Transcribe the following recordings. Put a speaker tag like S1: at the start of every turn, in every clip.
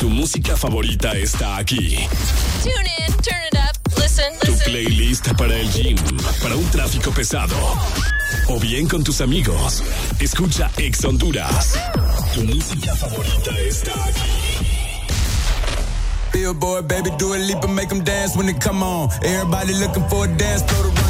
S1: Tu música favorita está aquí.
S2: Tune in, turn it up, listen,
S1: Tu playlist para el gym, para un tráfico pesado. O bien con tus amigos. Escucha Ex Honduras. Tu música favorita está aquí.
S3: Billboard, baby, do a leap and make them dance when they come on. Everybody looking for a dance floor to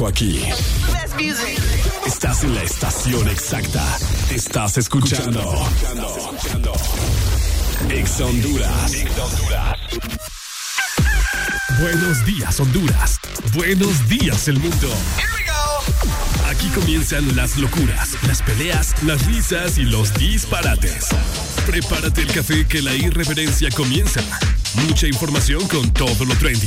S1: Aquí. Estás en la estación exacta. Estás escuchando. Ex Honduras. Buenos días, Honduras. Buenos días, el mundo. Aquí comienzan las locuras, las peleas, las risas y los disparates. Prepárate el café que la irreverencia comienza. Mucha información con todo lo trendy.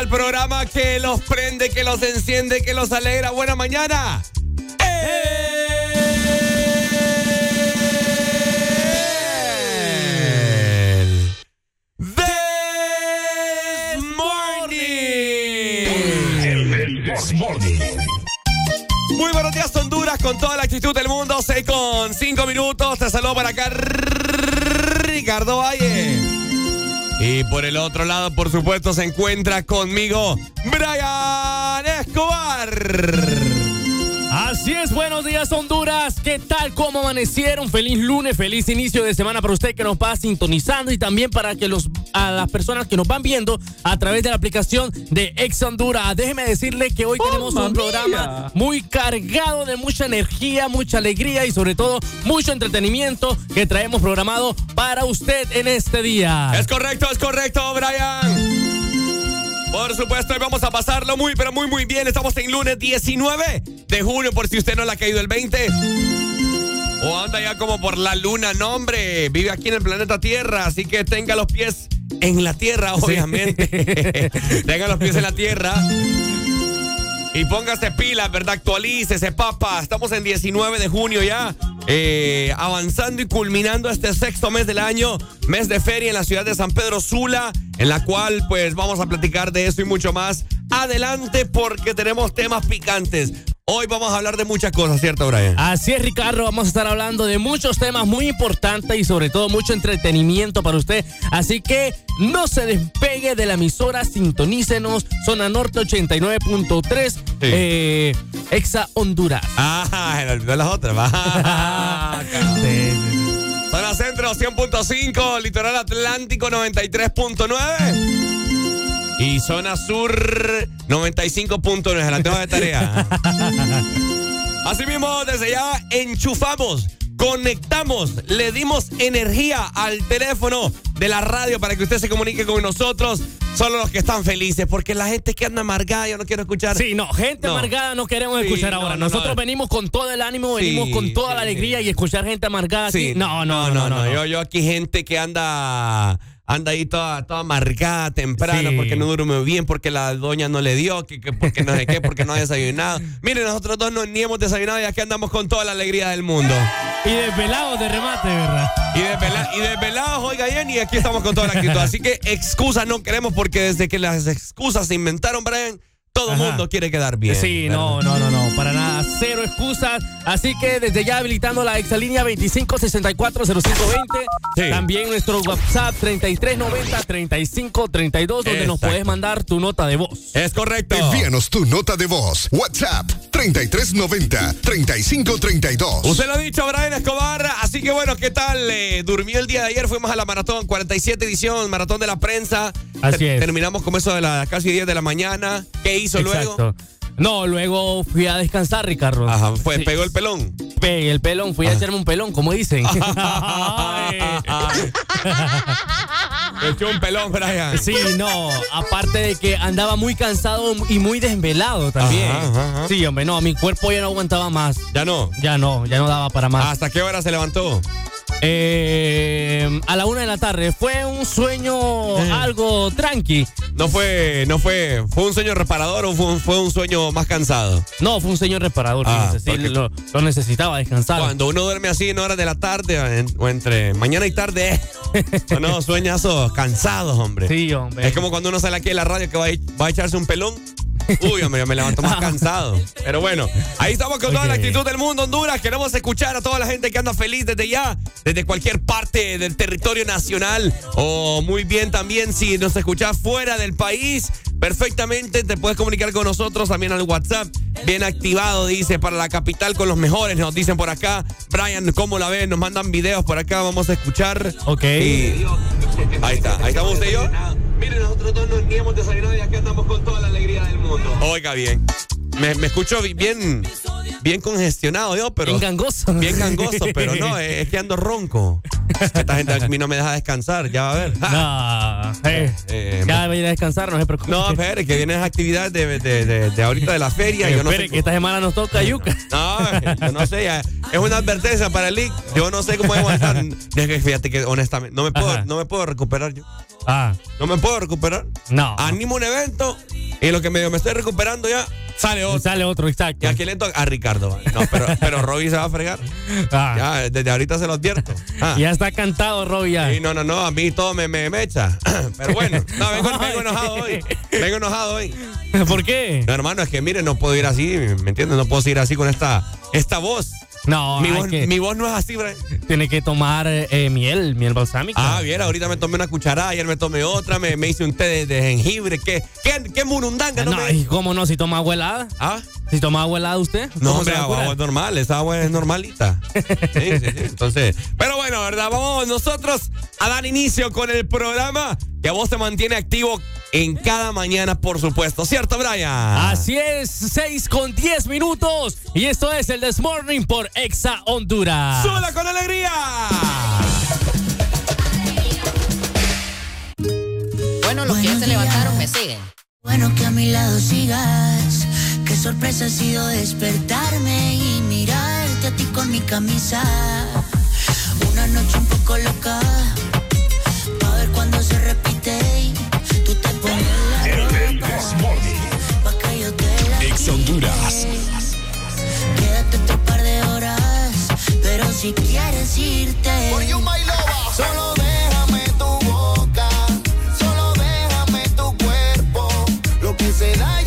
S4: Al programa que los prende, que los enciende, que los alegra. Buena mañana. El This Morning. Muy buenos días, Honduras, con toda la actitud del mundo. 6 con 5 minutos. Te saludo para acá, Ricardo Valle. Y por el otro lado, por supuesto, se encuentra conmigo Brian Escobar.
S5: Así es, buenos días Honduras. ¿Qué tal? ¿Cómo amanecieron? Feliz lunes, feliz inicio de semana para usted que nos va sintonizando y también para que los a las personas que nos van viendo a través de la aplicación de Ex Honduras. Déjeme decirle que hoy tenemos un programa muy cargado de mucha energía, mucha alegría y sobre todo mucho entretenimiento que traemos programado para usted en este día.
S4: Es correcto, es correcto, Brian. Por supuesto, hoy vamos a pasarlo muy, pero muy, muy bien. Estamos en lunes 19 de junio, por si usted no le ha caído el 20. O anda ya como por la luna, no, hombre. Vive aquí en el planeta Tierra, así que tenga los pies en la Tierra, obviamente. tenga los pies en la Tierra. Y póngase pilas, ¿verdad? Actualícese, papá. Estamos en 19 de junio ya. eh, avanzando y culminando este sexto mes del año. Mes de feria en la ciudad de San Pedro Sula. En la cual, pues, vamos a platicar de eso y mucho más. Adelante, porque tenemos temas picantes. Hoy vamos a hablar de muchas cosas, ¿cierto, Brian?
S5: Así es, Ricardo. Vamos a estar hablando de muchos temas muy importantes y sobre todo mucho entretenimiento para usted. Así que no se despegue de la emisora, sintonícenos. Zona Norte 89.3, eh, Exa Honduras.
S4: Ah, me olvidó las otras. Ah. Zona Centro 100.5, Litoral Atlántico 93.9 y Zona Sur 95.9. La tengo de tarea. Asimismo, desde ya enchufamos, conectamos, le dimos energía al teléfono de la radio para que usted se comunique con nosotros. Solo los que están felices, porque la gente que anda amargada, yo no quiero escuchar.
S5: Sí, no, gente
S4: No.
S5: amargada no queremos
S4: Sí,
S5: escuchar ahora.
S4: no,
S5: Nosotros
S4: no.
S5: venimos con todo el ánimo,
S4: Sí,
S5: venimos con toda la alegría y escuchar gente amargada
S4: Sí.
S5: aquí. No, no, no, no. no.
S4: Yo, yo aquí gente que anda anda ahí toda, toda amargada temprano
S5: Sí.
S4: porque no durmió bien, porque la doña no le dio, que, que porque no sé qué, porque no ha desayunado. Miren, nosotros dos no, ni hemos desayunado y aquí andamos con toda la alegría del mundo.
S5: Y desvelados de remate, ¿verdad?
S4: Y, desvela- y desvelados, oiga bien, y aquí estamos con toda la actitud. Así que excusas no queremos porque desde que las excusas se inventaron, Brian, todo el mundo quiere quedar bien.
S5: Sí,
S4: ¿verdad?
S5: no, no, no, no, para nada, cero excusas. Así que desde ya habilitando la exalínea 25640520,
S4: Sí.
S5: también nuestro WhatsApp 3390-3532, donde nos puedes mandar tu nota de voz.
S4: Es correcto.
S6: Envíanos tu nota de voz. WhatsApp 3390-3532.
S4: Usted lo ha dicho, Brian Escobar. Así que bueno, ¿qué tal? Eh, durmió el día de ayer, fuimos a la maratón, 47 edición, maratón de la prensa.
S5: Así
S4: Ter-
S5: es.
S4: Terminamos como eso de las casi 10 de la mañana. ¿Qué hizo luego?
S5: No, luego fui a descansar, Ricardo.
S4: Ajá, fue,
S5: Sí,
S4: pegó el pelón.
S5: Pegué el pelón, fui a echarme un pelón, como dicen.
S4: Echó un pelón, Brian.
S5: Sí, no, aparte de que andaba muy cansado y muy desvelado también.
S4: Ajá, ajá, ajá.
S5: Sí, hombre, no, mi cuerpo ya no aguantaba más.
S4: Ya no.
S5: Ya no, ya no daba para más.
S4: ¿Hasta qué hora se levantó?
S5: Eh, a la una de la tarde. Fue un sueño
S4: Eh.
S5: algo tranqui.
S4: No fue, no fue, fue un sueño reparador o fue un, fue un sueño más cansado.
S5: No, fue un sueño reparador.
S4: Ah,
S5: sí, lo, lo necesitaba descansar.
S4: Cuando uno duerme así en horas de la tarde en- o entre mañana y tarde, eh, no, sueñazos cansados, hombre.
S5: Sí, hombre.
S4: Es como cuando uno sale aquí de la radio que va a, va a echarse un pelón. Uy, hombre, yo me levanto más cansado. Pero bueno, ahí estamos con toda la actitud del mundo, Honduras. Queremos escuchar a toda la gente que anda feliz desde ya, desde cualquier parte del territorio nacional. O muy bien también si nos escuchás fuera del país. Perfectamente te puedes comunicar con nosotros también al WhatsApp. Bien activado, dice, para la capital con los mejores, nos dicen por acá. Brian, ¿cómo la ven? Nos mandan videos por acá, vamos a escuchar.
S5: Ok.
S4: Y- Ahí está, ahí estamos usted y yo. Miren, nosotros dos no, ni hemos desayunado y aquí andamos con toda la alegría del mundo. Oiga, bien. Me, me escucho bi- bien, bien congestionado yo, pero.
S5: Bien gangoso.
S4: Bien gangoso, pero no, es, que ando ronco. Esta gente a mí no me deja descansar, ya va a ver.
S5: No, eh,
S4: Eh,
S5: ya voy a descansar, no se preocupe.
S4: No, espere, que vienen las actividades de, de, de, de ahorita de la feria.
S5: Eh,
S4: yo no
S5: espere,
S4: sé
S5: que esta semana nos toca yuca.
S4: No, yo no sé, ya, es una advertencia para el league. Yo no sé cómo vamos a estar. Fíjate que honestamente no me puedo,
S5: Ajá.
S4: no me puedo recuperar yo.
S5: Ah,
S4: No me puedo recuperar.
S5: no.
S4: Animo un evento y lo que medio me estoy recuperando ya sale otro.
S5: Sale otro, exacto.
S4: ¿Y a quién le toca? A Ricardo. No, pero, pero Robbie se va a fregar.
S5: Ah,
S4: Ya, desde ahorita se lo advierto. Ah.
S5: Ya está cantado, Robbie. ya.
S4: Sí, no, no, no, a mí todo me, me, me echa. Pero bueno, no, vengo, vengo enojado hoy. Vengo enojado hoy.
S5: ¿Por qué?
S4: No, hermano, es que mire, no puedo ir así, ¿me entiendes? No puedo seguir así con esta, esta voz.
S5: No,
S4: mi, voz
S5: que-
S4: mi voz no es así, Brian.
S5: tiene que tomar eh, miel, miel balsámica.
S4: Ah, bien, ahorita me tomé una cucharada, ayer me tomé otra, me, me hice un té de, de jengibre. ¿Qué, qué, qué murundanga? No,
S5: no,
S4: me...
S5: ¿y cómo no? Si toma agua helada.
S4: ¿Ah?
S5: Si toma agua helada usted.
S4: No,
S5: ¿cómo
S4: hombre, agua es normal, esa agua es normalita. Sí, sí, sí. Entonces, pero bueno, ¿verdad? Vamos nosotros a dar inicio con el programa que a vos te mantiene activo en cada mañana, por supuesto. ¿Cierto, Brian?
S5: Así es, 6 con 10 minutos. Y esto es el This Morning por Exa Honduras.
S4: ¡Súbela con alegría!
S7: Bueno, los que ya se levantaron me siguen.
S8: Bueno que a mi lado sigas. Qué sorpresa ha sido despertarme y mirarte a ti con mi camisa. Una noche un poco loca. Pa' ver cuando se repite. y Tú te pones la ropa. Pa' que yo te la
S9: Ex Honduras.
S8: Quédate otro par de horas. Pero si quieres irte.
S10: Solo déjame tu boca, solo déjame tu cuerpo. Lo que se da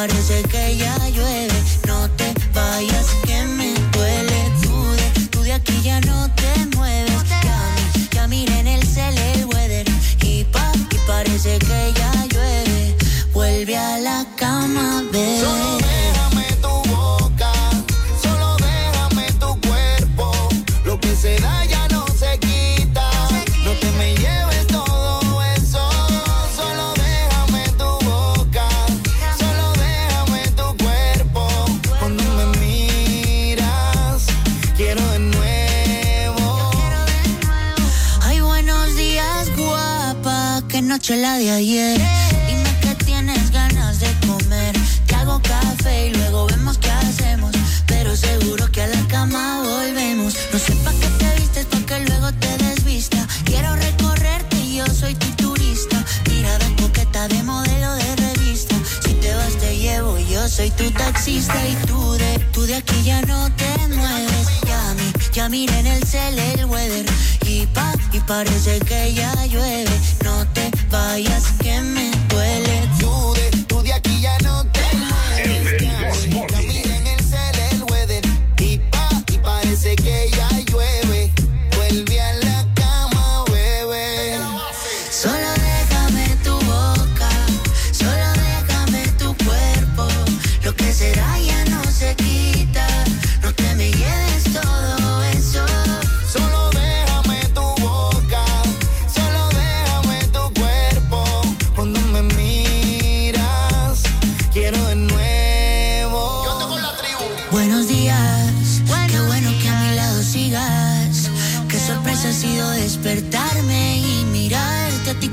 S8: parece que ya llueve. No te vayas, que me duele. Tú de, tú de aquí ya no te mueves. Ya, mi, ya miré en el cel el weather. Y pa, y parece que ya llueve. Vuelve a la cama, noche la de ayer. Dime que tienes ganas de comer. Te hago café y luego vemos qué hacemos. Pero seguro que a la cama volvemos. No sé pa' qué te vistes, pa' que luego te desvista. Quiero recorrerte y yo soy tu turista. Mirada coqueta de modelo de revista. Si te vas, te llevo, yo soy tu taxista. Y tú de, tú de aquí ya no te mueves. Ya, mi, ya miré en el cel el weather. Y pa, y parece que ya llueve. No te vayas, que me duele.
S10: Tú de, tú de aquí ya no te mueves.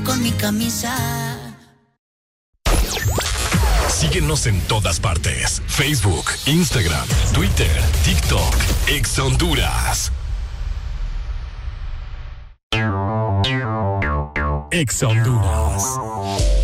S10: Con
S8: mi camisa.
S9: Síguenos en todas partes. Facebook, Instagram, Twitter, TikTok. Ex Honduras. Ex Honduras.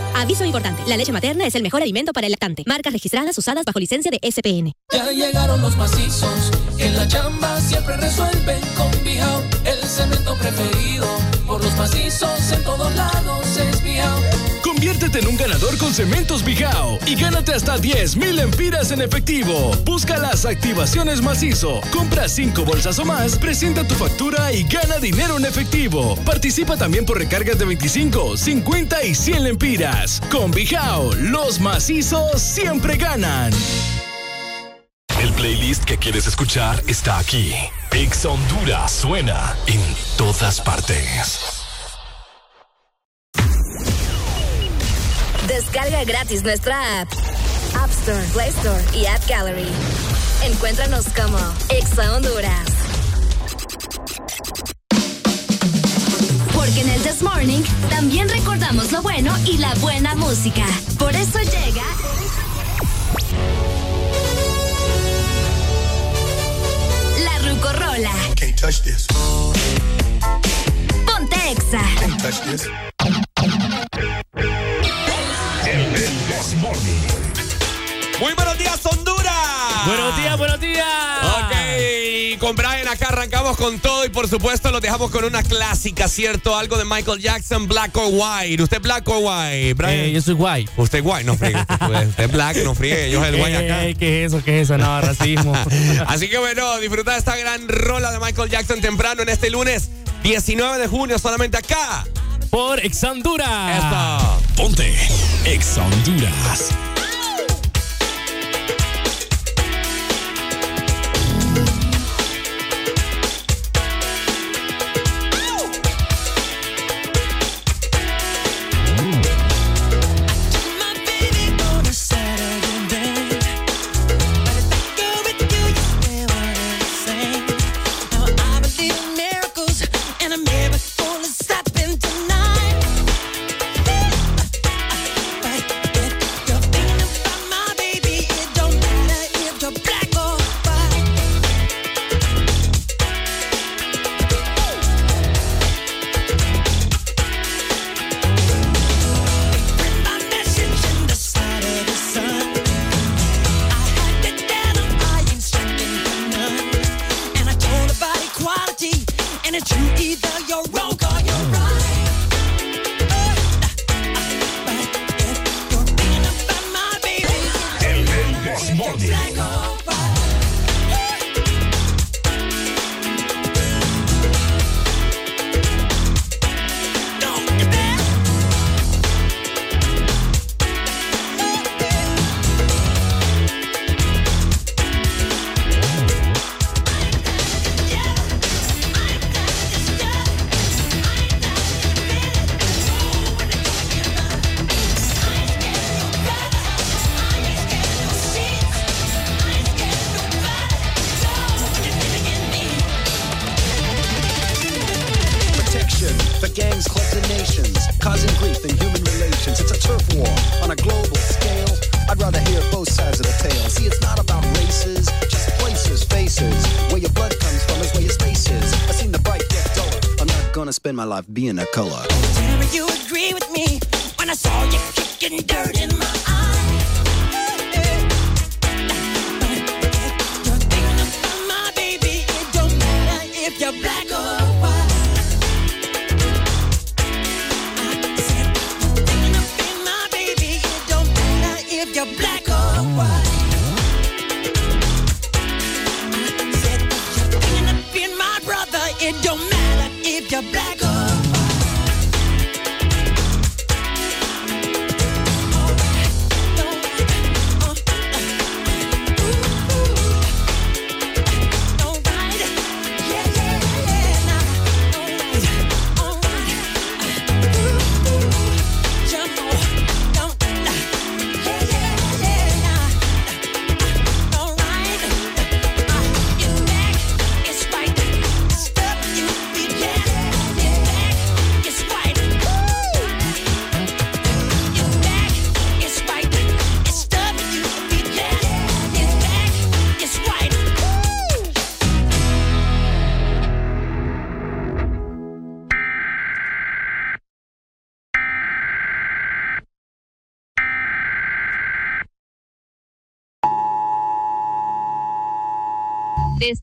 S11: Aviso importante, la leche materna es el mejor alimento para el lactante. Marcas registradas usadas bajo licencia de SPN.
S3: Ya llegaron los macizos, que la chamba siempre resuelven con Bijao, el cemento preferido. Por los macizos en todos lados.
S12: Conviértete en un ganador con Cementos Bijao y gánate hasta 10 mil empiras en efectivo. Busca las activaciones macizo. Compra 5 bolsas o más, presenta tu factura y gana dinero en efectivo. Participa también por recargas de 25, 50 y 100 lempiras. Con Bijao, los macizos siempre ganan.
S13: El playlist que quieres escuchar está aquí. Ex Honduras suena en todas partes.
S2: Descarga gratis nuestra app. App Store, Play Store y App Gallery. Encuéntranos como Exa Honduras. Porque en el This Morning también recordamos lo bueno y la buena música. Por eso llega. La Rucorola.
S1: Can't touch this.
S2: Ponte Exa.
S1: Can't touch this.
S4: Muy buenos días, Honduras.
S5: Buenos días, buenos días.
S4: Ok, con Brian acá arrancamos con todo y por supuesto lo dejamos con una clásica, ¿cierto? Algo de Michael Jackson, Black or White. ¿Usted Black or White, Brian?
S5: Eh, yo soy guay.
S4: Usted white, no friegue. Usted es black, no friegue. Yo soy el white acá.
S5: Eh, ¿Qué es eso? ¿Qué es eso? No, racismo.
S4: Así que bueno, disfruta de esta gran rola de Michael Jackson temprano en este lunes 19 de junio, solamente acá.
S5: Por Ex Honduras.
S4: Esto.
S13: Ponte Ex Honduras.
S14: My
S15: life being a color.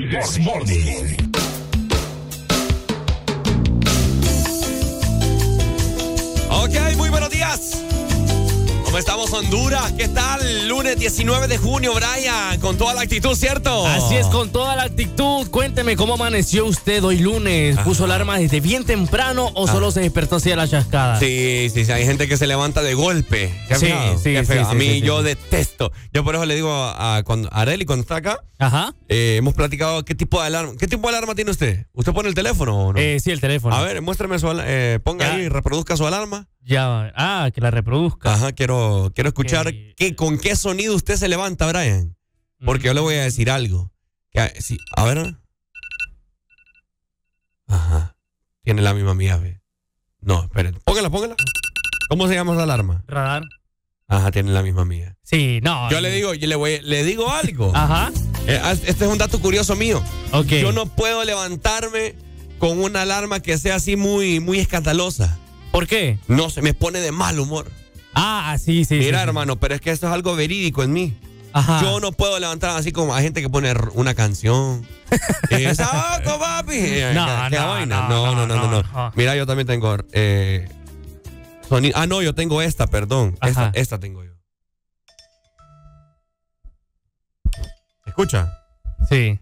S1: El This Morning.
S4: Ok, muy buenos días. ¿Cómo estamos, Honduras? ¿Qué tal? Lunes 19 de junio, Brian, con toda la actitud, ¿cierto?
S5: Así es, con toda la actitud. Cuénteme cómo amaneció usted hoy lunes. ¿Puso alarma desde bien temprano o solo se despertó así a la chascada?
S4: Sí, sí, sí, hay gente que se levanta de golpe. ¿Qué
S5: Sí, sí, sí,
S4: a mí yo detesto. Yo por eso le digo a, cuando, a Areli cuando está acá,
S5: Ajá.
S4: eh, hemos platicado qué tipo de alarma. ¿Qué tipo de alarma tiene usted? ¿Usted pone el teléfono o no?
S5: Eh, sí, el teléfono.
S4: A ver, muéstrame su alarma. ponga ahí, reproduzca su alarma.
S5: Ya, ah, que la reproduzca.
S4: Ajá, quiero, quiero escuchar
S5: Ok.
S4: qué, con qué sonido usted se levanta, Brian. Porque yo le voy a decir algo. Que, a- sí, a ver. Ajá. Tiene la misma mía, ve. No, espérenme. Póngala, póngala. ¿Cómo se llama esa alarma?
S5: Radar.
S4: Ajá, tiene la misma mía.
S5: Sí, no.
S4: Yo le digo, yo le voy, le digo algo.
S5: Ajá.
S4: Eh, ah, Este es un dato curioso mío.
S5: Ok.
S4: Yo no puedo levantarme con una alarma que sea así muy, muy escandalosa.
S5: ¿Por qué?
S4: No, se me pone de mal humor.
S5: Ah, sí, sí.
S4: Mira,
S5: sí, sí.
S4: hermano, pero es que esto es algo verídico en mí.
S5: Ajá.
S4: Yo no puedo levantar así como hay gente que pone una canción. ¡Saco, papi! Eh,
S5: No,
S4: ¿qué- qué
S5: no,
S4: vaina?
S5: no,
S4: no, no, no, no,
S5: no,
S4: no.
S5: no.
S4: Mira, yo también tengo eh, Ah, no, yo tengo esta, perdón. Esta, esta tengo yo. ¿Escucha?
S5: Sí.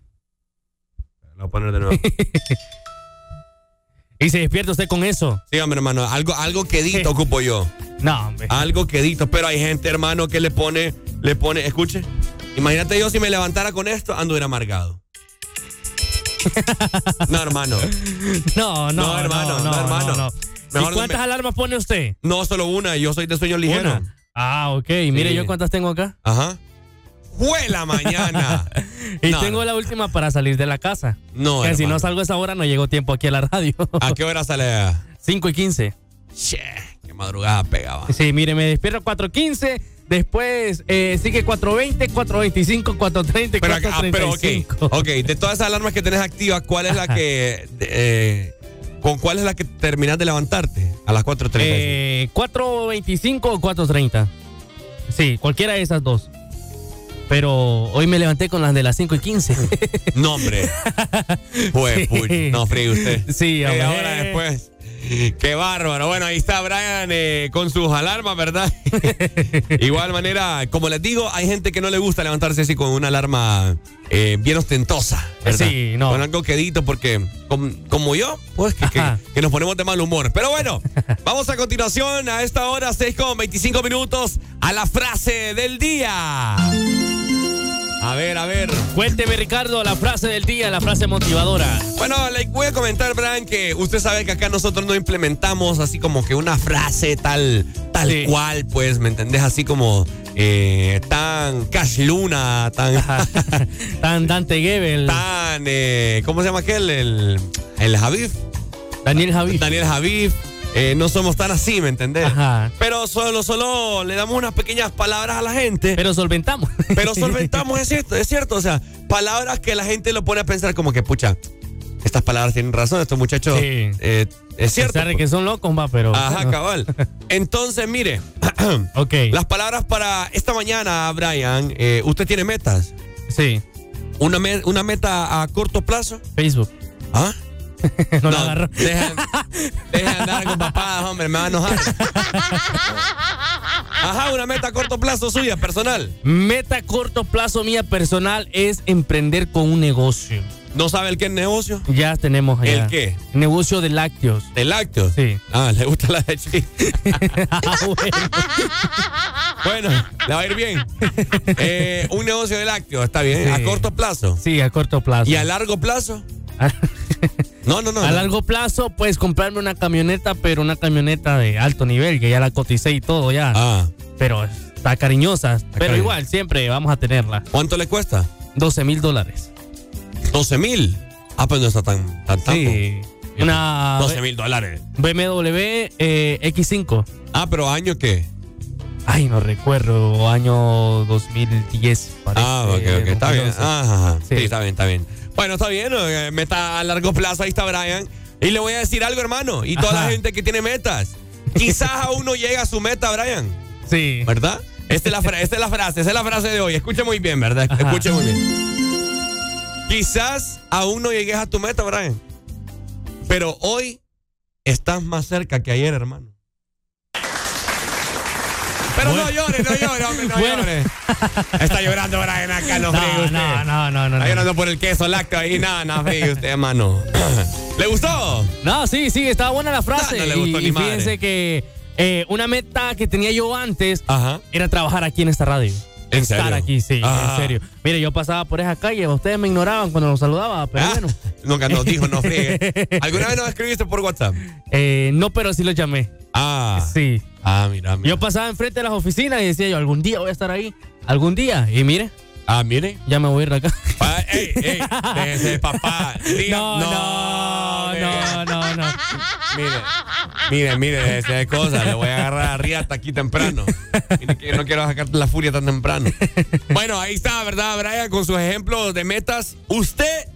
S4: La voy a poner de nuevo.
S5: ¿Y se despierta usted con eso?
S4: Sí, hombre, hermano, algo, algo quedito ocupo yo.
S5: No, hombre.
S4: Algo quedito, pero hay gente, hermano, que le pone, le pone, escuche. Imagínate yo si me levantara con esto, anduviera amargado. No, hermano.
S5: No, no,
S4: No, hermano, no, hermano.
S5: no.
S4: Mejor
S5: ¿Y cuántas
S4: me-
S5: alarmas pone usted?
S4: No, solo una, yo soy de sueño ligero.
S5: Una. Ah, ok. Mire, yo cuántas tengo acá.
S4: Ajá. ¡Jue la mañana!
S5: Y
S4: No,
S5: tengo la última para salir de la casa.
S4: No,
S5: Que si
S4: hermano.
S5: no salgo a esa hora, no llego tiempo aquí a la radio.
S4: ¿A qué hora sale?
S5: 5 y 15.
S4: Che, madrugada pegaba.
S5: Sí, mire, me despierto 4.15. Después eh, sigue 4.20, 4.25, 4.30,
S4: Pero, ah, pero ok,
S5: 4.35.
S4: ok, de todas esas alarmas que tenés activas, ¿cuál es la que... eh, ¿Con cuál es la que terminas de levantarte? A las 4.30.
S5: Eh, 4.25 o 4.30. Sí, cualquiera de esas dos. Pero hoy me levanté con las de las 5 y 15.
S4: No, hombre. Pues,
S5: Sí.
S4: no, fríe usted.
S5: Sí,
S4: Eh, ahora después. Qué bárbaro. Bueno, ahí está Brian eh, con sus alarmas, ¿verdad? Igual manera, como les digo, hay gente que no le gusta levantarse así con una alarma eh, bien ostentosa. ¿verdad?
S5: Sí, no.
S4: Con algo quedito, porque com- como yo, pues que, que- que nos ponemos de mal humor. Pero bueno, vamos a continuación a esta hora, 6 con 25 minutos, a la frase del día. A ver, a ver.
S5: Cuénteme, Ricardo, la frase del día, la frase motivadora.
S4: Bueno, le voy a comentar, Brian, que usted sabe que acá nosotros no implementamos así como que una frase tal, tal cual, pues, ¿me entendés? Así como eh, tan Cash Luna, tan.
S5: tan Dante Gebel.
S4: Tan. eh, ¿Cómo se llama aquel? El, el Javif.
S5: Daniel Javif.
S4: Daniel Javif. Eh, no somos tan así, ¿me entendés?
S5: Ajá.
S4: Pero solo, solo le damos unas pequeñas palabras a la gente.
S5: Pero solventamos.
S4: Pero solventamos, es cierto, es cierto. O sea, palabras que la gente lo pone a pensar como que, pucha, estas palabras tienen razón, estos muchachos.
S5: Sí.
S4: eh, es cierto.
S5: De que son locos, va, pero.
S4: Ajá,
S5: no.
S4: cabal. Entonces, mire.
S5: ok.
S4: Las palabras para esta mañana, Brian. eh, ¿Usted tiene metas?
S5: Sí.
S4: ¿Una, me- una meta a corto plazo?
S5: Facebook.
S4: ¿Ah?
S5: no, la agarró.
S4: Deja, deja de andar con papadas, hombre, me va a enojar. Ajá, una meta a corto plazo suya, personal.
S5: Meta a corto plazo mía personal es emprender con un negocio.
S4: ¿No sabe el qué negocio?
S5: Ya tenemos allá.
S4: ¿El qué?
S5: Negocio de lácteos.
S4: ¿De lácteos?
S5: Sí.
S4: Ah, le gusta la leche.
S5: Ah,
S4: bueno, le va a ir bien. Eh, un negocio de lácteos, está bien.
S5: Sí.
S4: A corto plazo.
S5: Sí, a corto plazo.
S4: ¿Y a largo plazo? No, no, no.
S5: A largo plazo, pues comprarme una camioneta, pero una camioneta de alto nivel, que ya la coticé y todo ya.
S4: Ah.
S5: Pero está cariñosa. pero igual, siempre vamos a tenerla.
S4: ¿Cuánto le cuesta?
S5: 12 mil dólares.
S4: 12 mil. Ah, pues no está tan, tan tanto.
S5: Sí. Una
S4: 12 mil dólares.
S5: BMW eh, X5.
S4: Ah, pero ¿año qué?
S5: Ay, no recuerdo, año 2010. Parece,
S4: Ah, ok, ok, está bien.
S5: 2011.
S4: Ah, ajá, ajá. Sí.
S5: Sí.
S4: está bien, está bien. Bueno, está bien, eh, meta a largo plazo, ahí está Brian. Y le voy a decir algo, hermano, y toda la gente que tiene metas. Quizás aún no llega a su meta, Brian.
S5: Sí.
S4: ¿Verdad? Esta es la, fra- esta es la frase, esa es la frase de hoy. Escuche muy bien, ¿verdad?
S5: Ajá.
S4: Escuche muy bien. Quizás aún no llegues a tu meta, Brian. Pero hoy estás más cerca que ayer, hermano. Pero no llores, no llores, hombre, no
S5: Bueno.
S4: llores. Está llorando Brian acá, no,
S5: No,
S4: fríe usted.
S5: no, no, no, no.
S4: Está
S5: no.
S4: llorando por el queso lácteo ahí, nada, no, fríe usted, hermano. ¿Le gustó?
S5: No, sí, sí, estaba buena la frase.
S4: No, no le gustó
S5: y,
S4: ni
S5: y
S4: madre.
S5: fíjense que eh, una meta que tenía yo antes
S4: Ajá.
S5: era trabajar aquí en esta radio.
S4: ¿En
S5: Estar
S4: serio?
S5: aquí, sí,
S4: Ah.
S5: en serio. Mire, yo pasaba por esa calle, ustedes me ignoraban cuando los saludaba, pero
S4: Ah,
S5: bueno.
S4: Nunca nos dijo, no friegue. ¿Alguna vez nos escribiste por WhatsApp?
S5: Eh, no, pero sí los llamé.
S4: Ah.
S5: Sí.
S4: Ah, mira, mira.
S5: Yo pasaba enfrente de las oficinas y decía yo, algún día voy a estar ahí. Algún día. Y mire,
S4: Ah, mire.
S5: ya me voy a ir de acá.
S4: Ey, ey, déjese, papá. Diga-
S5: No, no, no, no, no.
S4: Mire, mire, mire, déjese de cosas. Le voy a agarrar a Riata aquí temprano. Mire que no quiero sacarte la furia tan temprano. Bueno, ahí está, ¿verdad, Brian? Con sus ejemplos de metas. Usted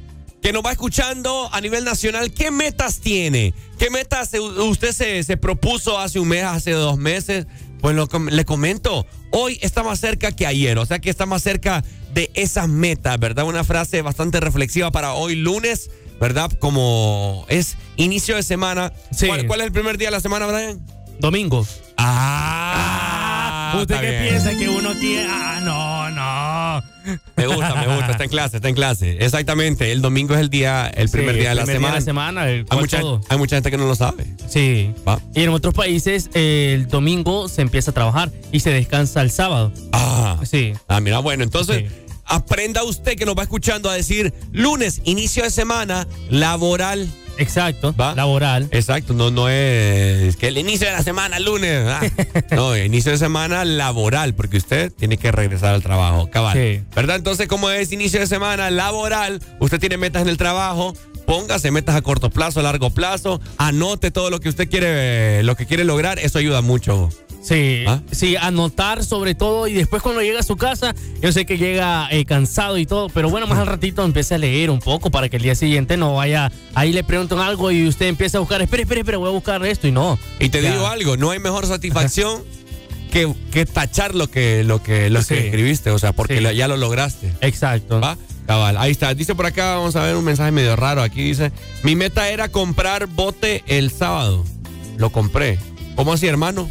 S4: que nos va escuchando a nivel nacional, ¿qué metas tiene? ¿Qué metas se- usted se, se propuso hace un mes, hace dos meses? Pues lo le comento, hoy está más cerca que ayer, o sea que está más cerca de esas metas, ¿verdad? Una frase bastante reflexiva para hoy lunes, ¿verdad? Como es inicio de semana.
S5: Sí.
S4: ¿Cuál, cuál es el primer día de la semana, Brian?
S5: Domingo.
S4: Ah,
S5: ¿Usted
S4: está
S5: qué
S4: bien.
S5: piensa que uno quiere? Ah, no, no.
S4: Me gusta, me gusta, está en clase, está en clase. Exactamente, el domingo es el día, el primer
S5: Sí,
S4: día de la
S5: primer
S4: semana.
S5: día de la semana, el
S4: Hay mucha, hay mucha gente que no lo sabe.
S5: Sí.
S4: Va.
S5: Y en otros países el domingo se empieza a trabajar y se descansa el sábado.
S4: Ah,
S5: Sí.
S4: ah mira, bueno, entonces
S5: Sí.
S4: aprenda usted que nos va escuchando a decir lunes, inicio de semana, laboral.
S5: Exacto.
S4: ¿Va?
S5: Laboral.
S4: Exacto, no, no es que el inicio de la semana, lunes. ah. No, inicio de semana laboral, porque usted tiene que regresar al trabajo, cabal.
S5: Sí.
S4: ¿Verdad? Entonces, como es inicio de semana laboral, usted tiene metas en el trabajo, póngase metas a corto plazo, a largo plazo, anote todo lo que usted quiere, lo que quiere lograr, eso ayuda mucho.
S5: Sí,
S4: ¿Ah?
S5: sí, anotar sobre todo y después cuando llega a su casa, yo sé que llega eh, cansado y todo, pero bueno, más al ratito empiece a leer un poco para que el día siguiente no vaya, ahí le preguntan algo y usted empieza a buscar, espere, espere, espere, voy a buscar esto y no.
S4: Y te
S5: Ya.
S4: digo algo, no hay mejor satisfacción que, que tachar lo que, lo que, lo
S5: Sí.
S4: que escribiste, o sea, porque
S5: Sí.
S4: ya lo lograste.
S5: Exacto.
S4: ¿Va? Cabal, ahí está. Dice por acá, vamos a ver un mensaje medio raro. Aquí dice, mi meta era comprar bote el sábado. lo compré. ¿Cómo así, hermano?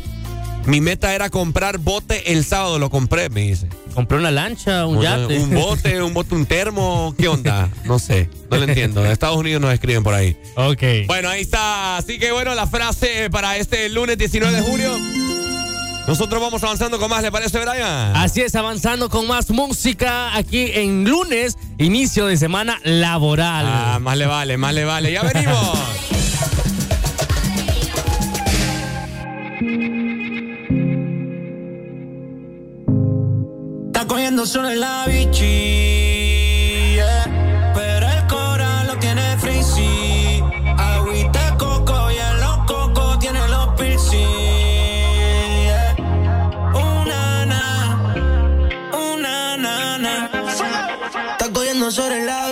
S4: Mi meta era comprar bote el sábado, lo compré, me dice.
S5: Compré una lancha, un yate.
S4: Un bote, un bote, un termo, ¿qué onda? No sé, no lo entiendo. En Estados Unidos nos escriben por ahí.
S5: Ok.
S4: Bueno, ahí está. Así que bueno, la frase para este lunes 19 de julio. Nosotros vamos avanzando con más, ¿le parece, Brian?
S5: Así es, avanzando con más música aquí en lunes, inicio de semana laboral.
S4: Ah, más le vale, más le vale. Ya venimos.
S16: Está cogiendo sol en la yeah. pero el coral lo tiene frizzy. Agüita coco y en los cocos tiene los piercing. Una na, una na na. Está cogiendo sol en la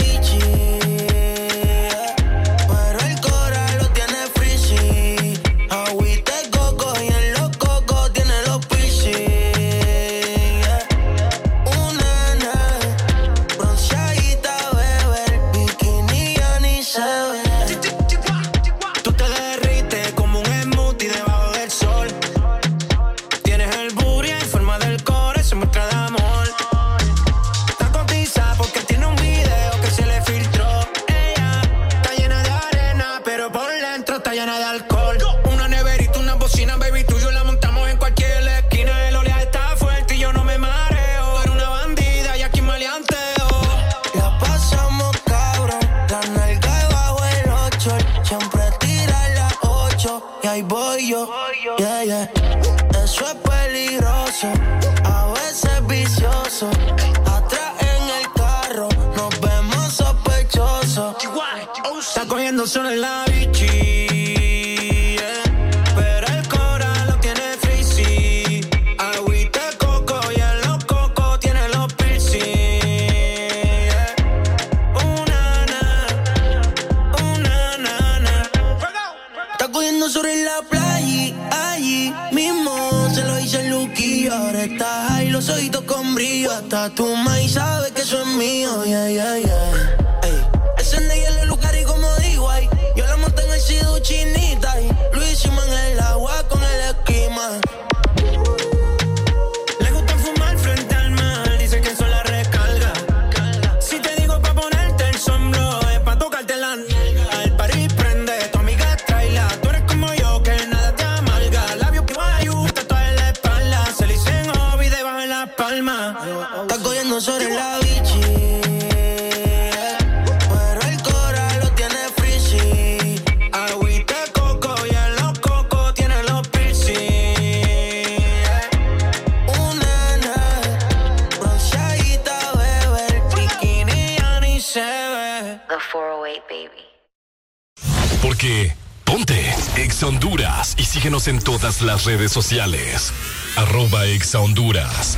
S16: en
S1: todas las redes sociales. Arroba Exa Honduras.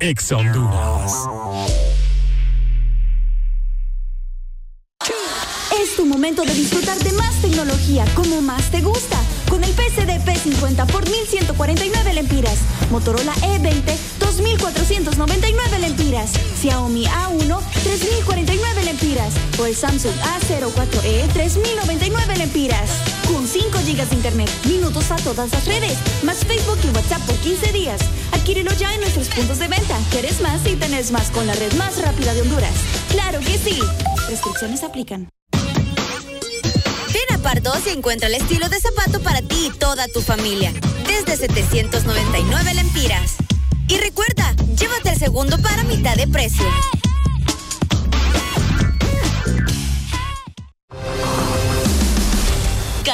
S1: Exa Honduras.
S17: Es tu momento de disfrutar de más tecnología como más te gusta. Con el PCD P50 por 1149 lempiras, Motorola E E20 o el Samsung A04E 3099 lempiras. Con 5 GB de internet, minutos a todas las redes, más Facebook y WhatsApp por 15 días. Adquírelo ya en nuestros puntos de venta. ¿Quieres más y tenés más con la red más rápida de Honduras? ¡Claro que sí! Restricciones aplican.
S2: Ven a Pardos y encuentra el estilo de zapato para ti y toda tu familia. Desde 799 lempiras. Y recuerda, llévate el segundo para mitad de precio.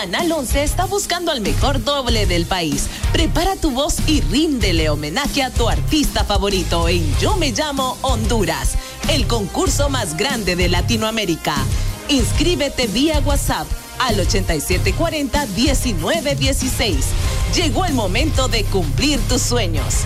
S18: Canal 11 está buscando al mejor doble del país. Prepara tu voz y ríndele homenaje a tu artista favorito en Yo Me Llamo Honduras, el concurso más grande de Latinoamérica. Inscríbete vía WhatsApp al 8740-1916. Llegó el momento de cumplir tus sueños.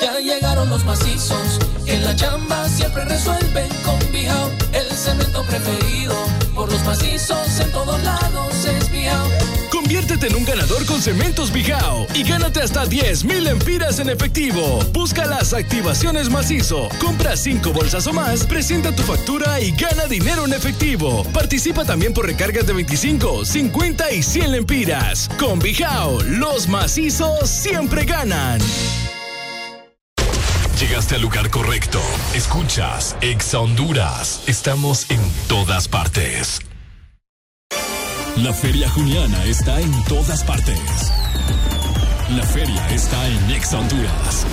S19: Ya llegaron los macizos, que en la chamba siempre resuelven con Bijao, el cemento preferido. Por los macizos en todos lados es Bijao.
S9: Conviértete en un ganador con Cementos Bijao y gánate hasta 10 mil empiras en efectivo. Busca las activaciones macizo. Compra 5 bolsas o más, presenta tu factura y gana dinero en efectivo. Participa también por recargas de 25, 50 y 100 lempiras. Con Bijao, los macizos siempre ganan.
S1: Llegaste al lugar correcto. Escuchas Exa Honduras. Estamos en todas partes.
S9: La Feria Juniana está en todas partes. La feria está en Exa Honduras.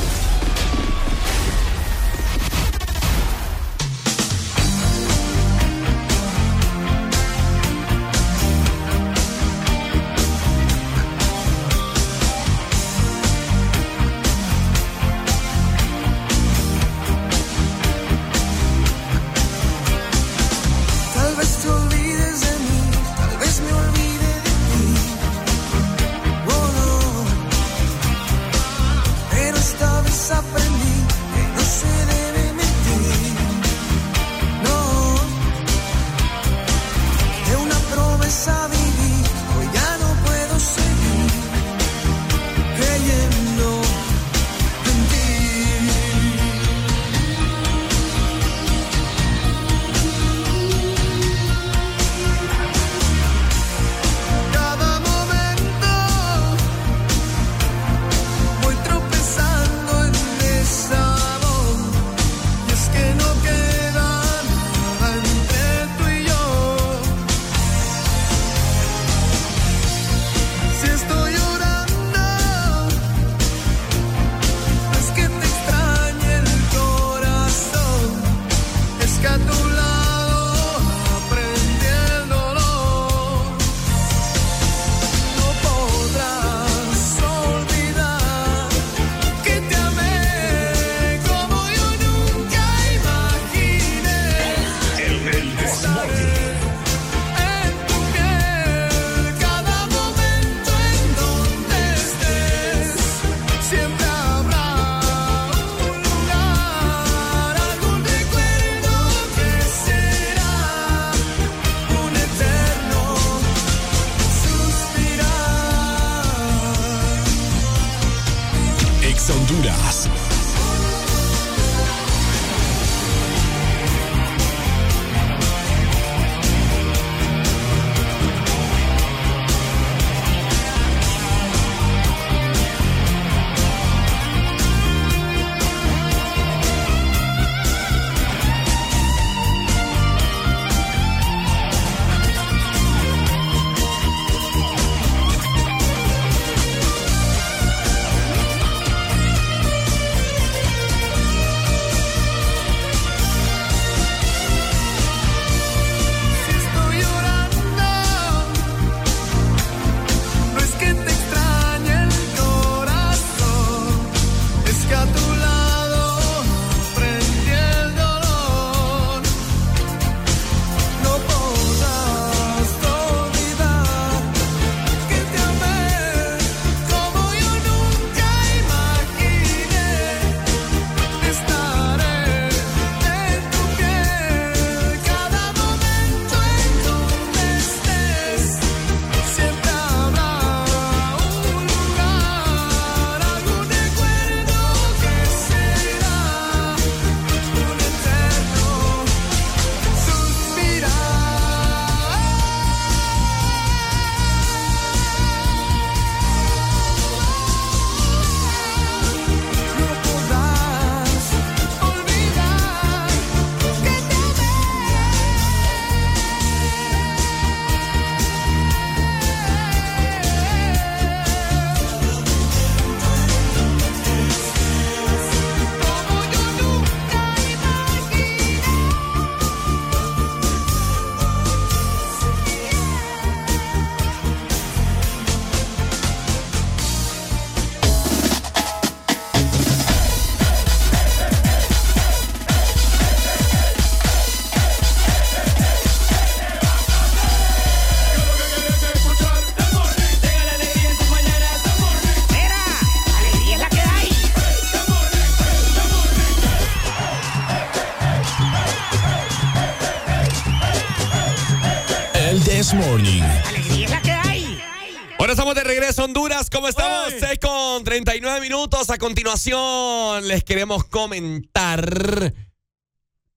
S4: ¿Cómo estamos? 6 con 39 minutos. A continuación, les queremos comentar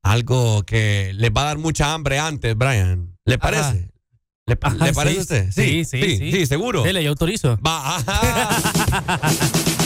S4: algo que les va a dar mucha hambre antes, Brian. ¿Le parece? ¿Le,
S5: Ajá,
S4: le parece
S5: sí.
S4: a usted?
S5: Sí, sí, sí.
S4: Sí, seguro.
S5: Dele, yo autorizo.
S4: Va.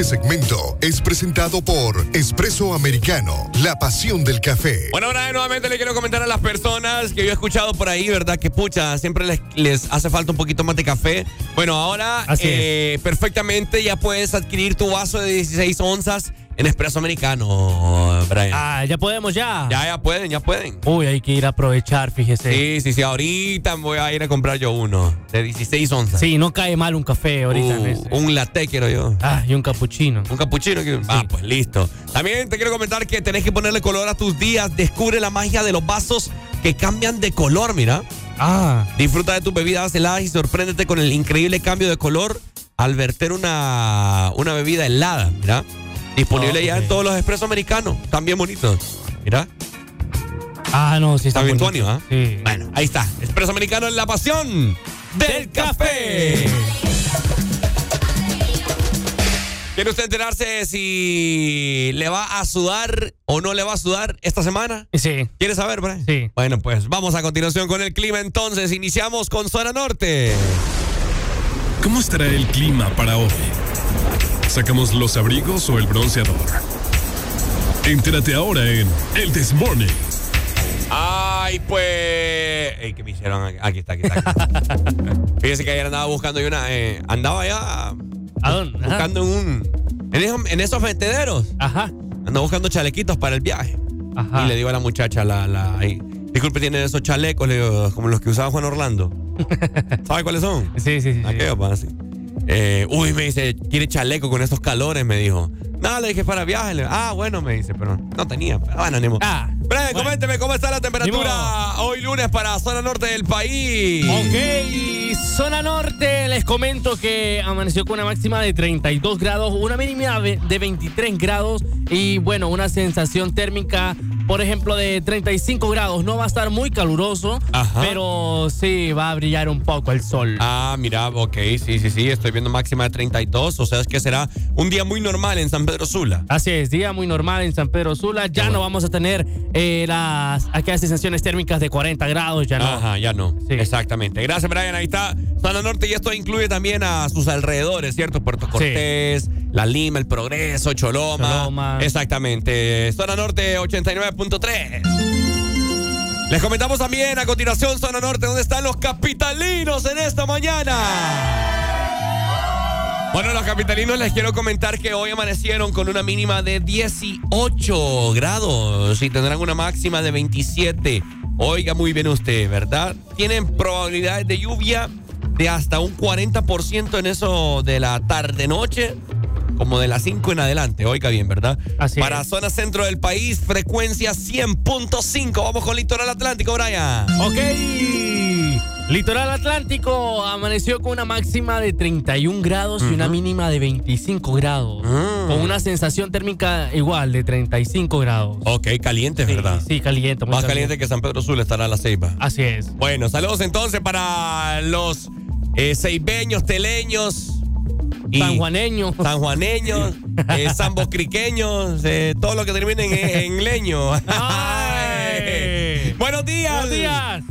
S6: Este segmento es presentado por Espresso Americano, la pasión del café.
S4: Bueno, ahora nuevamente le quiero comentar a las personas que yo he escuchado por ahí, ¿verdad? Que pucha, siempre les, les hace falta un poquito más de café. Bueno, ahora
S5: Así
S4: eh, perfectamente ya puedes adquirir tu vaso de 16 onzas en Espresso Americano, Brian.
S5: Ah, ya podemos ya.
S4: Ya, ya pueden, ya pueden.
S5: Uy, hay que ir a aprovechar, fíjese.
S4: Sí, sí, sí. Ahorita voy a ir a comprar yo uno de 16 onzas.
S5: Sí, no cae mal un café ahorita.
S4: Uh,
S5: en
S4: un latte quiero yo.
S5: Ah, y un capuchino.
S4: Un capuchino. que- Ah, pues listo. También te quiero comentar que tenés que ponerle color a tus días. Descubre la magia de los vasos que cambian de color, mira.
S5: Ah.
S4: Disfruta de tus bebidas heladas y sorpréndete con el increíble cambio de color al verter una, una bebida helada, mira. Disponible
S5: Oh,
S4: ya en todos los expresos americanos. Están bien bonitos. Mira.
S5: Ah, no, sí está
S4: Está bien
S5: bonito.
S4: tuanis, ¿ah?
S5: Sí.
S4: Bueno, ahí está. Expreso americano en la pasión del café. ¿Quiere usted enterarse si le va a sudar o no le va a sudar esta semana?
S5: Sí.
S4: ¿Quiere saber, Brian?
S5: Sí.
S4: Bueno, pues vamos a continuación con el clima entonces. Iniciamos con zona norte.
S9: ¿Cómo estará el clima para hoy? ¿Sacamos los abrigos o el bronceador? Entérate ahora en El This Morning.
S4: Ay, pues. Ey, ¿Qué me hicieron? aquí? Está, aquí está. Fíjese que ayer andaba buscando yo una. eh, andaba ya.
S5: ¿A dónde?
S4: Buscando en un. En esos, en esos metederos.
S5: Ajá.
S4: Andaba buscando chalequitos para el viaje.
S5: Ajá.
S4: Y le digo a la muchacha, la, la, ahí, disculpe, tienen esos chalecos, le digo, como los que usaba Juan Orlando. ¿Sabe cuáles son?
S5: Sí, sí, sí. sí.
S4: Aquellos, pa, así. Eh, uy, me dice, ¿quiere chaleco con estos calores? Me dijo. No, le dije para viaje. Le- ah, bueno, me dice, pero no tenía. Pero bueno, ni modo.
S5: Ah.
S4: Brian,
S5: bueno.
S4: coménteme cómo está la temperatura hoy lunes para zona norte del país.
S5: Ok, zona norte, les comento que amaneció con una máxima de 32 grados, una mínima de 23 grados y bueno, una sensación térmica, por ejemplo, de 35 grados. No va a estar muy caluroso,
S4: Ajá.
S5: pero sí va a brillar un poco el sol.
S4: Ah, mira, ok, sí, sí, sí, estoy viendo máxima de 32, o sea, es que será un día muy normal en San Pedro Sula.
S5: Así es, día muy normal en San Pedro Sula. Ya no vamos a tener eh, las aquellas sensaciones térmicas de 40 grados, ya no.
S4: Ajá, ya no.
S5: Sí.
S4: Exactamente. Gracias, Brian. Ahí está. Zona Norte y esto incluye también a sus alrededores, ¿cierto? Puerto Cortés, La Lima, El Progreso, Choloma.
S5: Choloma.
S4: Exactamente. Zona Norte 89.3. Les comentamos también a continuación, Zona Norte, ¿dónde están los capitalinos en esta mañana? Bueno, los capitalinos les quiero comentar que hoy amanecieron con una mínima de 18 grados y tendrán una máxima de 27. Oiga muy bien usted, ¿verdad? Tienen probabilidades de lluvia de hasta un 40% en eso de la tarde-noche, como de las 5 en adelante. Oiga bien, ¿verdad?
S5: Así
S4: Para
S5: es.
S4: zona centro del país, frecuencia 100.5. Vamos con litoral atlántico, Brian.
S5: Ok. Litoral Atlántico amaneció con una máxima de 31 grados y una mínima de 25 grados.
S4: Mm.
S5: Con una sensación térmica igual de 35 grados.
S4: Ok, caliente,
S5: Sí,
S4: ¿verdad?
S5: Sí, caliente.
S4: Más caliente que San Pedro Sula estará la ceiba.
S5: Así es.
S4: Bueno, saludos entonces para los eh, ceibeños, teleños. Y
S5: Sanjuaneño.
S4: Sanjuaneños, eh, sambocriqueños, eh, todo lo que termine en, en leño.
S5: Ay.
S4: Buenos días.
S5: Buenos días.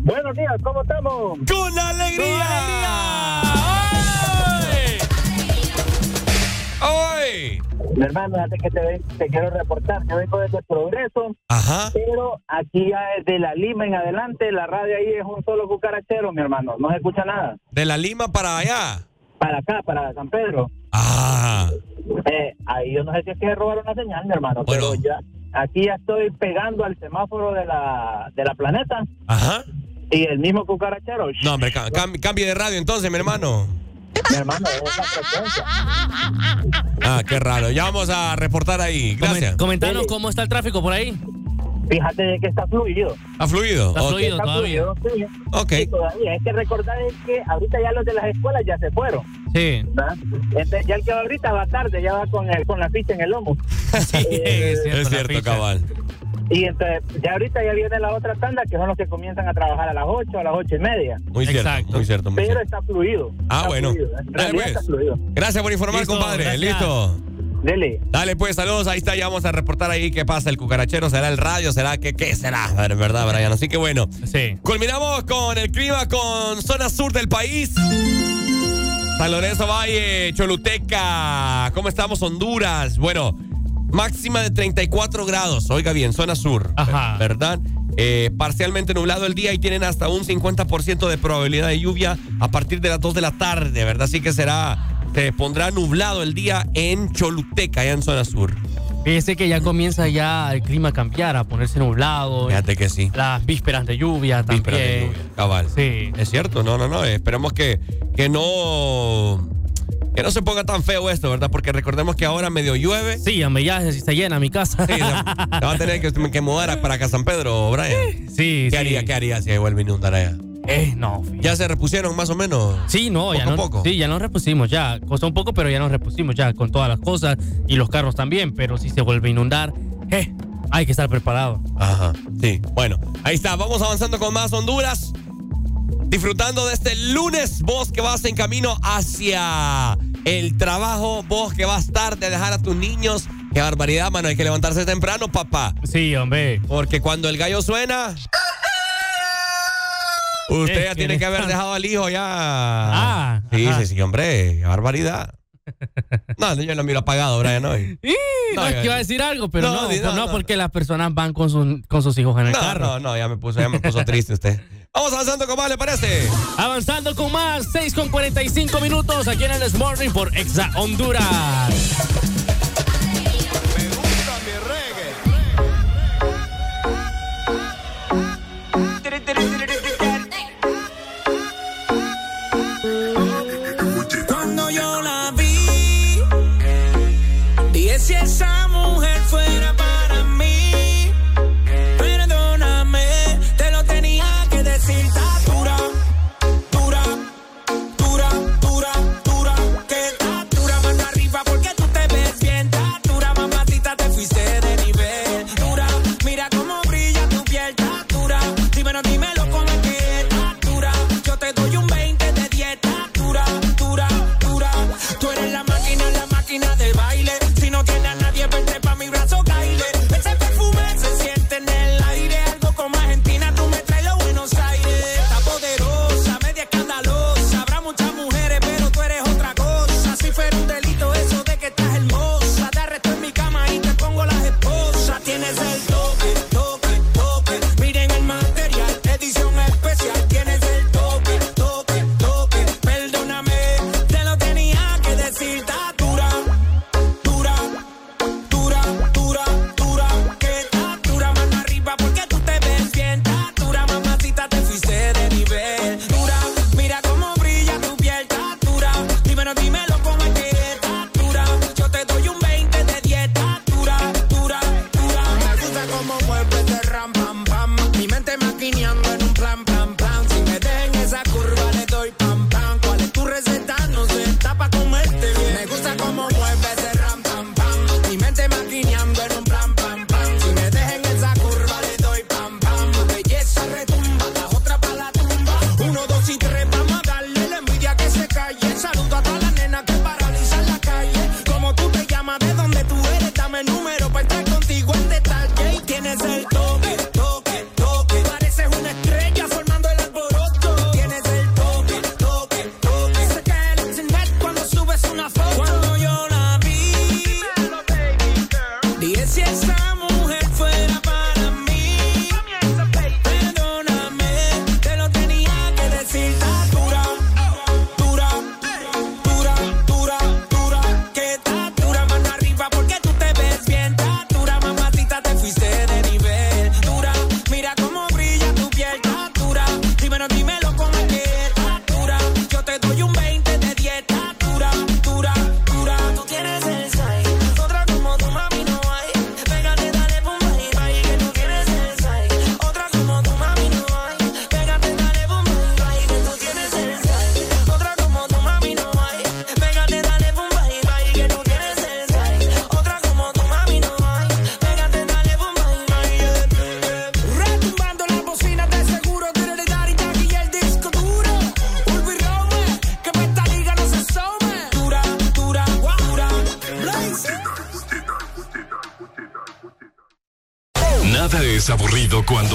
S10: Buenos días, ¿cómo estamos?
S4: ¡Con alegría! ¡Hoy!
S10: Mi hermano, fíjate que te, te quiero reportar. Yo vengo desde Progreso,
S4: Ajá.
S10: pero aquí ya desde la Lima en adelante, la radio ahí es un solo cucarachero, mi hermano. No se escucha nada.
S4: De la Lima para allá.
S10: Para acá, para San Pedro.
S4: Ah.
S10: Eh, ahí yo no sé si es que robaron la señal, mi hermano,
S4: Bueno.
S10: pero ya aquí ya estoy pegando al semáforo de la, de la planeta
S4: Ajá.
S10: y el mismo cucarachero.
S4: No, hombre, ca- cam- cambie de radio entonces, mi hermano.
S10: Mi hermano, es la frecuencia.
S4: Ah, qué raro. Ya vamos a reportar ahí. Gracias.
S5: Comen- Comentanos cómo está el tráfico por ahí.
S10: Fíjate de que está fluido.
S4: ¿Ha fluido?
S5: Está
S4: Ok.
S5: fluido
S10: Está
S5: todavía.
S10: fluido, sí.
S4: Ok.
S10: Sí, todavía. Hay que recordar es que ahorita ya los de las escuelas ya se fueron.
S5: Sí.
S10: ¿verdad? Entonces, ya el que va ahorita va tarde, ya va con, el, con la ficha en el lomo.
S5: Sí, es cierto,
S4: Es cierto, cabal.
S20: Y entonces, ya ahorita ya viene la otra tanda, que son los que comienzan a trabajar a las 8, a las 8 y media.
S4: Muy cierto, muy cierto. muy
S20: Pero
S4: cierto.
S20: está fluido.
S4: Ah,
S20: está
S4: bueno.
S20: fluido.
S4: Dale, pues.
S20: está fluido.
S4: Gracias por informar,
S20: Listo,
S4: compadre.
S20: gracias.
S4: Listo.
S20: Dele.
S4: Dale, pues, saludos. Ahí está, ya vamos a reportar ahí qué pasa. El cucarachero será el radio, será que qué será, A ver, ¿verdad, Brian? Así que bueno.
S5: Sí.
S4: Culminamos con el clima con zona sur del país. San Lorenzo Valle, Choluteca. ¿Cómo estamos, Honduras? Bueno, máxima de 34 grados. Oiga bien, zona sur.
S5: Ajá.
S4: ¿Verdad? Eh, parcialmente nublado el día y tienen hasta un 50% de probabilidad de lluvia a partir de las 2 de la tarde, ¿verdad? Así que será, se pondrá nublado el día en Choluteca, allá en zona sur.
S5: Fíjese que ya comienza ya el clima a cambiar, a ponerse nublado.
S4: Fíjate que sí.
S5: Las vísperas de lluvia también.
S4: Vísperas de lluvia, cabal.
S5: Sí.
S4: Es cierto, no, no, no. Esperemos que, que no. Que no se ponga tan feo esto, ¿verdad? Porque recordemos que ahora medio llueve.
S5: Sí, hombre, ya se está llena mi casa.
S4: Sí, se, va a tener que, que mudar para acá San Pedro, Brian.
S5: Sí,
S4: ¿Qué
S5: sí.
S4: haría, qué haría si vuelve a inundar allá?
S5: Eh, no.
S4: ¿Ya se repusieron más o menos?
S5: Sí, no, ya
S4: Poco
S5: no,
S4: poco.
S5: sí, ya nos repusimos, ya costó un poco, pero ya nos repusimos ya con todas las cosas y los carros también, pero si se vuelve a inundar, eh, hay que estar preparado.
S4: Ajá, sí. Bueno, ahí está. Vamos avanzando con más Honduras. Disfrutando de este lunes, vos que vas en camino hacia el trabajo, vos que vas tarde a dejar a tus niños. Qué barbaridad, mano. Hay que levantarse temprano, papá.
S5: Sí, hombre.
S4: Porque cuando el gallo suena. Usted ya tiene que haber dejado al hijo ya.
S5: Ah,
S4: Sí,
S5: ajá.
S4: sí, sí, hombre. Qué barbaridad. No, yo lo miro apagado, Brian, hoy.
S5: No,
S4: No,
S5: es que iba a decir algo, pero
S4: No,
S5: no, pues
S4: no,
S5: no,
S4: no.
S5: porque las personas van con, sus- con sus hijos en el
S4: No,
S5: carro.
S4: no, no, ya me puso, ya me puso triste usted. Vamos avanzando con más, ¿le parece?
S5: Avanzando con más, 6 con 45 minutos aquí en el Morning por Exa Honduras.
S21: Dije si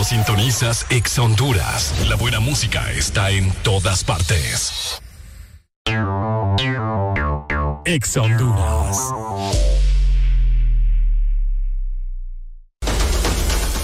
S1: sintonizas Ex Honduras. La buena música está en todas partes. Ex Honduras.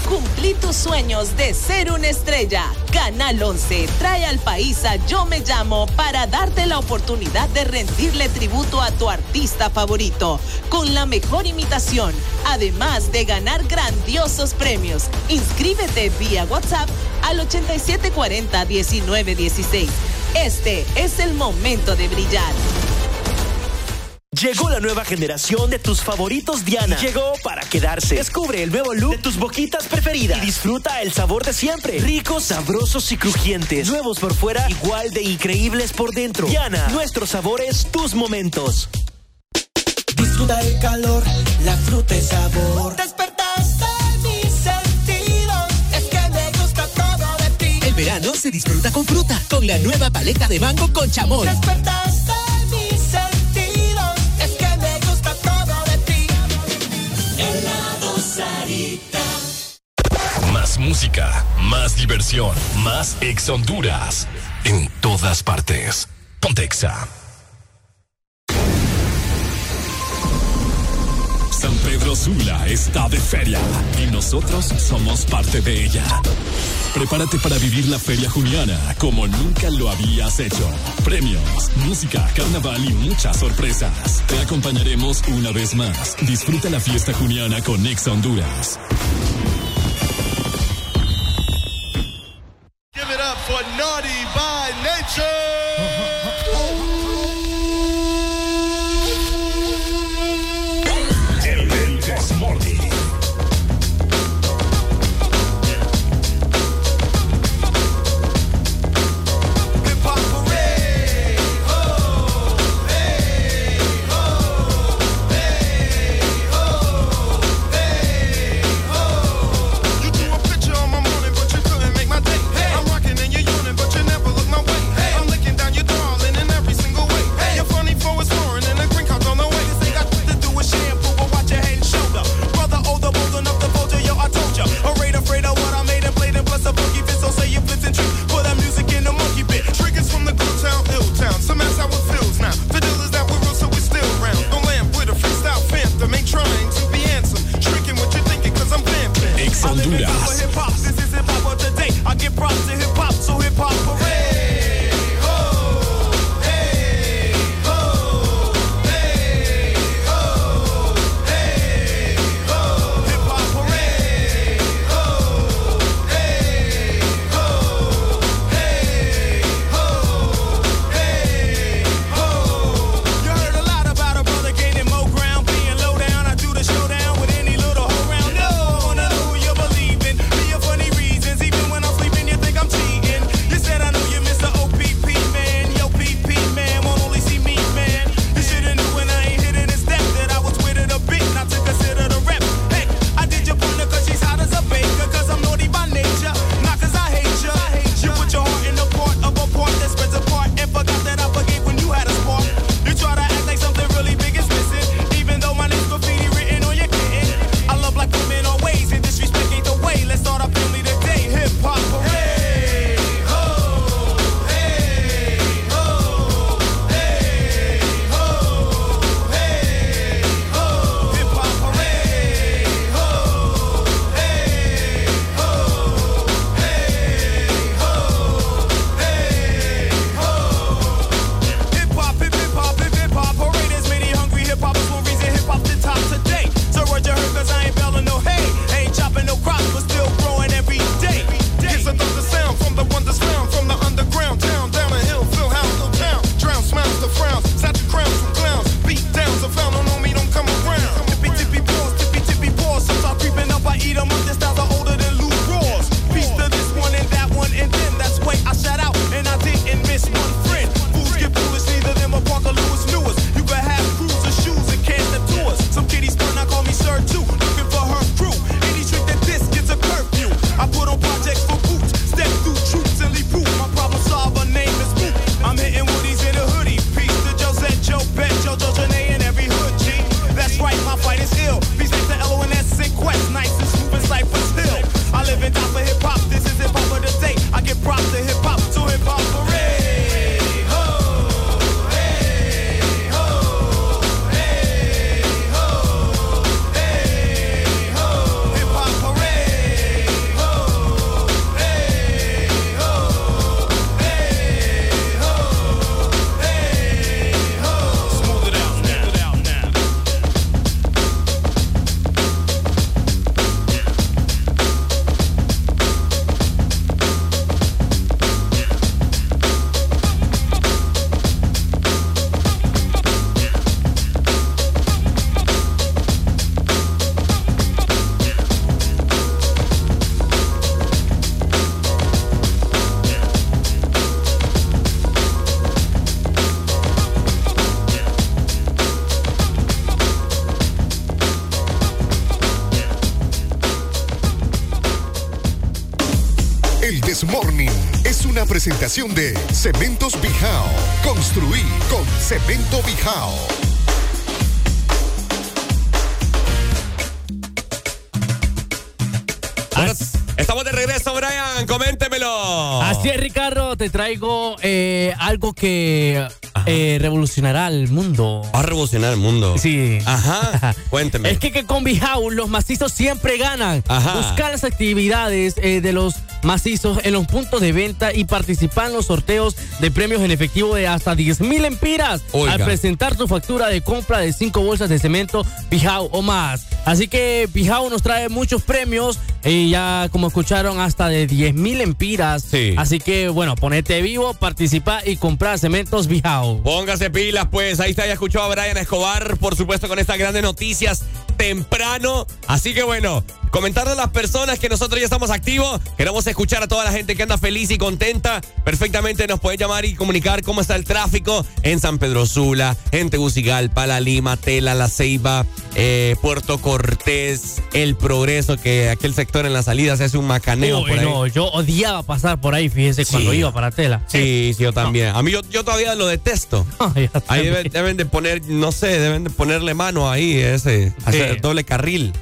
S22: Cumplí tus sueños de ser una estrella. Canal 11 trae al país a Yo Me Llamo para darte la oportunidad de rendirle tributo a tu artista favorito con la mejor imitación, además de ganar grandiosos premios. Inscríbete vía WhatsApp al 8740-1916. Este es el momento de brillar.
S23: Llegó la nueva generación de tus favoritos Diana. Llegó para quedarse. Descubre el nuevo look de tus boquitas preferidas y disfruta el sabor de siempre. Ricos, sabrosos y crujientes. Nuevos por fuera, igual de increíbles por dentro. Diana, nuestros sabores, tus momentos.
S6: Disfruta el calor, la fruta y sabor. Despertaste mis sentidos, es que me gusta todo de ti.
S24: El verano se disfruta con fruta, con la nueva paleta de mango con chamoy.
S6: Despertaste mis sentidos, es que me gusta todo de ti. Helado Sarita.
S1: Más música, más diversión, más Ex Honduras. En todas partes. Pontexa.
S25: Está de feria y nosotros somos parte de ella. Prepárate para vivir la Feria Juniana como nunca lo habías hecho. Premios, música, carnaval y muchas sorpresas. Te acompañaremos una vez más. Disfruta la fiesta juniana con Ex Honduras.
S6: Presentación de Cementos Bijao. Construí con Cemento Bijao.
S4: Estamos de regreso, Brian. Coméntemelo.
S5: Así es, Ricardo, te traigo eh, algo que eh, revolucionará el mundo.
S4: Va a revolucionar el mundo.
S5: Sí.
S4: Ajá. Cuénteme.
S5: Es que, que con Bijau los macizos siempre ganan.
S4: Ajá.
S5: Busca las actividades eh, de los macizos en los puntos de venta y participa en los sorteos de premios en efectivo de hasta 10 mil empiras
S4: Oiga.
S5: al presentar tu factura de compra de 5 bolsas de cemento Bijau o más. Así que Bijau nos trae muchos premios y ya como escucharon hasta de 10 mil empiras.
S4: Sí.
S5: Así que bueno, ponete vivo, participa y compra cementos Bijau.
S4: Póngase pilas, pues. Ahí está, ya escuchó a Brian Escobar, por supuesto, con estas grandes noticias temprano. Así que bueno, comentarle a las personas que nosotros ya estamos activos. Queremos escuchar a toda la gente que anda feliz y contenta. Perfectamente nos puede llamar y comunicar cómo está el tráfico en San Pedro Sula, en Tegucigalpa, La Lima, Tela, La Ceiba, eh, Puerto Cortés, El Progreso, que aquel sector en la salida se hace un macaneo
S5: Uy,
S4: por ahí.
S5: no, yo odiaba pasar por ahí, fíjese, cuando
S4: Sí.
S5: iba para tela.
S4: Sí, sí, yo también. A mí yo, yo todavía lo detesto. Ahí deben, deben de poner, no sé, deben de ponerle mano ahí, ese, hacer doble carril,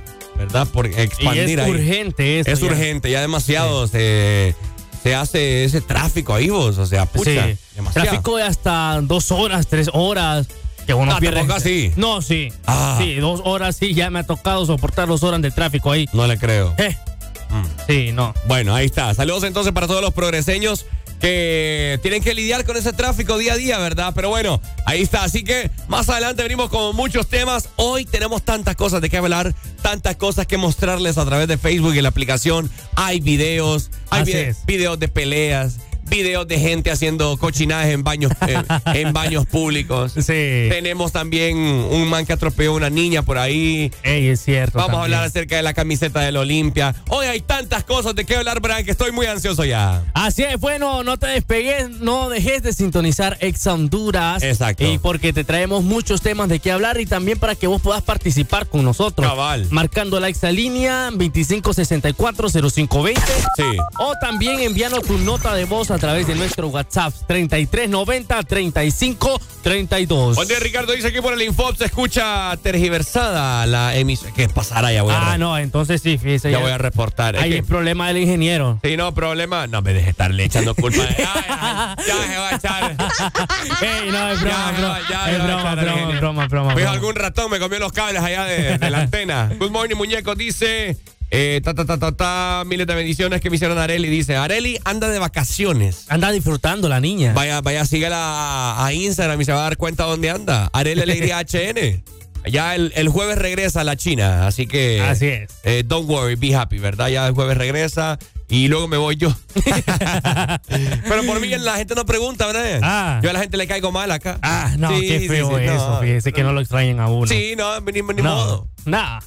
S4: ¿verdad? Por expandir
S5: Y es
S4: ahí.
S5: urgente eso
S4: Es
S5: ya.
S4: urgente, ya demasiado se, se hace ese tráfico ahí vos, o sea, pucha,
S5: Sí.
S4: demasiado.
S5: Tráfico de hasta dos horas, tres horas. Que uno
S4: Ah,
S5: pierde.
S4: así.
S5: No, sí.
S4: Ah.
S5: Sí, dos horas sí, ya me ha tocado soportar dos horas de tráfico ahí.
S4: No le creo.
S5: Eh. Sí, no.
S4: Bueno, ahí está. Saludos entonces para todos los progreseños que tienen que lidiar con ese tráfico día a día, ¿verdad? Pero bueno, ahí está. Así que más adelante venimos con muchos temas. Hoy tenemos tantas cosas de qué hablar, tantas cosas que mostrarles a través de Facebook y la aplicación. Hay videos, hay vide- videos de peleas. Videos de gente haciendo cochinajes en baños, en, en baños públicos.
S5: Sí.
S4: Tenemos también un man que atropelló a una niña por ahí.
S5: Ey, es cierto.
S4: Vamos a hablar acerca de la camiseta del Olimpia. Hoy hay tantas cosas de qué hablar, Brian, que estoy muy ansioso ya.
S5: Así es, bueno, no te despegues, no dejes de sintonizar Ex Honduras.
S4: Exacto.
S5: Y porque te traemos muchos temas de qué hablar y también para que vos puedas participar con nosotros.
S4: Cabal.
S5: Marcando la extra línea 25640520.
S4: Sí.
S5: O también enviando tu nota de voz a través de nuestro WhatsApp 3390-3532.
S4: Buen día, Ricardo. Dice que por el Infop se escucha tergiversada la emisión. ¿Qué pasará? Ya voy a,
S5: Ah, no, entonces sí, fíjese.
S4: ya voy a reportar. Es
S5: Ahí
S4: que-
S5: es problema del ingeniero.
S4: Sí, no, problema. No me dejes estarle echando culpa. Ay, ay, ya se va a echar.
S5: Ey, no, es broma,
S4: Ya,
S5: broma.
S4: ya,
S5: Es broma, broma,
S4: ya.
S5: broma, broma, broma.
S4: algún ratón me comió los cables allá de, de la antena. Good morning, muñeco. Dice. Eh, ta, ta, ta, ta, ta, miles de bendiciones que me hicieron Areli. Dice, Areli anda de vacaciones.
S5: Anda disfrutando la niña.
S4: Vaya, vaya, síguela a, a Instagram y se va a dar cuenta dónde anda. Areli Alegría HN. Ya el, el jueves regresa a la China, así que...
S5: Así es.
S4: eh, don't worry, be happy, ¿verdad? Ya el jueves regresa y luego me voy yo. Pero por mí la gente no pregunta, ¿verdad?
S5: Ah.
S4: Yo a la gente le caigo mal acá.
S5: Ah, no,
S4: Sí,
S5: qué feo
S4: sí,
S5: eso.
S4: no.
S5: fíjese que no lo extrañen a uno.
S4: Sí, no, ni, ni
S5: no,
S4: modo.
S5: Nada.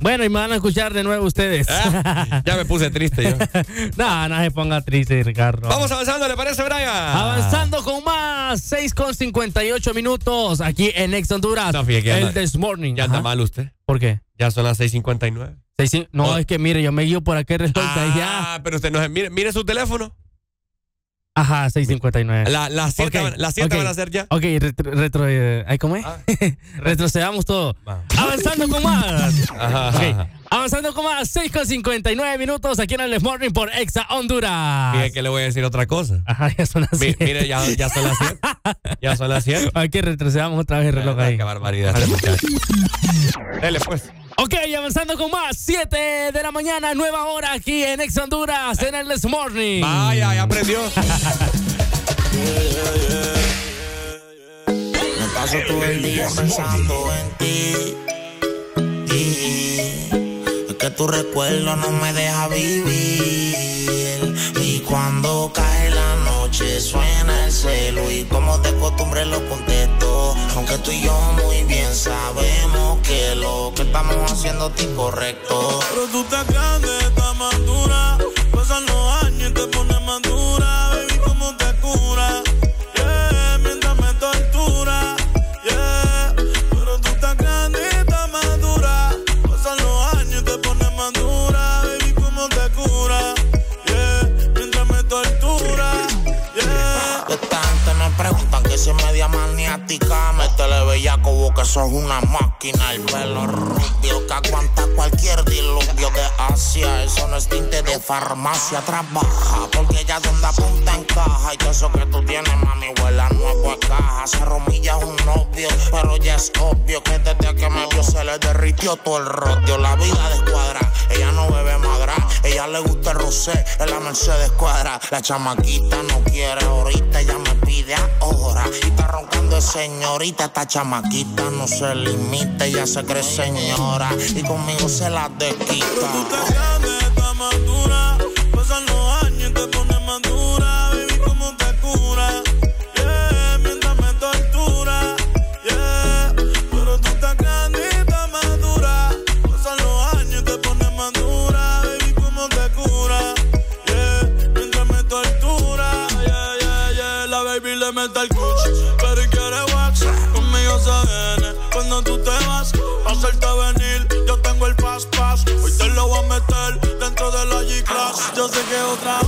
S5: Bueno, y me van a escuchar de nuevo ustedes.
S4: Ah, ya me puse triste yo.
S5: no, no se ponga triste, Ricardo.
S4: Vamos avanzando, ¿le parece, Brian?
S5: Avanzando con más, 6 con 58 minutos aquí en Ex Honduras.
S4: No, fíjate ya
S5: el This Morning.
S4: Ya
S5: Ajá.
S4: mal usted.
S5: ¿Por qué?
S4: Ya son las 6.59.
S5: Seis cin- no,
S4: Oh.
S5: es que mire, yo me guío por aquel allá.
S4: Ah, pero usted no se... Mire, mire su teléfono.
S5: Ajá, 6.59.
S4: La- las siete
S5: Ok,
S4: van- las siete
S5: ok.
S4: van a ser ya.
S5: Ok, retro, retro eh, ¿ay, ¿cómo es? Retrocedamos todo. Avanzando con más.
S4: Ajá,
S5: Ok,
S4: ajá.
S5: Avanzando con más, 6 con 59 minutos aquí en el Morning por Exa Honduras.
S4: Mire que le voy a decir otra cosa.
S5: Ajá, ya son las
S4: Mi-
S5: siete.
S4: mire, ya, ya son las 7. Ya son las 7.
S5: Hay que retrocedamos otra vez el reloj ahí.
S4: Qué barbaridad. Dele, pues.
S5: Ok, avanzando con más, 7 de la mañana, nueva hora aquí en Ex Honduras, en el This Morning.
S4: Vaya, ya aprendió.
S26: Me paso todo el día pensando en ti. Y es que tu recuerdo no me deja vivir. Y cuando cae la noche suena el celo. Y como de costumbre lo contesto. Aunque tú y yo muy bien sabemos que lo que estamos haciendo es incorrecto.
S27: Pero tú estás grande, estás madura. Pasan los años y te pones más dura. Baby, ¿cómo te cura? Yeah, mientras me tortura. Yeah, pero tú estás grande, estás madura. Pasan los años y te pones más dura. Baby, ¿cómo te cura? Yeah,
S26: mientras me tortura. Yeah. Los tantos me preguntan que soy media maniática. Métele bellaco, vos que sos una máquina. El pelo rubio que aguanta cualquier diluvio de Asia. Eso no es tinte de farmacia, trabaja. Porque ella donde apunta encaja. Y todo eso que tú tienes, mami, vuela nuevo es caja. Se romilla es un novio, pero ya es obvio que desde que me vio se le derritió todo el rodio. La vida de cuadra, ella no bebe madra. Ella le gusta el rosé, en la Mercedes cuadra. La chamaquita no quiere ahorita, ella me pide ahora. Y está roncando de señorita, esta chamaquita no se limita, ella se cree señora. Y conmigo se la desquita.
S27: Está madura, pasan otra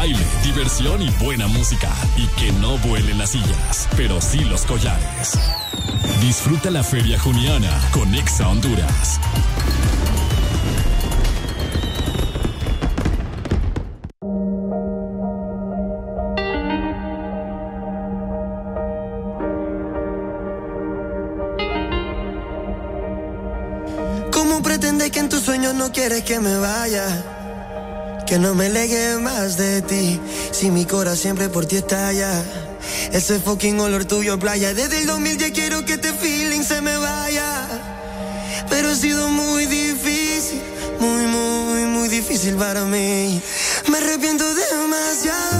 S1: baile, diversión y buena música. Y que no vuelen las sillas, pero sí los collares. Disfruta la feria juniana con Exa Honduras.
S28: Siempre por ti estalla. Ese fucking olor tuyo playa. Desde el 2000 ya quiero que este feeling se me vaya. Pero ha sido muy difícil. Muy, muy, muy difícil para mí. Me arrepiento demasiado.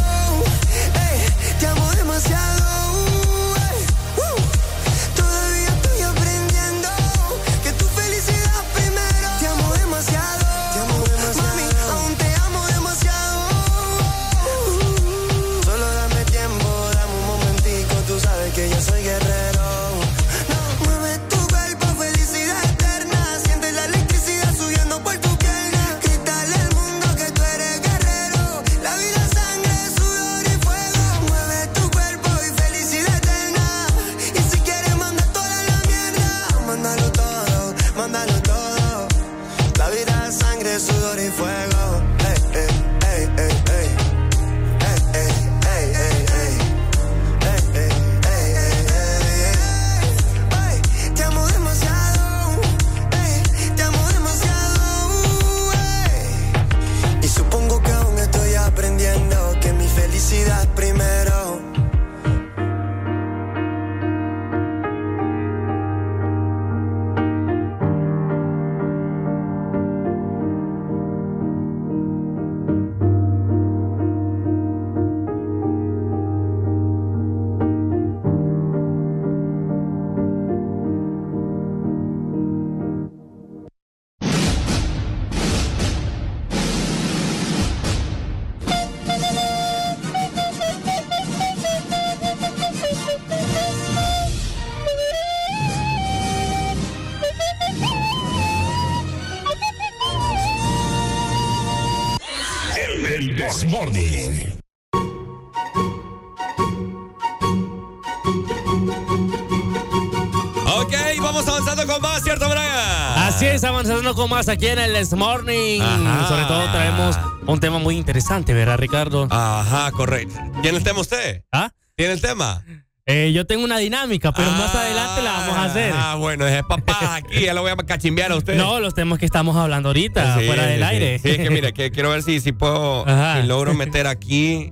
S4: Más
S5: aquí en el This Morning.
S4: Ajá.
S5: Sobre todo traemos un tema muy interesante, ¿verdad, Ricardo?
S4: Ajá, correcto. ¿Tiene el tema usted?
S5: ¿Ah?
S4: ¿Tiene el tema?
S5: Eh, yo tengo una dinámica, pero más adelante la vamos a hacer.
S4: Ah, bueno, es papá aquí, ya lo voy a cachimbear a usted.
S5: No, los temas que estamos hablando ahorita,
S4: Sí,
S5: fuera del
S4: sí,
S5: aire.
S4: Sí, es que mira, que quiero ver si, si puedo,
S5: Ajá.
S4: si logro meter aquí.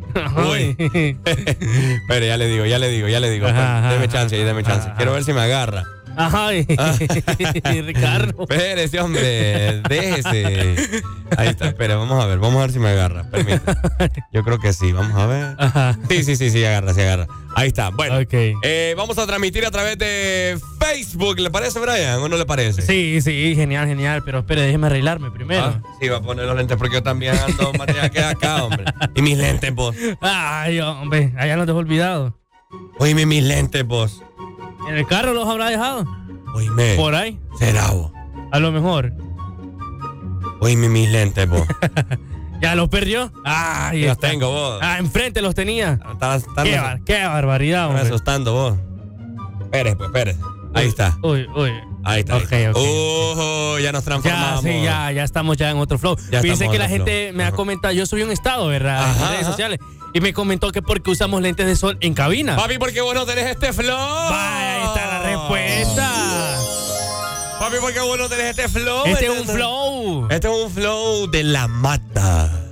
S4: Uy. Pero ya le digo, ya le digo, ya le digo.
S5: Ajá, ajá,
S4: deme chance deme chance. Quiero ver si me agarra.
S5: Ay, Ricardo.
S4: Espérese, hombre, déjese. Ahí está, espera, vamos a ver, vamos a ver si me agarra. Permítame. Yo creo que sí, vamos a ver. Sí, sí, sí, sí, agarra, sí, agarra. Ahí está, bueno. Eh, vamos a transmitir a través de Facebook, ¿le parece, Brian? ¿O no le parece?
S5: Sí, sí, genial, genial. Pero espere, déjeme arreglarme primero.
S4: Ah, sí, va a poner los lentes porque yo también ando allá que acá, hombre. Y mis lentes, vos.
S5: Ay, hombre, allá no te he olvidado.
S4: Oíme mis lentes, vos.
S5: ¿En el carro los habrá dejado?
S4: Oíme.
S5: ¿Por ahí?
S4: Será vos.
S5: A lo mejor.
S4: Oíme mis lentes, vos.
S5: ¿Ya los perdió? Ay,
S4: Los
S5: está.
S4: tengo, vos.
S5: Ah, enfrente los tenía.
S4: Estás, estás
S5: Qué, bar- qué barbaridad, hombre.
S4: asustando, vos. Espérese, pues, espérese. Ahí está.
S5: Uy, uy.
S4: Ahí está. ahí
S5: Ok,
S4: está.
S5: ok.
S4: Uh, ya nos
S5: Ya,
S4: transformamos.
S5: sí, ya, ya estamos ya en otro flow.
S4: Ya
S5: Fíjense que la gente me ha comentado, yo subí un estado, ¿verdad?
S4: Ajá,
S5: en redes
S4: ajá.
S5: Y me comentó que porque usamos lentes de sol en cabina.
S4: Papi, porque vos no tenés este flow.
S5: Vaya, ahí está la respuesta.
S4: Papi, porque vos no tenés este flow.
S5: Este es un flow.
S4: Este es un flow de la mata.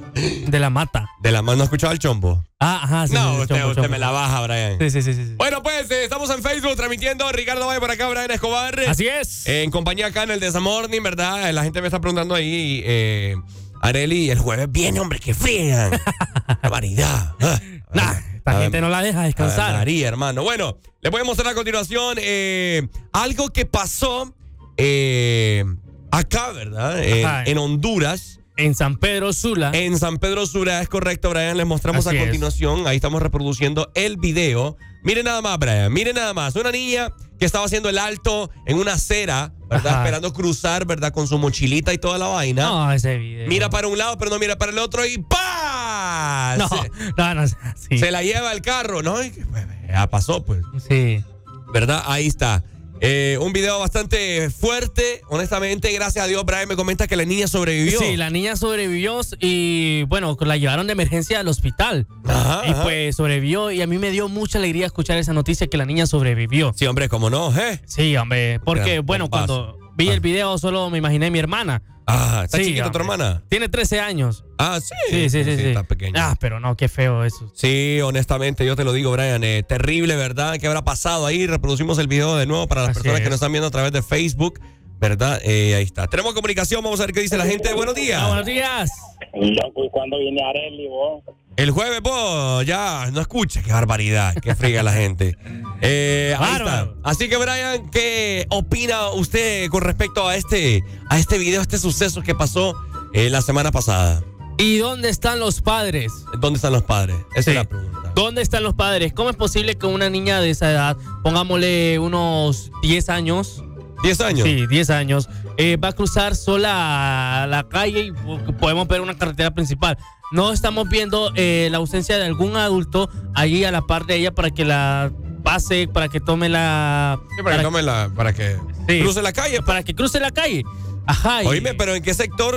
S5: De la mata.
S4: De la mata. ¿No has escuchado el chombo?
S5: Ah, ajá, sí.
S4: no,
S5: sí,
S4: usted,
S5: chombo,
S4: usted
S5: chombo.
S4: me la baja, Brian.
S5: Sí, sí, sí, sí. sí.
S4: Bueno, pues eh, estamos en Facebook transmitiendo. Ricardo Valle por acá, Brian Escobar.
S5: Así es.
S4: Eh, en compañía acá en el Desamorning, ¿verdad? La gente me está preguntando ahí, eh, Areli, el jueves viene, hombre, que frían. Qué variedad. Ah,
S5: Nah, esta gente no la deja descansar.
S4: María, hermano. Bueno, les voy a mostrar a continuación eh, algo que pasó eh, acá, ¿verdad? En Honduras.
S5: En San Pedro Sula.
S4: En San Pedro Sula, es correcto, Brian. Les mostramos
S5: Así
S4: a
S5: es.
S4: continuación. Ahí estamos reproduciendo el video. Miren nada más, Brian. Miren nada más. Una niña que estaba haciendo el alto en una acera, ¿verdad?
S5: Ajá.
S4: Esperando cruzar, ¿verdad? Con su mochilita y toda la vaina.
S5: No, ese video.
S4: Mira para un lado, pero no mira para el otro y ¡pa!
S5: No,
S4: Se,
S5: no, no, sí.
S4: se la lleva el carro, ¿no? Y, pues, ya pasó, pues.
S5: Sí.
S4: ¿Verdad? Ahí está. Eh, un video bastante fuerte, honestamente, gracias a Dios, Brian me comenta que la niña sobrevivió.
S5: Sí, la niña sobrevivió y bueno, la llevaron de emergencia al hospital.
S4: Ajá,
S5: y
S4: ajá.
S5: pues sobrevivió y a mí me dio mucha alegría escuchar esa noticia que la niña sobrevivió.
S4: Sí, hombre, cómo no, ¿eh?
S5: Sí, hombre, porque
S4: Gran
S5: bueno, cuando vi el video solo me imaginé a mi hermana.
S4: Ah, ¿está
S5: Sí,
S4: chiquita tu hermana?
S5: Tiene 13 años.
S4: Ah, sí.
S5: Sí, sí, sí. sí.
S4: Está pequeña.
S5: Ah, pero no, qué feo eso.
S4: Sí, honestamente, yo te lo digo, Brian, eh, terrible, ¿verdad? ¿Qué habrá pasado ahí? Reproducimos el video de nuevo para las
S5: Así
S4: personas que nos están viendo a través de Facebook, ¿verdad? Eh, ahí está. Tenemos comunicación, vamos a ver qué dice la gente. Buenos días.
S5: Ah, buenos días.
S29: Loco, ¿y cuándo viene Areli, vos?
S4: El jueves, vos, ya, no escucha, qué barbaridad, qué friga la gente. Eh, ahí está. Así que, Brian, ¿qué opina usted con respecto a este, a este video, a este suceso que pasó eh, la semana pasada?
S5: ¿Y dónde están los padres?
S4: ¿Dónde están los padres? Esa
S5: Sí.
S4: es la pregunta.
S5: ¿Dónde están los padres? ¿Cómo es posible que una niña de esa edad, pongámosle unos 10 años,
S4: ¿10 años?
S5: Sí, 10 años. Eh, va a cruzar sola a la calle y po- podemos ver una carretera principal. No estamos viendo eh, la ausencia de algún adulto allí a la par de ella para que la pase, para que tome la...
S4: Sí, para que tome la- para que
S5: Sí.
S4: cruce la calle.
S5: Para que cruce la calle. Ajá.
S4: Oíme, pero ¿en qué sector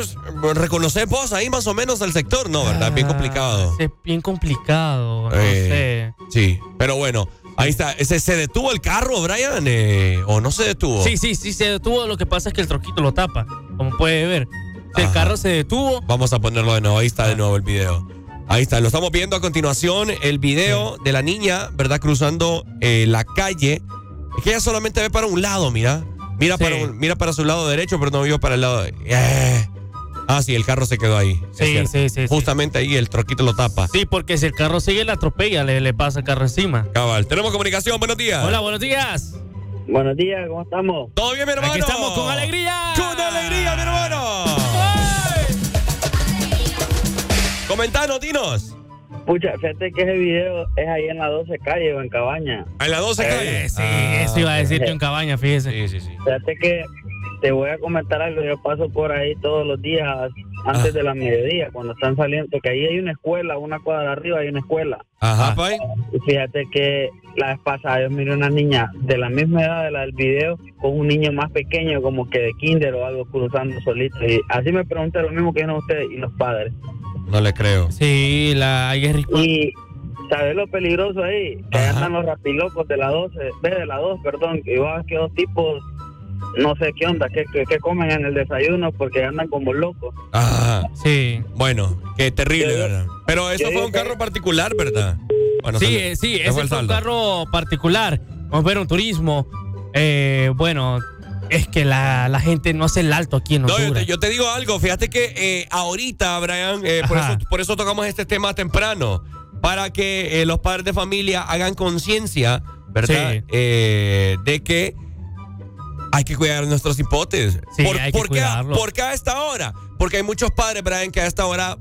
S4: reconoces vos ahí más o menos el sector? No, ¿verdad? Bien complicado.
S5: Es bien complicado, no
S4: Eh, Sí, pero bueno, ahí está. ¿Se, se detuvo el carro, Brian? Eh, ¿O no se detuvo?
S5: Sí, sí, sí, se detuvo. Lo que pasa es que el troquito lo tapa, como puede ver. Si el
S4: Ajá.
S5: carro se detuvo,
S4: Vamos a ponerlo de nuevo. Ahí está de nuevo el video. Ahí está. Lo estamos viendo a continuación. El video de la niña, ¿verdad? Cruzando eh, la calle. Es que ella solamente ve para un lado, mira. Mira,
S5: Sí.
S4: para, un- mira para su lado derecho, pero no vio para el lado. de- Eh. Ah, sí, el carro se quedó ahí.
S5: Sí, sí, sí, sí.
S4: Justamente ahí el troquito lo tapa.
S5: sí, porque si el carro sigue, la atropella, le, le pasa el carro encima.
S4: Cabal. Tenemos comunicación. Buenos días.
S5: Hola, buenos días.
S29: Buenos días, ¿cómo estamos?
S4: ¿Todo bien, mi hermano?
S5: Aquí estamos con alegría.
S4: ¡Con alegría, mi hermano! Comentanos, dinos.
S29: Pucha, fíjate que ese video es ahí en la 12 calle o en Cabaña.
S4: En la 12 calle.
S5: Eh, sí, eso iba a decir yo en cabaña, fíjese.
S4: Sí, sí, sí.
S29: Fíjate que te voy a comentar algo. Yo paso por ahí todos los días antes de la mediodía, cuando están saliendo, porque ahí hay una escuela, una cuadra arriba hay una escuela.
S4: Ajá, pay.
S29: Y fíjate que la vez pasada yo miré una niña de la misma edad de la del video con un niño más pequeño, como que de kinder o algo, cruzando solito. Y así me pregunté lo mismo que no ustedes y los padres.
S4: No le creo.
S5: Sí, la Jerry.
S29: Y ¿sabes lo peligroso ahí? Que andan los rapilocos de la 12, ve de la 2, perdón, que igual que dos tipos, no sé qué onda, que, que, que comen en el desayuno porque andan como locos.
S4: Ajá.
S5: Sí.
S4: Bueno, qué terrible,
S29: Yo-
S4: ¿verdad? Pero eso fue un
S29: que-
S4: carro particular, ¿verdad? Bueno,
S5: sí,
S4: se-
S5: eh, sí,
S4: se
S5: ese
S4: fue
S5: un carro particular. Vamos a ver un turismo. Eh, bueno, es que la, la gente no hace el alto aquí en
S4: No, yo
S5: Honduras.
S4: te, yo te digo algo, fíjate que eh, ahorita, Brian, eh, por, eso, por eso tocamos este tema temprano, para que eh, los padres de familia hagan conciencia, ¿verdad?
S5: Sí.
S4: Eh, de que hay que cuidar a nuestros hipotes.
S5: Sí,
S4: ¿Por,
S5: hay que
S4: por qué, a-
S5: cuidarlos.
S4: por qué a esta hora? Porque hay muchos padres, Brian, que a esta hora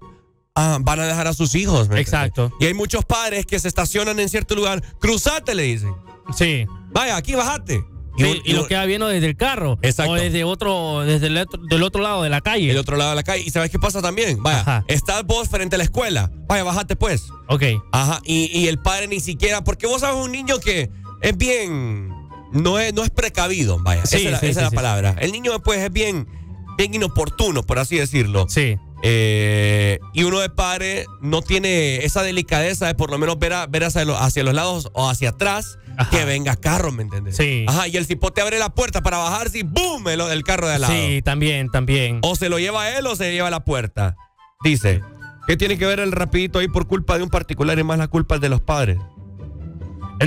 S4: ah, van a dejar a sus hijos.
S5: Exacto.
S4: Y hay muchos padres que se estacionan en cierto lugar, cruzate, le dicen.
S5: Sí.
S4: Vaya, aquí bajate.
S5: Sí, y lo queda viendo desde el carro.
S4: Exacto.
S5: O desde otro, desde el otro, del otro lado de la calle.
S4: del otro lado de la calle. ¿Y sabes qué pasa también? Vaya,
S5: Ajá.
S4: estás vos frente a la escuela. Vaya, bájate pues.
S5: Ok.
S4: Ajá. Y, y el padre ni siquiera, porque vos sabes un niño que es bien, no es, no es precavido, vaya.
S5: Sí,
S4: esa es la,
S5: sí,
S4: esa
S5: sí,
S4: es la
S5: sí.
S4: palabra. El niño pues es bien, bien inoportuno, por así decirlo.
S5: Sí.
S4: Eh, y uno de padre no tiene esa delicadeza de por lo menos ver, a- ver hacia, lo- hacia los lados o hacia atrás
S5: Ajá.
S4: que venga carro, ¿me entiendes?
S5: Sí.
S4: Ajá, y el cipote abre la puerta para bajarse y ¡boom! El, el carro de al lado.
S5: Sí, también, también.
S4: O se lo lleva él o se lleva a la puerta. Dice, ¿qué tiene que ver el rapidito ahí por culpa de un particular y más la culpa de los padres?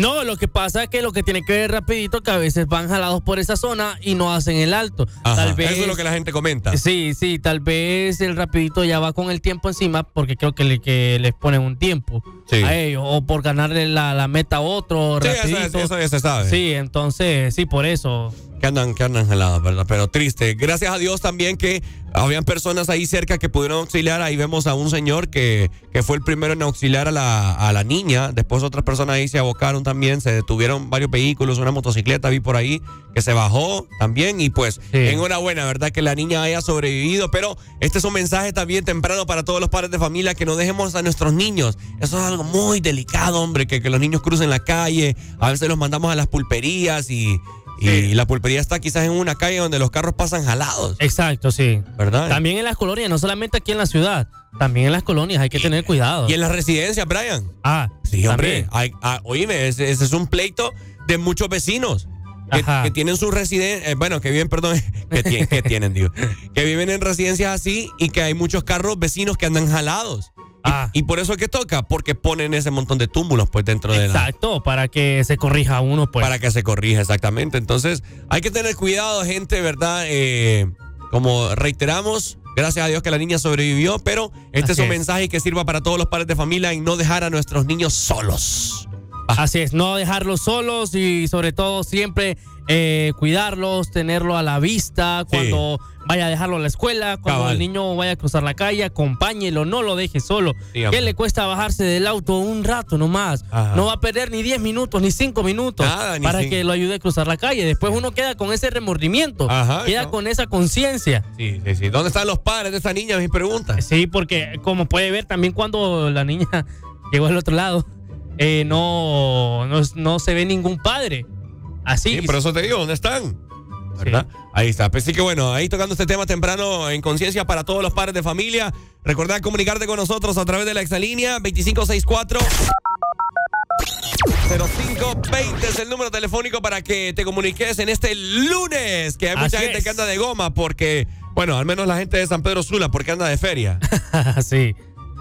S5: No, lo que pasa es que lo que tiene que ver rapidito que a veces van jalados por esa zona y no hacen el alto.
S4: Ajá,
S5: tal vez
S4: Eso es lo que la gente comenta.
S5: Sí, sí, tal vez el rapidito ya va con el tiempo encima porque creo que, le, que les ponen un tiempo
S4: Sí.
S5: a ellos o por ganarle la, la meta a otro
S4: Sí, eso,
S5: rapidito.
S4: es- eso ya se sabe.
S5: Sí, entonces, sí, por eso.
S4: Que andan, que andan heladas, ¿verdad? Pero triste. Gracias a Dios también que habían personas ahí cerca que pudieron auxiliar. Ahí vemos a un señor que, que fue el primero en auxiliar a la, a la niña. Después otras personas ahí se abocaron también. Se detuvieron varios vehículos, una motocicleta vi por ahí que se bajó también. Y pues, enhorabuena, ¿verdad? Que la niña haya sobrevivido. Pero este es un mensaje también temprano para todos los padres de familia que no dejemos a nuestros niños. Eso es algo muy delicado, hombre, que, que los niños crucen la calle. A veces los mandamos a las pulperías y... Y la pulpería está quizás en una calle donde los carros pasan jalados.
S5: Exacto, sí.
S4: ¿Verdad?
S5: También en las colonias, no solamente aquí en la ciudad, también en las colonias hay que tener cuidado.
S4: Y en las residencias, Brian.
S5: Ah,
S4: Sí, hombre. Hay- ah, oíme, ese, ese es un pleito de muchos vecinos. Que, tienen su residencia, bueno, que viven, perdón, que, ti- que tienen, digo, que viven en residencias así y que hay muchos carros vecinos que andan jalados.
S5: Ah.
S4: Y, por eso es que toca, porque ponen ese montón de túmulos pues dentro de la,
S5: Exacto, para que se corrija uno, pues.
S4: para que se corrija exactamente. Entonces, hay que tener cuidado, gente, ¿verdad? Eh, como reiteramos, gracias a Dios que la niña sobrevivió, pero este
S5: Así
S4: es un
S5: es.
S4: mensaje que sirva para todos los padres de familia y no dejar a nuestros niños solos.
S5: Así es, no dejarlos solos y sobre todo siempre eh, cuidarlos, tenerlo a la vista cuando vaya a dejarlo a la escuela, cuando
S4: Cabal.
S5: el niño vaya a cruzar la calle, acompáñelo, no lo deje solo. ¿Qué le cuesta bajarse del auto un rato nomás?
S4: Ajá.
S5: No va a perder ni 10 minutos, ni 5 minutos
S4: Nada, ni
S5: para
S4: cinco.
S5: que lo ayude a cruzar la calle. Después uno queda con ese remordimiento,
S4: Ajá,
S5: queda con esa conciencia.
S4: Sí, sí, sí. ¿Dónde están los padres de esa niña? Mi pregunta.
S5: Sí, porque como puede ver también cuando la niña llegó al otro lado, eh, no, no, no se ve ningún padre. Así.
S4: Sí, por eso te digo, ¿dónde están? ¿Verdad? Ahí está. Pues sí que bueno, ahí tocando este tema temprano en conciencia para todos los padres de familia. Recordad comunicarte con nosotros a través de la exalínea 2564 0520 es el número telefónico para que te comuniques en este lunes, que hay mucha
S5: Así
S4: gente
S5: es.
S4: que anda de goma porque, bueno, al menos la gente de San Pedro Sula porque anda de feria,
S5: sí.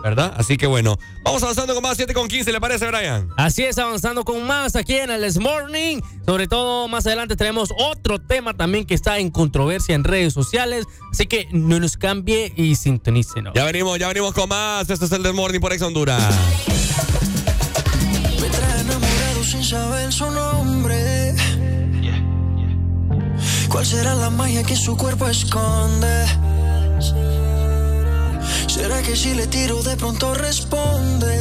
S4: ¿Verdad? Así que bueno, vamos avanzando con más 7 con 15, ¿le parece, Brian?
S5: Así es, avanzando con más aquí en el This Morning. Sobre todo, más adelante tenemos otro tema también que está en controversia en redes sociales. Así que no nos cambie y sintonícenos.
S4: Ya venimos, ya venimos con más. Esto es el Del Morning por Ex Honduras.
S28: Me trae enamorado sin saber su nombre. ¿Cuál será la magia que su cuerpo esconde? ¿Será que si le tiro de pronto responde?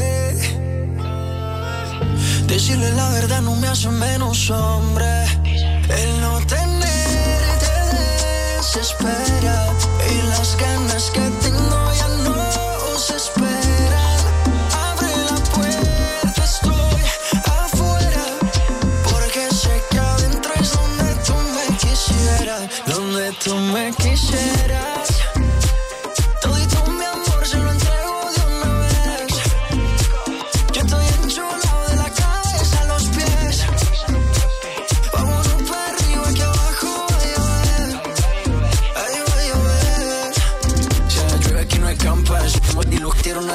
S28: Decirle la verdad no me hace menos hombre. El no tenerte desespera y las ganas que tengo
S30: ya no se esperan. donde tú me quisieras.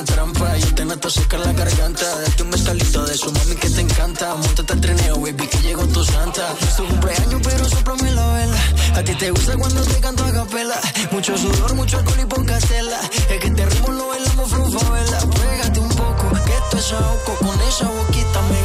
S30: Trampa. Yo te meto a secar la garganta. Date un bestalito de su mami que te encanta. Montate al trineo, baby, que llegó tu santa. Es tu cumpleaños, pero soplame la vela A ti te gusta cuando te canto a capela. Mucho sudor, mucho alcohol y poca tela. Es que te ritmo lo bailamos vela Pégate un poco, que esto es ahogo Con esa boquita me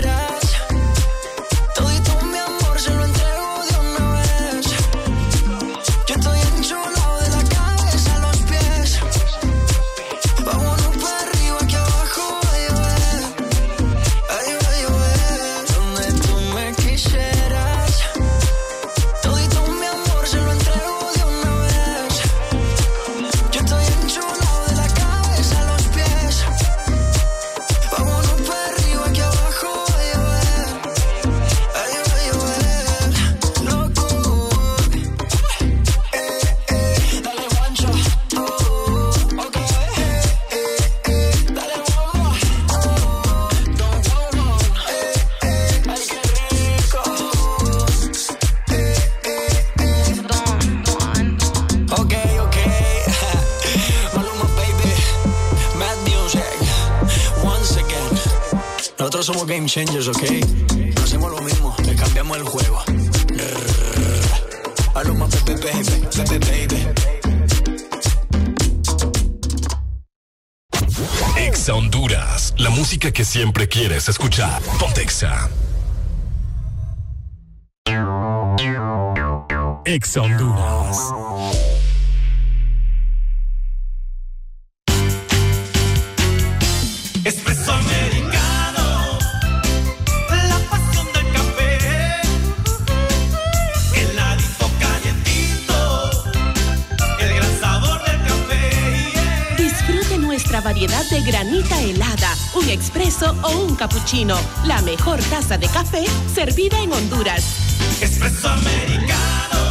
S30: Nosotros somos game changers, ok No hacemos lo mismo, le cambiamos el juego baby, baby, baby
S1: Exa Honduras, la música que siempre quieres escuchar. Pontexa. Exa Honduras.
S22: Expreso o un cappuccino. La mejor taza de café servida en Honduras.
S18: Espresso americano,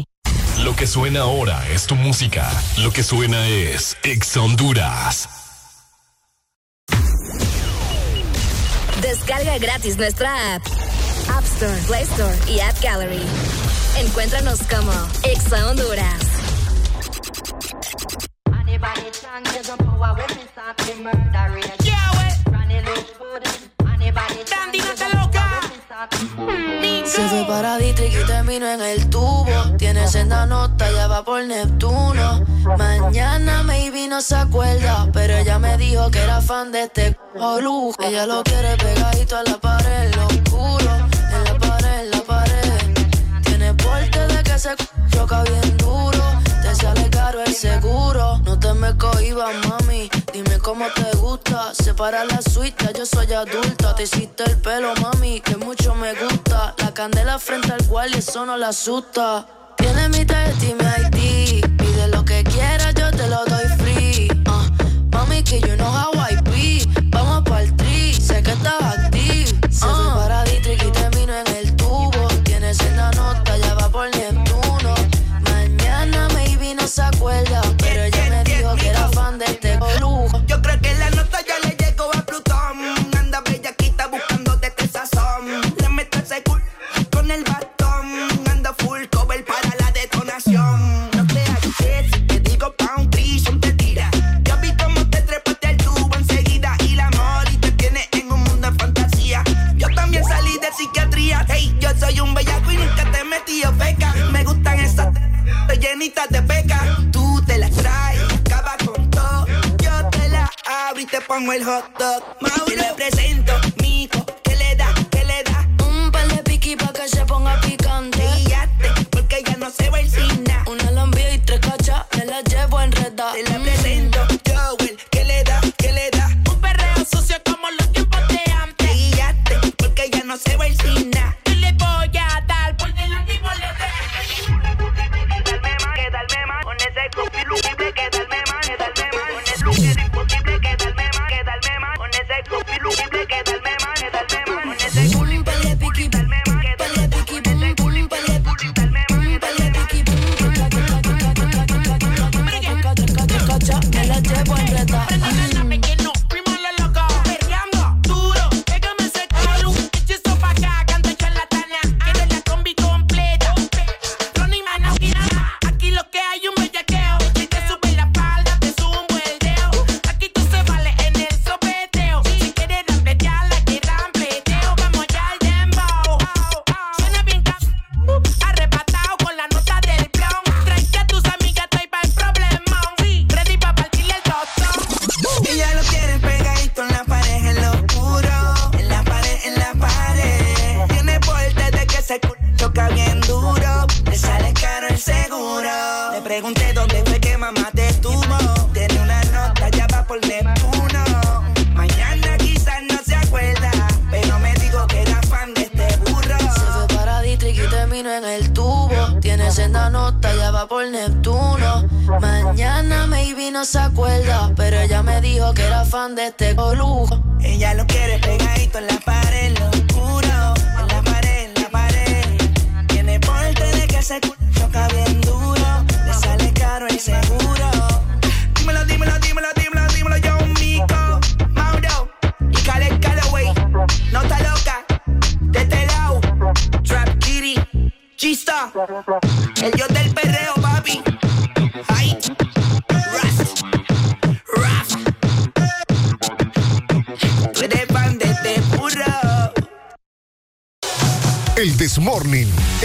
S1: Lo que suena ahora es tu música. Lo que suena es Exa Honduras.
S2: Descarga gratis nuestra app. App Store, Play Store y App Gallery. Encuéntranos como Exa Honduras.
S31: Se fue para Dietrich y terminó en el tubo. Tiene senda nota, ya va por Neptuno. Mañana maybe no se acuerda, pero ella me dijo que era fan de este lujo. Ella lo quiere pegadito a la pared, lo oscuro. Porte de que se choca bien duro. Te sale caro el seguro. No te me cohibas, mami. Dime cómo te gusta. Separa la suite, yo soy adulta. Te hiciste el pelo, mami, que mucho me gusta. La candela frente al cual y eso no la asusta. Tiene mi tarjeta y mi ID. Pide lo que quieras, yo te lo doy free. Ah, mami, que you know how I be. Vamos pa'l tri, sé que estás active. Se fue pero me que era fan de este lujo.
S6: Yo creo que la nota ya le llegó a Plutón. Anda bellaquita buscando de este sazón. Le meto seguro con el bastón. Anda full cover para la detonación. No te hagas si te digo country, son
S32: te tira. Yo vi cómo te trepaste al tubo enseguida. Y la y te tiene en
S31: un mundo de fantasía. Yo también salí de psiquiatría.
S32: Hey, yo soy un bellaco y nunca te he metido
S31: feca. Me gustan esas llenitas de pongo el hot dog.
S32: Te lo presento, mijo, ¿qué le da? ¿Qué le da?
S31: Un par de piqui pa' que se ponga picante.
S32: Guíate, porque ya no se va sin nada.
S31: Una lambia y tres cachas, me la llevo enredada.
S32: Te la
S6: presento,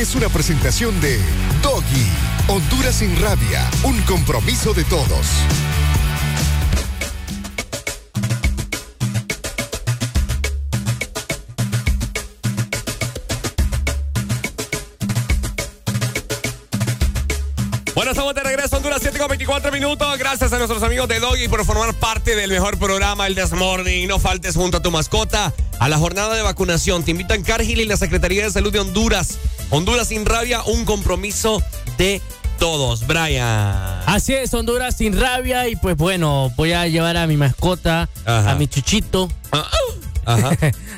S6: es una presentación de Doggy, Honduras sin rabia, un compromiso de todos.
S4: Bueno, estamos de regreso, Honduras 7 con 24 minutos. Gracias a nuestros amigos de Doggy por formar parte del mejor programa, el This Morning. No faltes junto a tu mascota a la jornada de vacunación. Te invitan Cargill y la Secretaría de Salud de Honduras. Honduras sin rabia, un compromiso de todos. Brian.
S5: Así es, Honduras sin rabia. Y pues bueno, voy a llevar a mi mascota,
S4: Ajá.
S5: a mi chuchito,
S4: Ajá.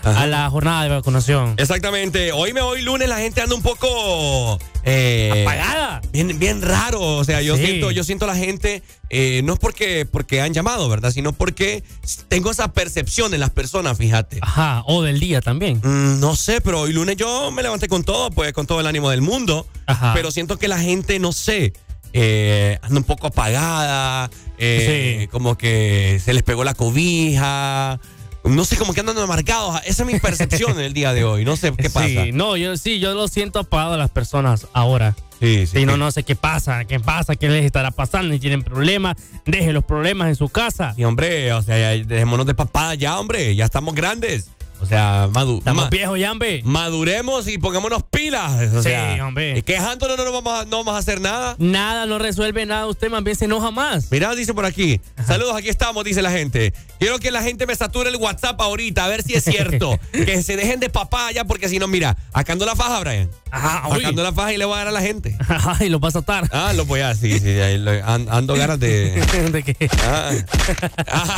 S5: a la jornada de vacunación.
S4: Exactamente. Hoy me hoy lunes la gente anda un poco eh,
S5: Apagada.
S4: Bien, bien raro. O sea, yo
S5: Sí.
S4: siento, yo siento la gente, eh, no es porque, porque han llamado, ¿verdad? Sino porque tengo esa percepción en las personas, fíjate.
S5: Ajá, o del día también.
S4: Mm, no sé, pero hoy lunes yo me levanté con todo, pues con todo el ánimo del mundo.
S5: Ajá.
S4: Pero siento que la gente, no sé, eh, anda un poco apagada, eh, como que se les pegó la cobija. No sé, como que andan amargados. Esa es mi percepción en el día de hoy. No sé qué pasa.
S5: Sí, no, yo sí, yo lo siento apagado a las personas ahora.
S4: Sí,
S5: Sí, no, no sé qué pasa, qué pasa, qué les estará pasando, y tienen problemas, dejen los problemas en su casa.
S4: Y hombre, o sea, ya dejémonos de papada ya, hombre. Ya estamos grandes. O sea, madu
S5: Estamos
S4: ma-
S5: viejos
S4: maduremos y pongámonos pilas. O
S5: Sí,
S4: sea,
S5: hombre.
S4: y Quejándonos no, no vamos a, no vamos a hacer nada.
S5: Nada, no resuelve nada, usted más bien se enoja más.
S4: Mira, dice por aquí. Saludos, aquí estamos, dice la gente. Quiero que la gente me sature el WhatsApp ahorita, a ver si es cierto. que se dejen de papaya, porque si no, mira, acá ando la faja, Brian.
S5: Ajá, uy.
S4: Acá ando la faja y le voy a dar a la gente.
S5: Ay, lo vas a atar.
S4: Ah, lo voy a, sí, sí, ahí lo- ando ganas de.
S5: ¿De qué?
S4: Ah.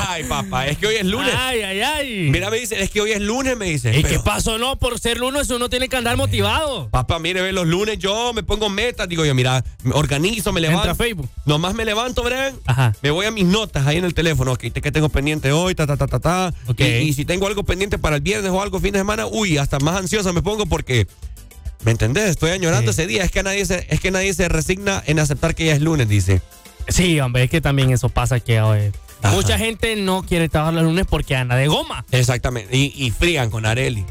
S4: Ay, papá, es que hoy es lunes.
S5: Ay, ay, ay.
S4: Mira, me dice, es que hoy es lunes, me dice.
S5: ¿Y
S4: Pero-
S5: qué pasó? No, por ser lunes uno tiene que andar motivado.
S4: Papá, mire, ve, los lunes yo me pongo metas, digo yo, mira, me organizo, me levanto.
S5: Entra a Facebook.
S4: Nomás me levanto, Brian.
S5: Ajá.
S4: Me voy a mis notas ahí en el teléfono. ¿qué tengo pendiente hoy? Ta, ta, ta, ta, ta.
S5: Ok.
S4: Y, y si tengo algo pendiente para el viernes o algo fin de semana, uy, hasta más ansiosa me pongo porque, ¿me entendés? Estoy añorando
S5: Sí.
S4: ese día. Es que, nadie se, es que nadie se resigna en aceptar que ya es lunes, dice.
S5: Sí, hombre, es que también eso pasa que
S4: Ajá.
S5: mucha gente no quiere trabajar los lunes porque anda de goma.
S4: Exactamente. Y, y frían con Areli.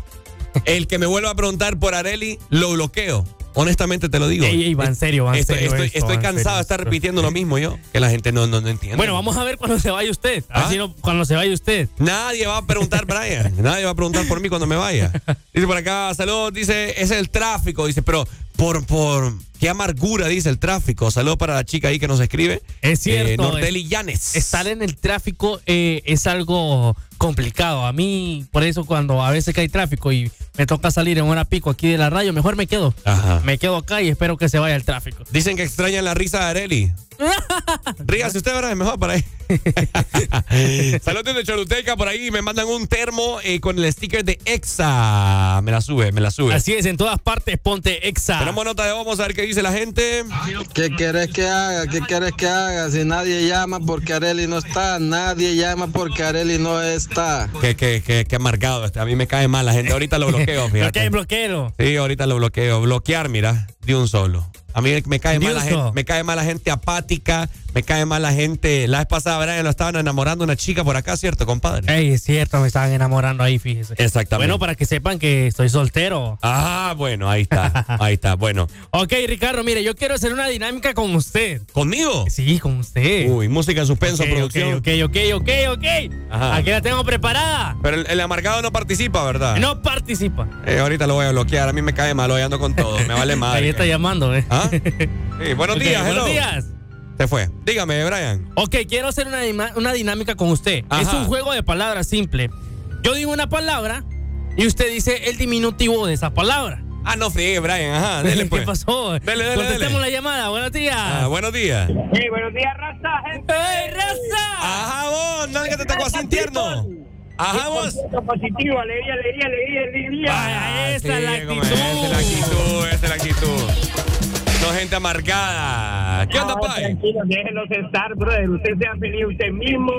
S4: El que me vuelva a preguntar por Areli, lo bloqueo. Honestamente te lo digo.
S5: Ey, ey, va en serio, va en
S4: estoy,
S5: serio
S4: estoy-
S5: esto,
S4: cansado
S5: serio
S4: de estar repitiendo lo mismo yo, que la gente no, no, no entiende.
S5: Bueno, vamos a ver cuando se vaya usted. A ver
S4: ¿Ah?
S5: si no- cuando se vaya usted.
S4: Nadie va a preguntar, Brian. Nadie va a preguntar por mí cuando me vaya. Dice por acá, saludos, dice, es el tráfico. Dice, pero por, por, qué amargura dice el tráfico. Saludos para la chica ahí que nos escribe.
S5: Es cierto.
S4: Eh, Nordeli Llanes.
S5: Estar en el tráfico eh, es algo complicado. A mí, por eso, cuando a veces que hay tráfico y me toca salir en hora pico aquí de la radio, mejor me quedo.
S4: Ajá.
S5: Me quedo acá y espero que se vaya el tráfico.
S4: Dicen que extrañan la risa de Areli. Ríase usted, ¿verdad? Es mejor para ahí. Saludos de Choluteca, por ahí me mandan un termo eh, con el sticker de EXA. Me la sube, me la sube.
S5: Así es, en todas partes ponte exa.
S4: Tenemos nota de vamos a ver qué dice la gente.
S33: ¿Qué querés que haga? ¿Qué querés que haga? Si nadie llama porque Areli no está, nadie llama porque Areli no está.
S4: Qué, qué, qué, qué amargado este. A mí me cae mal la gente. Ahorita lo bloqueo, fíjate.
S5: Ok, bloqueelo.
S4: Sí, ahorita lo bloqueo. Bloquear, mira, de un solo. A mí me cae mal la gente, me cae mal la gente apática, me cae mal la gente. La vez pasada, Brian, lo estaban enamorando una chica por acá, ¿cierto, compadre?
S5: Ey, es cierto, me estaban enamorando ahí, fíjese.
S4: Exactamente.
S5: Bueno, para que sepan que estoy soltero.
S4: Ah, bueno, ahí está, ahí está, bueno.
S5: Ok, Ricardo, mire, yo quiero hacer una dinámica con usted.
S4: ¿Conmigo?
S5: Sí, con usted.
S4: Uy, música en suspenso, producción.
S5: Ok, ok, ok, ok.
S4: Ajá.
S5: Aquí la tengo preparada.
S4: Pero el, el amargado no participa, ¿verdad?
S5: No participa.
S4: Eh, ahorita lo voy a bloquear. A mí me cae mal, hoy ando con todo. Me vale madre.
S5: Ahí está llamando, ¿eh?
S4: ¿Ah? Sí, buenos
S5: Ok,
S4: días,
S5: Buenos
S4: hello.
S5: días.
S4: Se fue. Dígame, Brian.
S5: Ok, quiero hacer una, dinámica con usted.
S4: Ajá.
S5: Es un juego de palabras simple. Yo digo una palabra y usted dice el diminutivo de esa palabra.
S4: Ah, no friegue, Brian. Ajá, dele pues.
S5: ¿Qué pasó?
S4: Dele, dele,
S5: Contestemos
S4: dele.
S5: la llamada. Buenos días.
S4: Ah, buenos días.
S32: Hey, buenos días, raza, gente.
S5: ¡Ey, raza!
S4: Ajá, vos, no que te tocó así tierno. Ajá, vos.
S32: Positivo, alegría, alegría, alegría, alegría.
S5: Vaya, esa es la
S4: Sí,
S5: actitud.
S4: Esa es la actitud, esa es la actitud. No gente amargada. ¿Qué onda, Pai?
S32: Tranquilo, déjenos estar, brother. Usted sea feliz usted mismo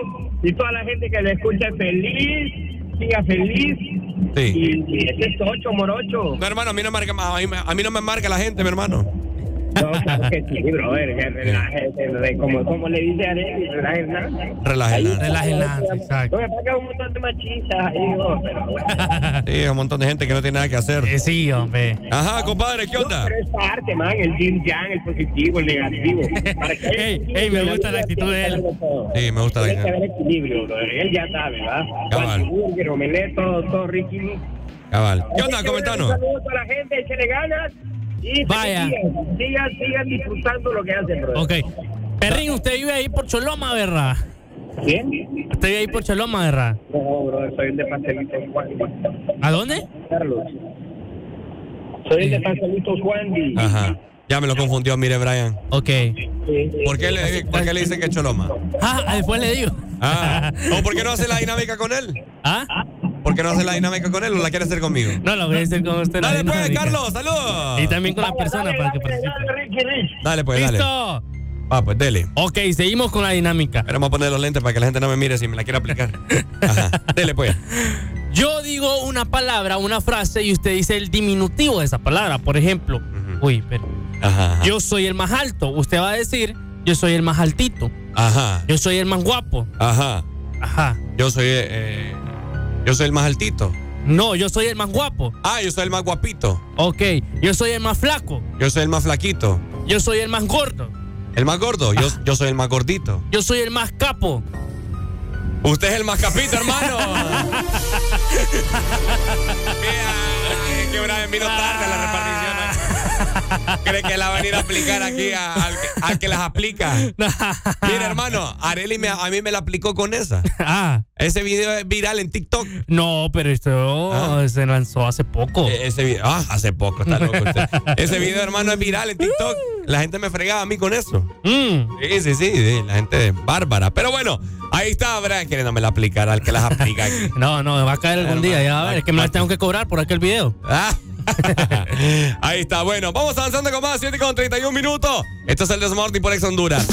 S32: y toda la gente que le escucha es feliz, siga feliz.
S4: Sí.
S32: Y, y ese es ocho morocho.
S4: No, hermano, a mí no, marca, a mí, a mí no me marca la gente, mi hermano.
S32: No, claro que sí, brother. que relájese. Como, como le dice a Arely, relájense.
S4: Relájense.
S5: Relájense, exacto.
S32: No me paga un montón de machistas ahí, oh, pero bueno.
S4: Sí, un montón de gente que no tiene nada que hacer.
S5: Eh, sí, hombre.
S4: Ajá, compadre, ¿qué onda?
S32: Pero es parte, man, el yin yang, el positivo, el negativo. Para que
S5: Ey, ey, me gusta la actitud de él.
S32: que.
S4: Sí, me gusta la
S32: Tiene que haber equilibrio, brother. Él ya sabe, ¿verdad?
S4: Cabal.
S32: Burger, omelette, todo, todo ricky.
S4: Cabal. ¿Qué onda,
S32: que,
S4: comentanos?
S32: Un saludo a la gente, échale ganas. Y
S5: Vaya.
S32: Sigan, sigan, sigan disfrutando lo que hacen, brother.
S5: Ok. Perrín, usted vive ahí por Choloma, ¿verdad?
S32: ¿Quién?
S5: Usted vive ahí por Choloma, ¿verdad?
S32: No, brother, soy el de Pastelitos Wandy.
S5: ¿A dónde?
S32: Carlos. Soy el de Pastelitos Wandy.
S4: Ajá. Ya me lo confundió, mire, Brian.
S5: Ok.
S4: ¿Por qué le, por qué le dice que es Choloma?
S5: Ah, después le digo.
S4: Ah. ¿O por qué no hace la dinámica con él?
S5: ¿Ah?
S4: ¿Por qué no hace la dinámica con él o la quiere hacer conmigo?
S5: No, lo voy a hacer con usted. la
S4: Dale pues. Carlos, saludos.
S5: Y también con las personas para que participen.
S4: Dale pues, dale.
S5: ¡Listo!
S4: Va, pues, dele.
S5: Ok, seguimos con la dinámica.
S4: Pero vamos a poner los lentes para que la gente no me mire si me la quiere aplicar. Ajá. Dele pues.
S5: Yo digo una palabra, una frase y usted dice el diminutivo de esa palabra. Por ejemplo, uy, pero
S4: Ajá. ajá.
S5: yo soy el más alto. Usted va a decir, yo soy el más altito.
S4: Ajá.
S5: Yo soy el más guapo.
S4: Ajá.
S5: Ajá.
S4: Yo soy. eh, yo soy el más altito.
S5: No, yo soy el más guapo.
S4: Ah, yo soy el más guapito.
S5: Ok, yo soy el más flaco.
S4: Yo soy el más flaquito.
S5: Yo soy el más gordo.
S4: El más gordo. Yo,
S5: Ah.
S4: yo soy el más gordito.
S5: Yo soy el más capo.
S4: Usted es el más capito, hermano. Mira, que Brian vino tarde a la repartición. Cree que la va a venir a aplicar aquí a- al, que- al que las aplica. Mira, hermano, Areli me- a mí me la aplicó con esa.
S5: Ah,
S4: Ese video es viral en TikTok.
S5: no, pero esto
S4: Ah.
S5: se lanzó hace poco.
S4: E- Ese video, ah, hace poco, está loco usted. Ese video, hermano, es viral en TikTok. La gente me fregaba a mí con eso.
S5: Mm.
S4: Sí, sí, sí, sí, la gente es bárbara. Pero bueno, ahí está Brian queriéndome la aplicar al que las aplica aquí.
S5: No, no, va a caer algún día, ya va a ver. Es que me la tengo que cobrar por aquel video.
S4: Ah. Ahí está, bueno, vamos avanzando con más, 7 con 31 minutos. Esto es el Desmorning por Ex Honduras.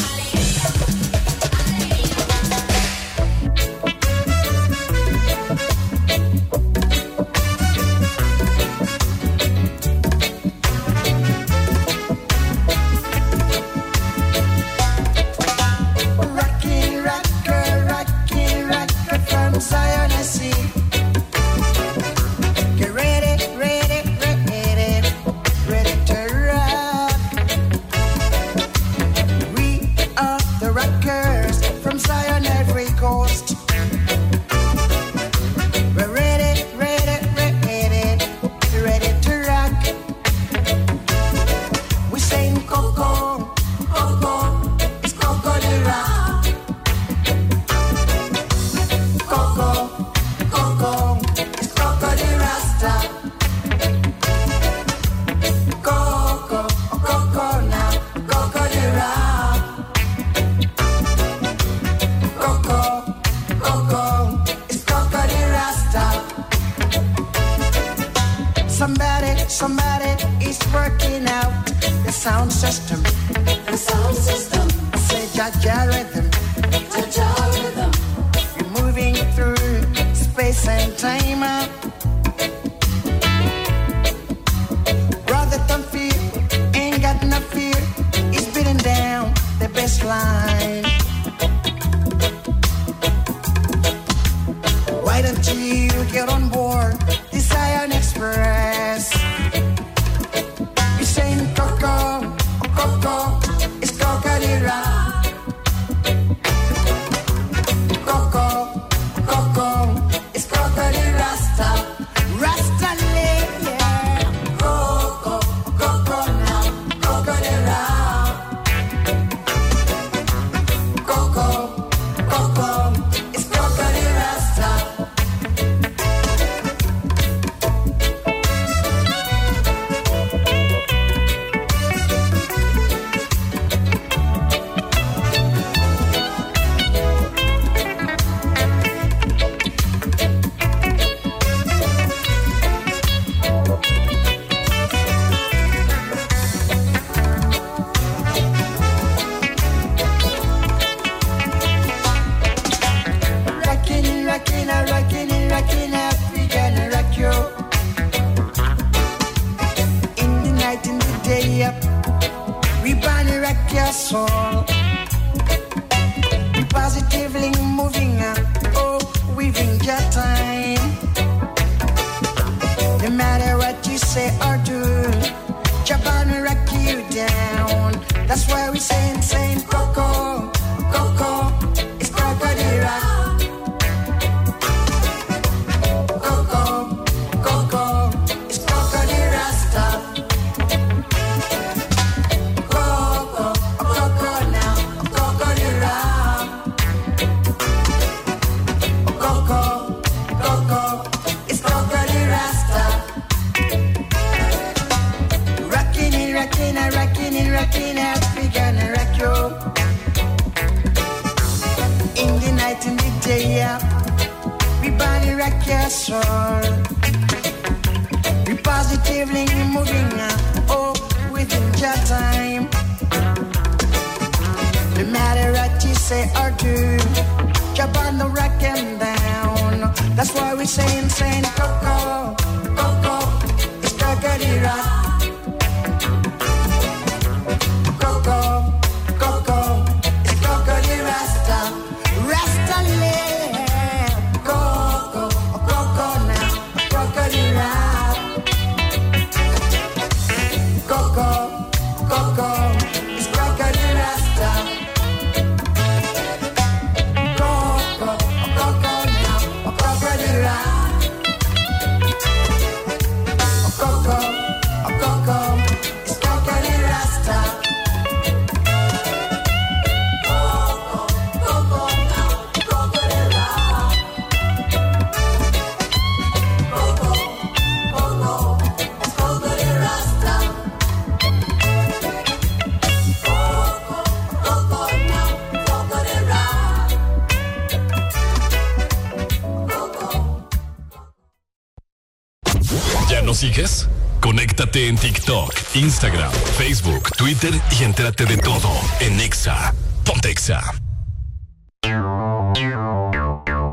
S1: Exa.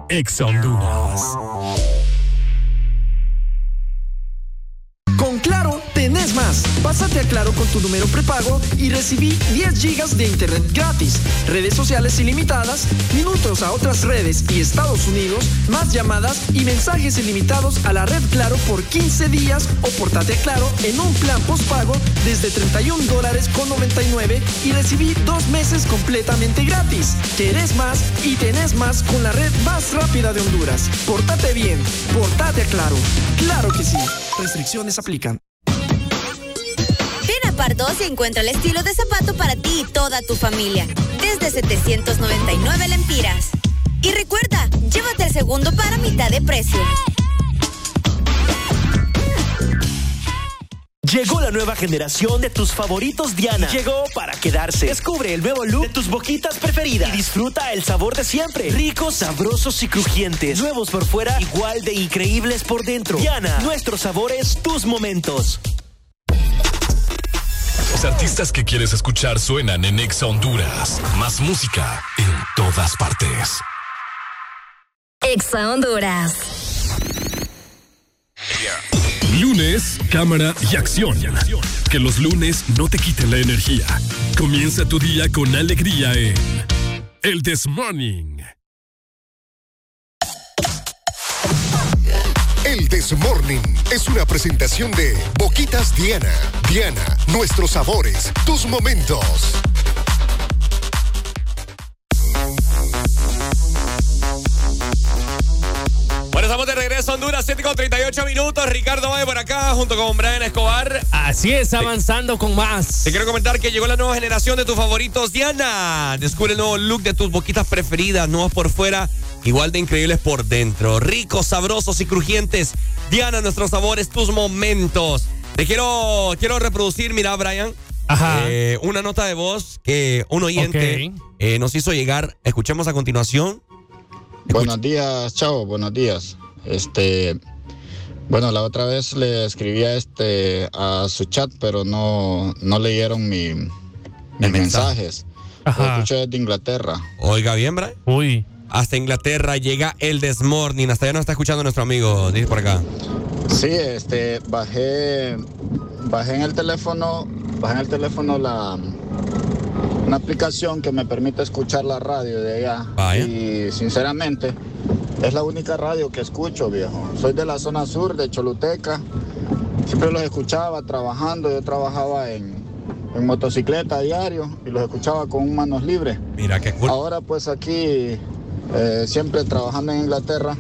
S1: Exa
S34: Con Claro tenés más. Pásate a Claro con tu número prepago y recibí 10 gigas de internet gratis, redes sociales ilimitadas, a otras redes y Estados Unidos, más llamadas y mensajes ilimitados a la red Claro por 15 días o portate a Claro en un plan postpago desde 31 dólares con 99 y recibí dos meses completamente gratis. Querés más y tenés más con la red más rápida de Honduras. Portate bien, portate a Claro. Claro que sí. Restricciones aplican.
S2: Ven a Pardos y encuentra el estilo de zapato para ti y toda tu familia desde 799 lempiras. Y recuerda, llévate el segundo para mitad de precio.
S35: Llegó la nueva generación de tus favoritos Diana. Llegó para quedarse. Descubre el nuevo look de tus boquitas preferidas. Y disfruta el sabor de siempre. Ricos, sabrosos y crujientes. Nuevos por fuera, igual de increíbles por dentro. Diana, nuestros sabores, tus momentos.
S1: Los artistas que quieres escuchar suenan en Exa Honduras. Más música en todas partes.
S36: Exa Honduras.
S9: Lunes, cámara y acción. Que los lunes no te quiten la energía. Comienza tu día con alegría en El This Morning.
S6: El This Morning es una presentación de Boquitas Diana. Diana, nuestros sabores, tus momentos.
S4: A Honduras, 7 con 38 minutos. Ricardo Valle por acá, junto con Brian Escobar.
S5: Así es, avanzando con más.
S4: Te quiero comentar que llegó la nueva generación de tus favoritos, Diana. Descubre el nuevo look de tus boquitas preferidas, nuevos por fuera, igual de increíbles por dentro. Ricos, sabrosos y crujientes. Diana, nuestros sabores, tus momentos. Te quiero, quiero reproducir, mira, Brian. eh, una nota de voz que un oyente eh, nos hizo llegar. Escuchemos a continuación.
S37: Buenos días, chao, buenos días. Este, bueno, la otra vez le escribí a este a su chat, pero no, no leyeron mi, mis mensajes. Lo escucho desde Inglaterra.
S4: Oiga bien, Brian.
S5: Uy.
S4: Hasta Inglaterra llega el Desmorning. Hasta allá nos está escuchando nuestro amigo. Dice por acá.
S37: Sí, este, bajé, bajé en el teléfono, bajé en el teléfono la una aplicación que me permite escuchar la radio de allá. Y sinceramente, es la única radio que escucho, viejo. Soy de la zona sur de Choluteca. Siempre los escuchaba trabajando. Yo trabajaba en, en motocicleta a diario y los escuchaba con manos libres.
S4: Mira qué cool.
S37: Ahora pues aquí, eh, siempre trabajando en Inglaterra,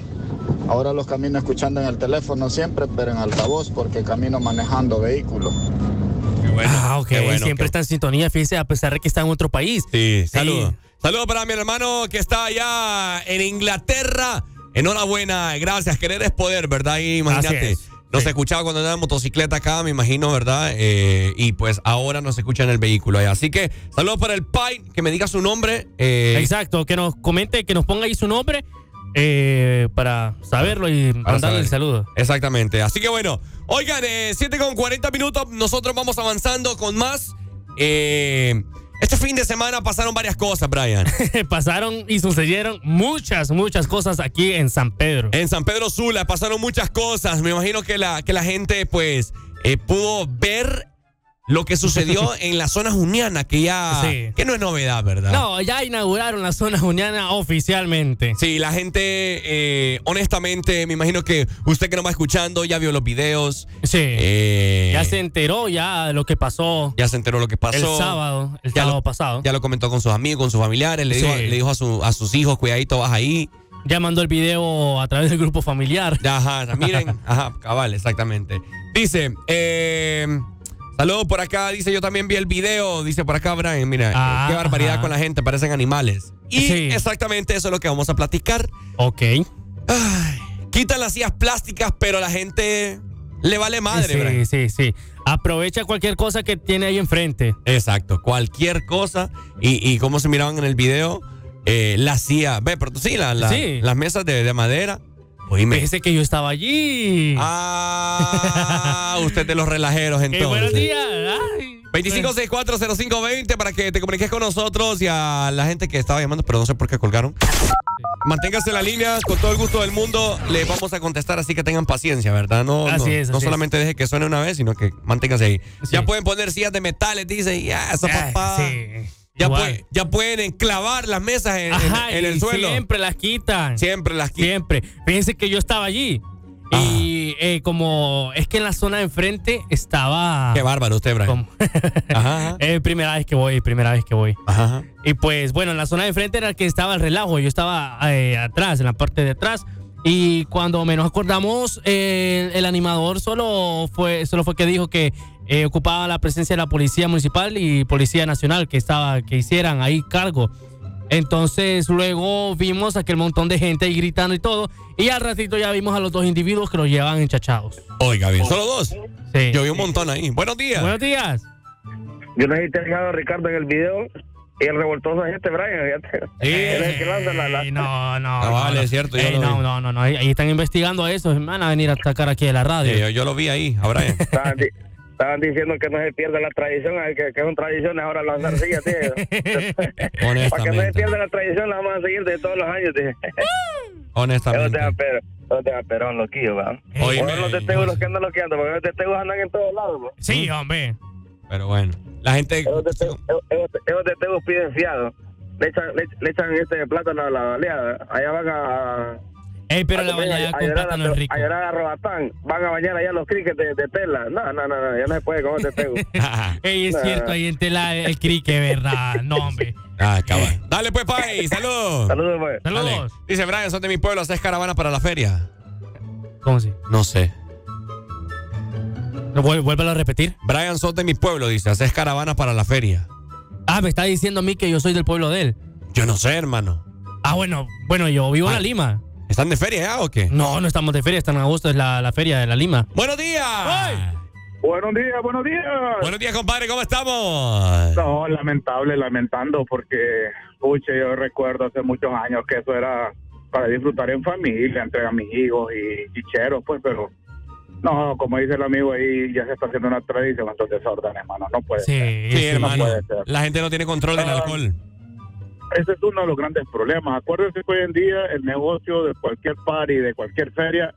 S37: ahora los camino escuchando en el teléfono siempre, pero en altavoz porque camino manejando vehículos.
S5: Ah, ok.
S4: bueno,
S5: Siempre
S4: qué-
S5: está en sintonía, fíjese, a pesar de que está en otro país.
S4: Sí, saludos. Saludos para mi hermano que está allá en Inglaterra. Enhorabuena, gracias. Querer es poder, ¿verdad? Y imagínate. Nos escuchaba cuando andaba en motocicleta acá, me imagino, ¿verdad? Eh, y pues ahora nos escucha en el vehículo allá. Así que saludos para el Pai, que me diga su nombre. eh,
S5: Exacto, que nos comente, que nos ponga ahí su nombre eh, para saberlo y
S4: para
S5: mandarle el saludo.
S4: Exactamente. Así que bueno, oigan, eh, 7 con 40 minutos, nosotros vamos avanzando con más. Eh, este fin de semana pasaron varias cosas, Brian.
S5: Pasaron y sucedieron muchas, muchas cosas aquí en San Pedro.
S4: En San Pedro Sula pasaron muchas cosas. Me imagino que la, que la gente, pues, eh, pudo ver lo que sucedió en la zona juniana, que ya.
S5: Sí.
S4: que no es novedad, ¿verdad?
S5: No, ya inauguraron la zona juniana oficialmente.
S4: Sí, la gente, eh, honestamente, me imagino que usted que nos va escuchando ya vio los videos.
S5: Sí.
S4: Eh,
S5: Ya se enteró ya de lo que pasó
S4: ya se enteró lo que pasó.
S5: el sábado, el
S4: Ya
S5: sábado
S4: lo-
S5: pasado.
S4: Ya lo comentó con sus amigos, con sus familiares. Le dijo,
S5: Sí.
S4: le dijo a, su- a sus hijos, cuidadito, vas ahí.
S5: Ya mandó el video a través del grupo familiar.
S4: Ajá, miren, ajá, cabal, exactamente. Dice, eh, saludos por acá, dice, yo también vi el video, dice por acá Brian, mira, eh,
S5: Ah,
S4: qué barbaridad
S5: ajá.
S4: con la gente, parecen animales. Y
S5: Sí.
S4: exactamente eso es lo que vamos a platicar.
S5: Ok.
S4: Quitan las sillas plásticas, pero la gente le vale madre,
S5: sí,
S4: Brian.
S5: sí, sí. Aprovecha cualquier cosa que tiene ahí enfrente.
S4: Exacto, cualquier cosa. Y, y como se miraban en el video, eh, la silla, ve, pero sí, la- la-
S5: Sí.
S4: las mesas de, de madera. Oíme.
S5: Fíjese que yo estaba allí.
S4: Ah, usted de los relajeros entonces.
S5: Buenos días. Ay.
S4: 25640520 para que te comuniques con nosotros y a la gente que estaba llamando, pero no sé por qué colgaron. Manténgase en la línea, con todo el gusto del mundo le vamos a contestar, así que tengan paciencia, ¿verdad? No,
S5: Así
S4: no,
S5: es,
S4: no solamente deje que suene una vez, sino que manténgase ahí.
S5: Sí.
S4: Ya pueden poner sillas de metales, dice, ya, esa papá.
S5: sí.
S4: Ya, puede- ya pueden enclavar las mesas en, en-
S5: Ajá,
S4: en
S5: y
S4: el suelo.
S5: Siempre las quitan.
S4: Siempre las quitan.
S5: Siempre. Fíjense que yo estaba allí. Y eh, como es que en la zona de enfrente estaba.
S4: Qué bárbaro usted, Brian. Ajá, ajá.
S5: Eh, primera vez que voy, primera vez que voy.
S4: Ajá.
S5: Y pues bueno, en la zona de enfrente era el que estaba el relajo. Yo estaba eh, atrás, en la parte de atrás. Y cuando menos acordamos, eh, el animador solo fue, solo fue que dijo que eh, ocupaba la presencia de la policía municipal y policía nacional que estaba, que hicieran ahí cargo. Entonces luego vimos aquel montón de gente ahí gritando y todo. Y al ratito ya vimos a los dos individuos que los llevaban enchachados.
S4: Oiga, bien. ¿Solo dos?
S5: Sí.
S4: Yo vi un montón ahí. Buenos días.
S5: Buenos días.
S29: Yo no has fijado, Ricardo, en el video. Y el revoltoso es este, Brian. fíjate. El que lanza la, la-
S5: Ey, no, no.
S4: Ah, vale, es cierto, yo
S5: Ey, no, no, no, no. Ahí, ahí están investigando eso. Van a venir a atacar aquí a la radio.
S4: Sí, yo, yo lo vi ahí, a Brian.
S29: Estaban, di- estaban diciendo que no se pierda la tradición, que, que son tradiciones ahora lanzar sillas, tío. Para que no se pierda la tradición, la vamos a seguir de todos los años, tío.
S4: Honestamente.
S29: te eso te da perón, loquillo, va. Ahora los testigos los que andan loqueando, porque los testigos andan en todos lados, va.
S5: Sí, hombre.
S4: Pero bueno, la gente.
S29: Esos testigos, esos- esos testigos piden fiado. Le echan, le, le echan este plátano a la baleada. Allá van a.
S5: Ey, pero
S29: a
S5: la
S29: comer,
S5: baleada con plátano es rico.
S29: a llorar a Robatán. Van a bañar allá los criques de, de tela. No, no, no, no, ya no se puede con este testigo.
S5: Ey, es cierto, ahí en tela el crique, ¿verdad? No, hombre.
S4: Ah, cabal. Dale pues, Pai, saludos.
S29: Saludos, pues.
S5: Saludos.
S4: Dale. Dice Brian, son de mi pueblo, haces caravana para la feria.
S5: ¿Cómo así?
S4: No sé.
S5: Vuel- Vuélvelo a repetir.
S4: Brian, sos de mi pueblo, dice, haces caravana para la feria.
S5: Ah, me está diciendo a mí que yo soy del pueblo de él.
S4: Yo no sé, hermano.
S5: Ah, bueno, bueno, yo vivo en
S4: Ah.
S5: la Lima.
S4: ¿Están de feria ya o qué?
S5: No, no estamos de feria, está en agosto, es la, la feria de la Lima.
S4: ¡Buenos días!
S29: Buenos días, buenos días.
S4: Buenos días, compadre, ¿cómo estamos?
S29: No, lamentable, lamentando, porque, pucha, yo recuerdo hace muchos años que eso era para disfrutar en familia, entre amigos y, y cheros, pues, pero no, como dice el amigo ahí, ya se está haciendo una tradición, entonces desorden, hermano, no puede ser.
S4: Sí,
S29: no
S4: hermano.
S29: puede ser.
S4: La gente no tiene control del
S29: Ah.
S4: alcohol.
S29: Ese es uno de los grandes problemas. Acuérdense que hoy en día el negocio de cualquier party, de cualquier feria,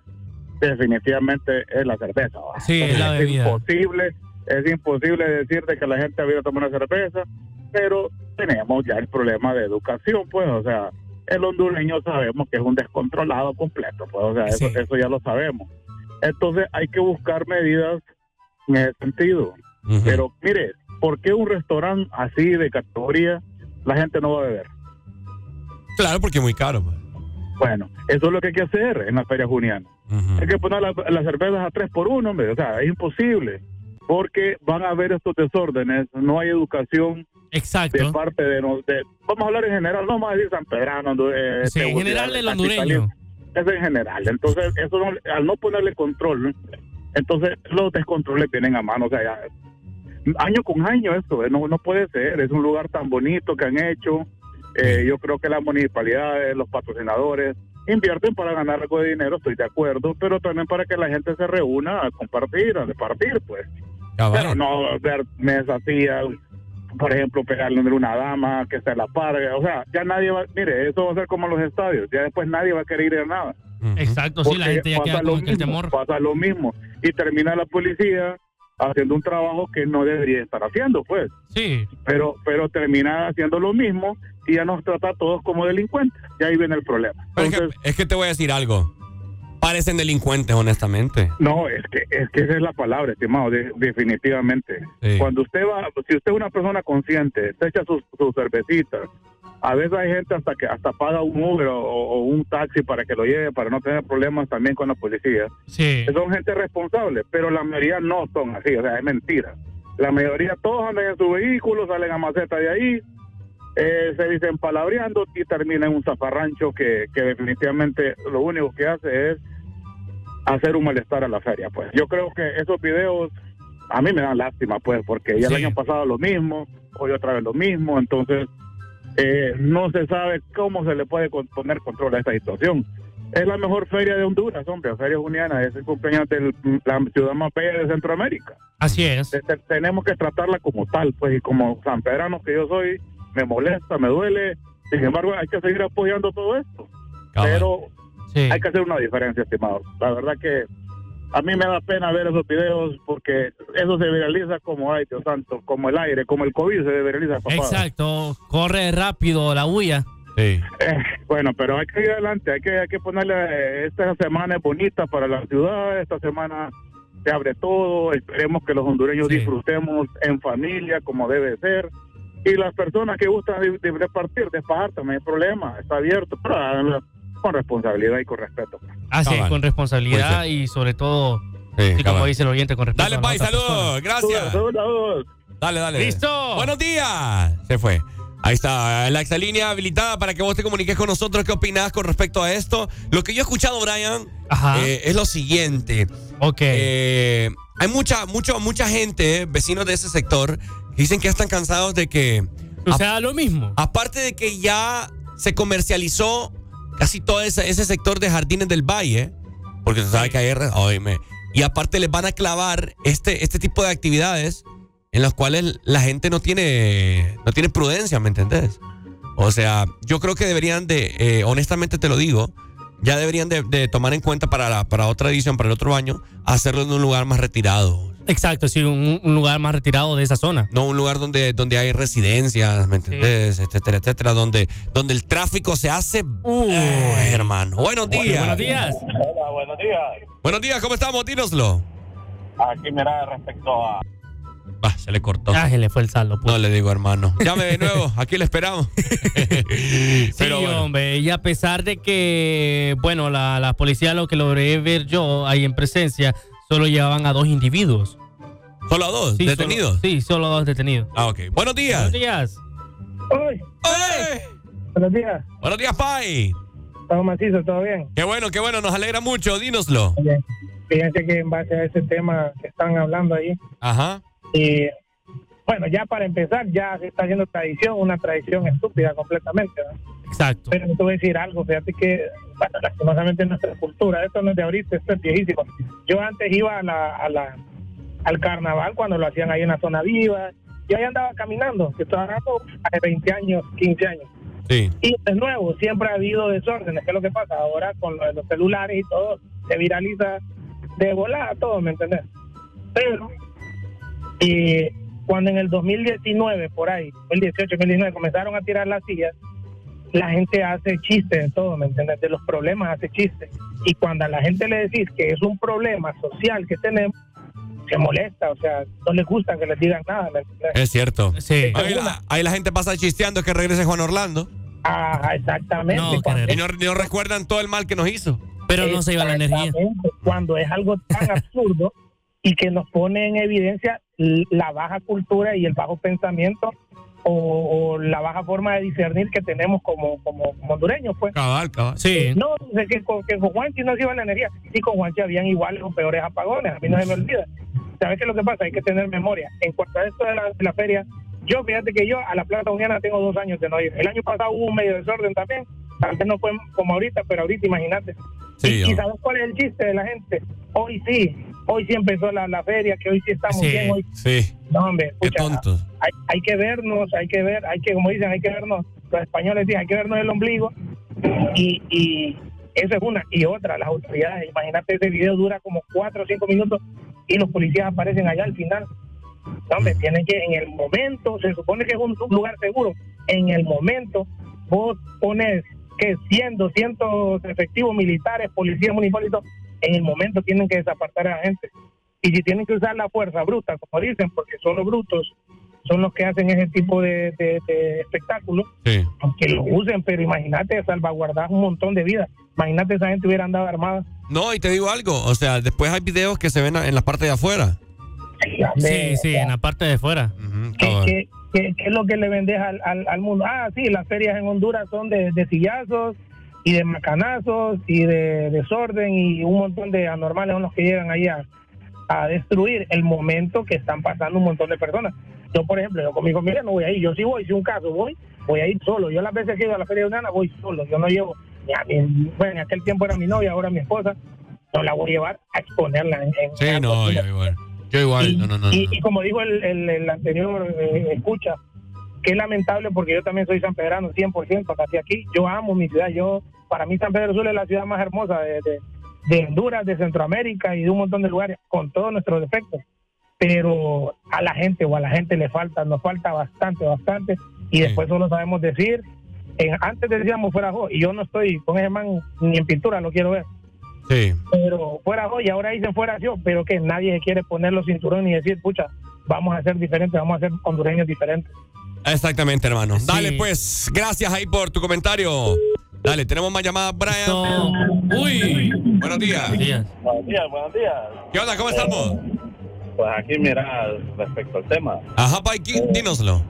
S29: definitivamente es la cerveza. ¿va?
S5: Sí, es la bebida.
S29: imposible, es imposible decirte que la gente ha ido a tomar una cerveza, pero tenemos ya el problema de educación, pues, o sea, el hondureño sabemos que es un descontrolado completo, pues, o sea, eso, eso ya lo sabemos. Entonces hay que buscar medidas en ese sentido. Pero mire, ¿por qué un restaurante así de categoría la gente no va a beber?
S4: Claro, porque es muy caro.
S29: Bueno, eso es lo que hay que hacer en la feria juniana. Hay que poner la- las cervezas a tres por uno, hombre. o sea, es imposible. Porque van a haber estos desórdenes, no hay educación
S5: Exacto.
S29: de parte de, de- Vamos a hablar en general, no vamos a decir San Pedrano, eh,
S5: Sí, en general del hondureño.
S29: Es en general. Entonces, eso no- al no ponerle control, entonces los descontroles vienen a mano. O sea, ya- año con año esto, eh, no, no puede ser. Es un lugar tan bonito que han hecho. Eh, yo creo que las municipalidades, los patrocinadores, invierten para ganar algo de dinero, estoy de acuerdo, pero también para que la gente se reúna a compartir, a departir, pues. Pero no ver mesas al- por ejemplo, pegarle a una dama que se la parga. O sea, ya nadie va, mire, eso va a ser como los estadios, ya después nadie va a querer ir a nada.
S5: Exacto, sí, la
S29: Porque
S5: gente ya
S29: pasa
S5: queda
S29: lo
S5: con
S29: mismo,
S5: temor.
S29: Pasa lo mismo. Y termina la policía haciendo un trabajo que no debería estar haciendo, pues.
S5: Sí.
S29: Pero, pero termina haciendo lo mismo y ya nos trata a todos como delincuentes. Y ahí viene el problema.
S4: Es, que, es que te voy a decir algo. Parecen delincuentes, honestamente.
S29: No, es que, es que esa es la palabra, estimado, de- definitivamente.
S4: Sí.
S29: Cuando usted va, si usted es una persona consciente, se echa sus, sus cervecitas, a veces hay gente hasta que hasta paga un Uber o, o un taxi para que lo lleve, para no tener problemas también con la policía.
S5: Sí.
S29: Son gente responsable, pero la mayoría no son así, o sea, es mentira. La mayoría todos andan en su vehículo, salen a maceta de ahí, eh, se dicen palabreando y terminan en un zafarrancho que, que definitivamente lo único que hace es hacer un malestar a la feria. Pues yo creo que esos videos a mí me dan lástima, pues, porque ya el año pasado lo mismo, hoy otra vez lo mismo, entonces eh, no se sabe cómo se le puede con- poner control a esta situación. Es la mejor feria de Honduras, hombre, Feria Juniana, es el cumpleaños de la ciudad más bella de Centroamérica.
S5: Así es.
S29: Te- te- tenemos que tratarla como tal, pues, y como sanpedrano que yo soy, me molesta, me duele. Sin embargo, hay que seguir apoyando todo esto. Pero hay que hacer una diferencia, estimado. La verdad que a mí me da pena ver esos videos porque eso se viraliza como, ay, Dios santo, como el aire, como el COVID se viraliza, papá.
S5: Exacto. Corre rápido la bulla.
S4: Sí.
S29: Eh, bueno, pero hay que ir adelante, hay que, hay que ponerle, eh, esta semana es bonita para la ciudad, esta semana se abre todo, esperemos que los hondureños disfrutemos en familia como debe ser. Y las personas que gustan de, de repartir, despajar, también hay problema, está abierto, pero háganlo con responsabilidad y con respeto.
S5: Así es,
S4: Cabal.
S5: con responsabilidad y sobre todo,
S4: Sí,
S5: y como dice el oyente, con respeto.
S4: Dale, Pai, saludos. Gracias. Dale, dale.
S5: ¡Listo!
S4: Buenos días. Se fue. Ahí está, la exalínea habilitada para que vos te comuniques con nosotros. ¿Qué opinás con respecto a esto? Lo que yo he escuchado, Brian, eh, es lo siguiente.
S5: Ok.
S4: Eh, hay mucha, mucho, mucha gente, vecinos de ese sector, dicen que ya están cansados de que.
S5: O sea, lo mismo.
S4: Aparte de que ya se comercializó casi todo ese, ese sector de Jardines del Valle, porque tú sabes que hay. óyeme, y aparte les van a clavar este, este tipo de actividades en las cuales la gente no tiene, no tiene prudencia, ¿me entendés? O sea, yo creo que deberían de, eh, honestamente te lo digo, ya deberían de, de tomar en cuenta para, la, para otra edición, para el otro año, hacerlo en un lugar más retirado.
S5: Exacto, sí, un, un lugar más retirado de esa zona.
S4: No un lugar donde, donde hay residencias, ¿me entendés? Etcétera, etcétera, donde, donde el tráfico se hace... Eh, hermano. Buenos días.
S5: Buenos días.
S38: Hola, buenos días.
S4: Buenos días, ¿cómo estamos? Dínoslo.
S38: Aquí, mira, respecto a.
S4: Ah, se le cortó.
S5: Ah, se le fue el saldo.
S4: No le digo, hermano. Llame de nuevo, aquí le esperamos.
S5: Sí,
S4: Pero bueno.
S5: hombre, y a pesar de que, bueno, la, la policía, lo que logré ver yo ahí en presencia, solo llevaban a dos individuos.
S4: ¿Solo a dos?
S5: Sí,
S4: ¿Detenidos?
S5: solo- sí, solo a dos detenidos.
S4: Ah, ok. Buenos días.
S5: Buenos días.
S39: Buenos días.
S4: Buenos días, Pai.
S39: Todo macizo, todo bien.
S4: Qué bueno, qué bueno, nos alegra mucho, dínoslo.
S39: Bien. Fíjense que en base a ese tema que están hablando ahí,
S4: Ajá.
S39: y bueno, ya para empezar, ya se está haciendo tradición, una tradición estúpida completamente. ¿no?
S5: Exacto.
S39: Pero te voy a decir algo, fíjate que, bueno, lastimosamente en nuestra cultura, esto no es de ahorita, esto es viejísimo. Yo antes iba a la, a la, al carnaval cuando lo hacían ahí en la zona viva, y ahí andaba caminando, que estoy hablando hace 20 años, 15 años.
S4: Sí.
S39: Y de nuevo, siempre ha habido desórdenes. ¿Qué es lo que pasa? Ahora con lo de los celulares y todo, se viraliza de volada todo, ¿me entendés? Pero, y cuando en el 2019, por ahí, 2018, 2019, comenzaron a tirar las sillas, la gente hace chistes de todo, ¿me entiendes? De los problemas hace chistes. Y cuando a la gente le decís que es un problema social que tenemos, se molesta, o sea, no les gusta que les digan nada, ¿me entiendes?
S4: Es cierto.
S5: Sí.
S4: Ahí la, ahí la gente pasa chisteando que regrese Juan Orlando.
S39: Ah, exactamente. Cuando-
S4: y no, no recuerdan todo el mal que nos hizo.
S5: Pero no se iba la energía.
S39: Exactamente, Cuando es algo tan absurdo y que nos pone en evidencia la baja cultura y el bajo pensamiento o, o la baja forma de discernir que tenemos como, como, como hondureños, pues.
S4: Cabal, cabal.
S5: Sí.
S39: No, sé que con, que con Juanchi no se iba la energía. Sí, con Juanchi habían iguales o peores apagones. A mí no se me olvida. ¿Sabes qué es lo que pasa? Hay que tener memoria. En cuanto a esto de la, de la feria, yo fíjate que yo a la Plaza Uniana tengo dos años de no ir. El año pasado hubo un medio desorden también. Vez no fue como ahorita, pero ahorita imagínate.
S4: Sí,
S39: y, y ¿sabes cuál es el chiste de la gente? Hoy sí, hoy sí empezó la, la feria, que hoy sí estamos
S4: Sí,
S39: bien. Hoy,
S4: sí.
S39: no, hombre,
S4: Qué tontos.
S39: hay, hay que vernos, hay que ver, hay que, como dicen, hay que vernos, los españoles dicen, hay que vernos el ombligo. Y, y eso es una. Y otra, las autoridades, imagínate, ese video dura como cuatro o cinco minutos y los policías aparecen allá al final. No, hombre, tienen que, en el momento, se supone que es un, un lugar seguro, en el momento vos pones que 100, 200 efectivos militares, policías municipales, en el momento tienen que desapartar a la gente. Y si tienen que usar la fuerza bruta, como dicen, porque son los brutos, son los que hacen ese tipo de, de, de espectáculos,
S4: Sí.
S39: aunque lo usen, pero imagínate salvaguardar un montón de vidas. Imagínate esa gente hubiera andado armada.
S4: No, y te digo algo, o sea, después hay videos que se ven en la parte de afuera.
S5: Sí, sí, en la parte de fuera.
S39: ¿Qué, qué, qué- qué es lo que le vendes al, al, al mundo? Ah, sí, las ferias en Honduras son de, de sillazos y de macanazos y de desorden y un montón de anormales son los que llegan ahí a, a destruir el momento que están pasando un montón de personas. Yo, por ejemplo, yo con mi familia no voy a ir. Yo sí voy, si un caso voy, voy a ir solo. Yo las veces que he ido a la feria de Unana voy solo. Yo no llevo, bueno, en aquel tiempo era mi novia, ahora mi esposa. No la voy a llevar a exponerla en, en-
S4: Sí, no, yo igual. Yo igual, no, no, no.
S39: y,
S4: no.
S39: y como dijo el, el- el anterior eh, escucha, que es lamentable porque yo también soy sanpedrano 100%, nací aquí, yo amo mi ciudad, yo para mí San Pedro Sula es la ciudad más hermosa de, de- de Honduras, de Centroamérica y de un montón de lugares, con todos nuestros defectos, pero a la gente o a la gente le falta, nos falta bastante, bastante, y después solo sabemos decir, en- antes decíamos fuera jo, y yo no estoy con ese man ni en pintura, lo quiero ver,
S4: Sí.
S39: pero fuera hoy, ahora dicen fuera yo, pero que nadie se quiere poner los cinturones y decir, pucha, vamos a ser diferentes, vamos a ser hondureños diferentes.
S4: Exactamente, hermano. Dale, pues, gracias ahí por tu comentario. Dale, tenemos más llamadas, Brian. Uy, buenos días.
S38: Buenos días, buenos días.
S4: ¿Qué onda? ¿Cómo estamos?
S38: Pues aquí, mira, respecto al tema.
S4: Ajá, Paiki, dínoslo.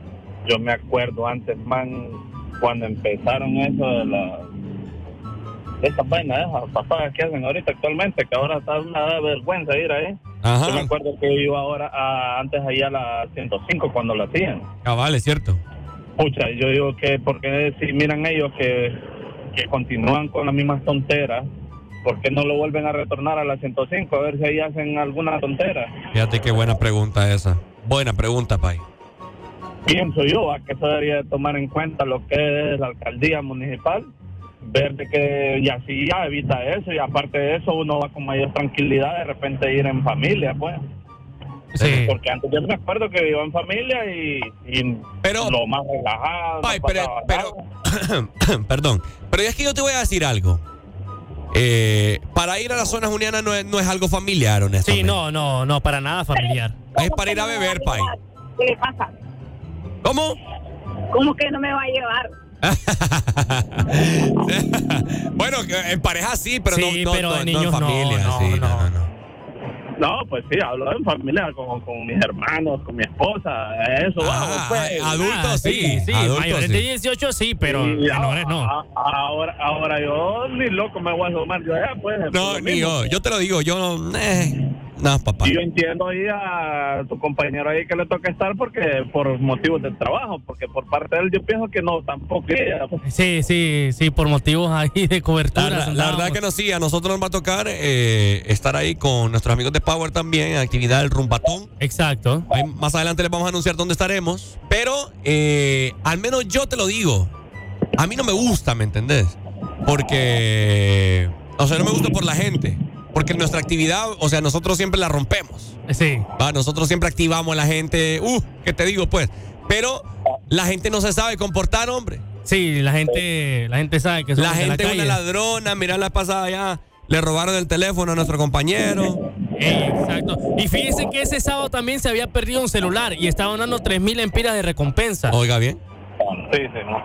S38: yo me acuerdo antes, man, cuando empezaron eso de la estas vainas, esas pasadas que hacen ahorita actualmente, que ahora está una vergüenza ir ahí.
S4: Ajá.
S38: Yo me acuerdo que yo ahora, a- antes ahí a la 105 cuando lo hacían.
S4: Cabal, es cierto.
S38: Pucha, yo digo que porque si miran ellos que, que continúan con las mismas tonteras, ¿por qué no lo vuelven a retornar a la 105 a ver si ahí hacen alguna tontera?
S4: Fíjate qué buena pregunta esa. Buena pregunta, Pai.
S38: Pienso yo a que se debería de tomar en cuenta lo que es la alcaldía municipal, ver de que y así ya evita eso y aparte de eso uno va con mayor tranquilidad de repente ir en familia, pues. Porque antes yo me acuerdo que iba en familia y, y lo más relajado.
S4: Pai,
S38: no
S4: pero, pero perdón, pero es que yo te voy a decir algo. Eh, para ir a la zona juniana no es, no es algo familiar, honestamente.
S5: Sí, no, no, no, para nada familiar.
S4: Es para ir a beber, Pai.
S40: ¿Qué le pasa?
S4: ¿Cómo?
S40: ¿Cómo que no me va a llevar?
S4: Bueno, que en pareja sí, pero
S5: Sí,
S4: no, no,
S5: pero
S4: no-
S5: niños
S4: en familia.
S5: no,
S4: sí,
S5: no.
S4: no, no.
S38: No, pues sí, hablo en familia con, con mis hermanos, con mi esposa, eso vamos, pues.
S5: Ah, sí, sí, mayores de 18 sí, pero menores no.
S38: a- Ahora, ahora yo ni loco me voy a asomar yo allá, pues.
S4: No, ni yo, yo te lo digo, yo no. eh, no, papá.
S38: Y yo entiendo ahí a tu compañero ahí que le toca estar porque por motivos de trabajo, porque por parte de él yo pienso que no, tampoco ella.
S5: Sí, sí, sí, por motivos ahí de cobertura.
S4: La, la verdad que no, sí, a nosotros nos va a tocar eh, estar ahí con nuestros amigos de Power también, en actividad del Rumbatón.
S5: Exacto.
S4: Ahí más adelante les vamos a anunciar dónde estaremos. Pero eh, al menos yo te lo digo. A mí no me gusta, ¿me entendés? Porque. O sea, no me gusta por la gente. Porque nuestra actividad, o sea, nosotros siempre la rompemos.
S5: Sí.
S4: Va, Nosotros siempre activamos a la gente. Uh, ¿qué te digo, pues? Pero la gente no se sabe comportar, hombre.
S5: Sí, la gente, la gente sabe que
S4: La gente es una ladrona, mira la pasada ya. Le robaron el teléfono a nuestro compañero.
S5: Exacto. Y fíjense que ese sábado también se había perdido un celular y estaban dando 3 mil empiras de recompensa.
S4: Oiga bien.
S38: Sí, sí, no.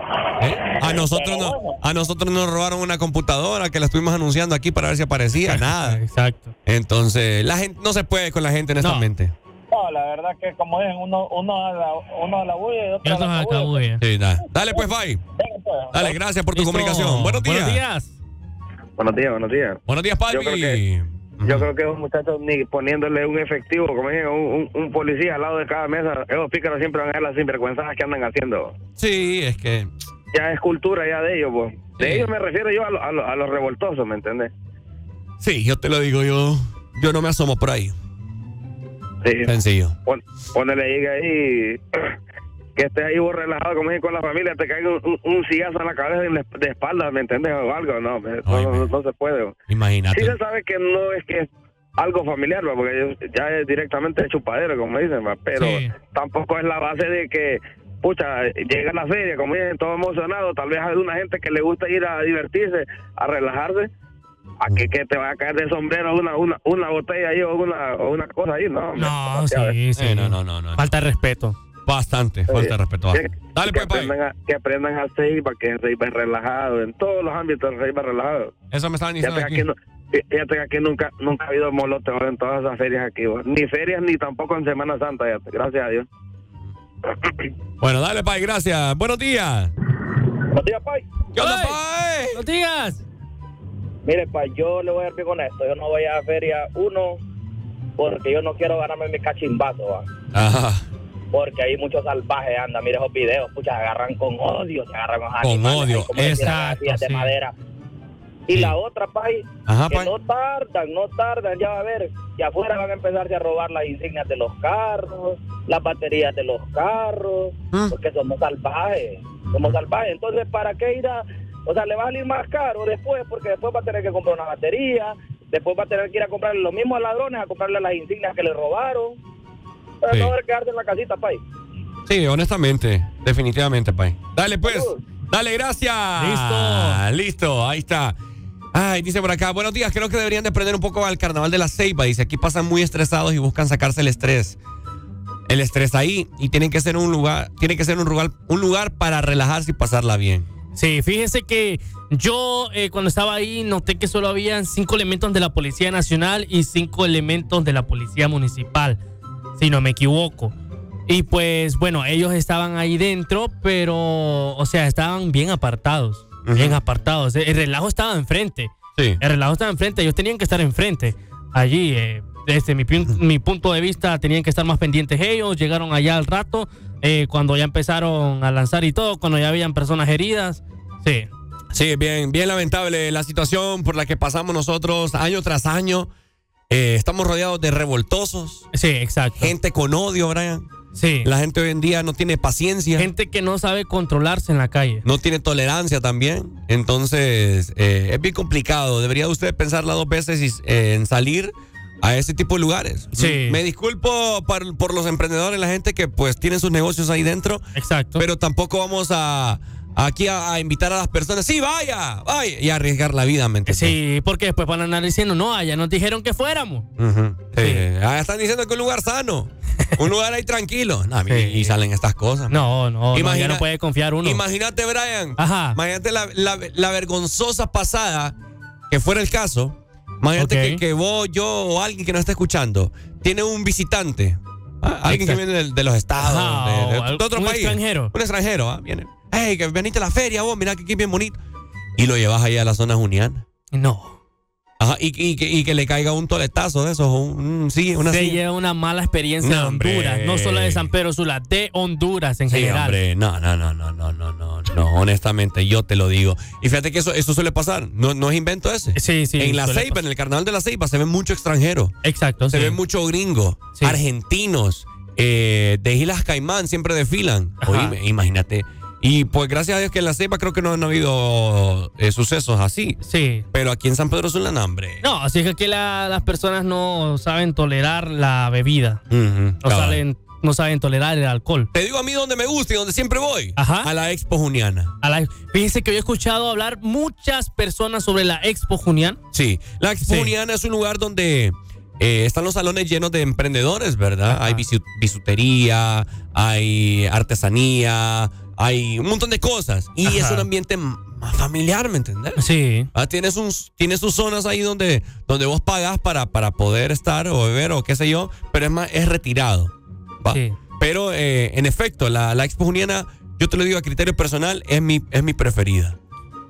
S4: ¿Eh? A nosotros no, a nosotros nos robaron una computadora que la estuvimos anunciando aquí para ver si aparecía. Nada.
S5: Exacto.
S4: Entonces, la gente no se puede con la gente, honestamente.
S38: No, la verdad que como dicen, uno, uno, a, la, uno a la bulla y otro a la cabulla.
S4: Sí, nada. Dale, pues, bye. Dale, gracias por tu comunicación. Buenos días.
S5: Buenos días.
S41: Buenos días, buenos días.
S4: Buenos días.
S41: Yo creo que, esos muchachos ni poniéndole un efectivo, como dije, un, un- un policía al lado de cada mesa, esos pícaros siempre van a ver las sinvergüenzas que andan haciendo.
S4: Sí, es que.
S41: Ya es cultura ya de ellos, pues. De ellos me refiero yo a, lo- a, lo- a los revoltosos, ¿me entiendes?
S4: Sí, yo te lo digo, yo, yo no me asomo por ahí.
S41: Sí.
S4: Sencillo.
S41: Pon- Ponele ahí, que estés ahí vos relajado, como dije, con la familia, te cae un, un, un sillazo en la cabeza y de, de espalda, ¿me entiendes? O algo, no, me- no, no, no se puede.
S4: Imagínate.
S41: Sí se sabe que no es que es algo familiar, ¿va? porque ya es directamente chupadero, como dicen, ¿va? pero tampoco es la base de que, pucha, llega la feria, como dicen, todo emocionado, tal vez hay una gente que le gusta ir a divertirse, a relajarse, a que, que te vaya a caer de sombrero una, una, una botella ahí o una, o una cosa ahí, ¿no?
S5: No, sí, sí.
S4: Eh, no, no, no, no.
S5: Falta de respeto.
S4: Bastante, falta de respeto. Dale,
S41: que
S4: pues,
S41: aprendan a, que aprendan a Seiba, que Seiba es relajado, en todos los ámbitos Seiba es relajado.
S4: Eso me estaban diciendo
S41: Fíjate
S4: aquí.
S41: no- fíjate que aquí nunca, nunca ha habido molote en todas esas ferias aquí, ¿va? ni ferias ni tampoco en Semana Santa, fíjate, gracias a Dios.
S4: Bueno, dale, Pai, gracias. Buenos días.
S29: Buenos días, Pai.
S4: ¿Qué onda, Pai?
S5: Buenos días.
S29: Mire, Pai, yo le voy a bien con esto. Yo no voy a feria uno porque yo no quiero ganarme mi cachimbazo, ¿va?
S4: Ajá.
S29: Porque hay muchos salvajes, anda, mire esos videos, pucha, se agarran con odio, se agarran con
S4: Con odio,
S29: a
S4: exacto,
S29: de
S4: sí.
S29: madera. Y la otra,
S4: Ajá,
S29: que no tardan, no tardan, ya va a ver, que afuera van a empezarse a robar las insignias de los carros, las baterías de los carros,
S4: Mm.
S29: porque somos salvajes, somos salvajes. Entonces, ¿para qué ir a, o sea, le va a salir más caro después, porque después va a tener que comprar una batería, después va a tener que ir a comprarle los mismos ladrones, a comprarle las insignias que le robaron. Pero
S4: Sí.
S29: no va a quedarse en la casita, Pai.
S4: Sí, honestamente, definitivamente, Pai. Dale, pues. Dale, gracias.
S5: Listo.
S4: Listo, ahí está. Ay, dice por acá, buenos días, creo que deberían de aprender un poco al carnaval de la Ceiba. Dice, aquí pasan muy estresados y buscan sacarse el estrés. El estrés ahí y tienen que ser un lugar, tiene que ser un lugar, un lugar para relajarse y pasarla bien.
S5: Sí, fíjese que yo eh, cuando estaba ahí noté que solo habían cinco elementos de la Policía Nacional y cinco elementos de la Policía Municipal, si no me equivoco. Y pues, bueno, ellos estaban ahí dentro, pero, o sea, estaban bien apartados. Bien apartados. El relajo estaba enfrente.
S4: Sí.
S5: El relajo estaba enfrente. Ellos tenían que estar enfrente. Allí, eh, desde mi, pun- mi punto de vista, tenían que estar más pendientes ellos. Llegaron allá al rato, eh, cuando ya empezaron a lanzar y todo, cuando ya habían personas heridas. Sí.
S4: Sí, bien, bien lamentable la situación por la que pasamos nosotros año tras año. Eh, estamos rodeados de revoltosos.
S5: Sí, exacto.
S4: Gente con odio, Brian.
S5: Sí.
S4: La gente hoy en día no tiene paciencia.
S5: Gente que no sabe controlarse en la calle.
S4: No tiene tolerancia también. Entonces, eh, es bien complicado. Debería usted pensarla dos veces y, eh, en salir a ese tipo de lugares.
S5: Sí.
S4: Me disculpo por, por los emprendedores, la gente que pues tiene sus negocios ahí dentro.
S5: Exacto.
S4: Pero tampoco vamos a aquí a, a invitar a las personas. Sí, vaya, vaya. Y arriesgar la vida, ¿me entiendes?
S5: Sí, porque después van a andar diciendo, no, allá nos dijeron que fuéramos.
S4: Sí. Ah, están diciendo que un lugar sano. un lugar ahí tranquilo. No, y, y salen estas cosas.
S5: No, no, no,
S4: Imagina-
S5: ya no puede confiar uno.
S4: Imagínate, Brian.
S5: Ajá.
S4: Imagínate la, la- la vergonzosa pasada que fuera el caso. Imagínate que, que vos, yo o alguien que nos está escuchando tiene un visitante. ah, alguien que viene de, de los estados,
S5: Ajá,
S4: de, de-
S5: o
S4: de otro
S5: un
S4: país.
S5: extranjero.
S4: Un extranjero, ¿ah? Viene. Hey, que veniste a la feria vos, mira que aquí es bien bonito. Y lo llevas ahí a la zona juniana.
S5: No.
S4: Ajá, y, y que, y que le caiga un toletazo de esos, un, un- sí, una
S5: Se
S4: silla.
S5: lleva una mala experiencia
S4: No,
S5: de
S4: hombre.
S5: Honduras, no solo de San Pedro Sula, de Honduras en
S4: Sí,
S5: general.
S4: hombre, no, no, no, no, no, no, no, no, honestamente, yo te lo digo. Y fíjate que eso, eso suele pasar, no, no es invento ese.
S5: Sí, sí.
S4: en la Ceiba,
S5: pasar.
S4: en el carnaval de la Ceiba, se ve mucho extranjero.
S5: Exacto.
S4: Se
S5: sí.
S4: ve mucho gringo, argentinos, eh, de Islas Caimán siempre desfilan. Oíme, imagínate. Y pues gracias a Dios que en la Ceiba creo que no, no ha habido eh, sucesos así.
S5: Sí.
S4: Pero aquí en San Pedro Sula, no, hombre.
S5: No, así es que aquí la- las personas no saben tolerar la bebida.
S4: Ujú,
S5: No saben, no saben tolerar el alcohol.
S4: Te digo a mí donde me gusta y donde siempre voy.
S5: Ajá.
S4: A la Expo Juniana.
S5: A la- fíjense que yo he escuchado hablar muchas personas sobre la Expo Junián.
S4: Sí, la Expo
S5: Sí.
S4: Juniana es un lugar donde eh, están los salones llenos de emprendedores, ¿verdad? Hay bisu- bisutería, hay artesanía, hay un montón de cosas. Y
S5: Ajá.
S4: es un ambiente más familiar, ¿me entendés?
S5: Sí.
S4: Ah, tienes, un, tienes sus zonas ahí donde, donde vos pagás para, para poder estar o beber o qué sé yo, pero es, más, es retirado. ¿va?
S5: Sí.
S4: Pero eh, en efecto, la, la Expo Juniana, yo te lo digo a criterio personal, es mi, es mi preferida.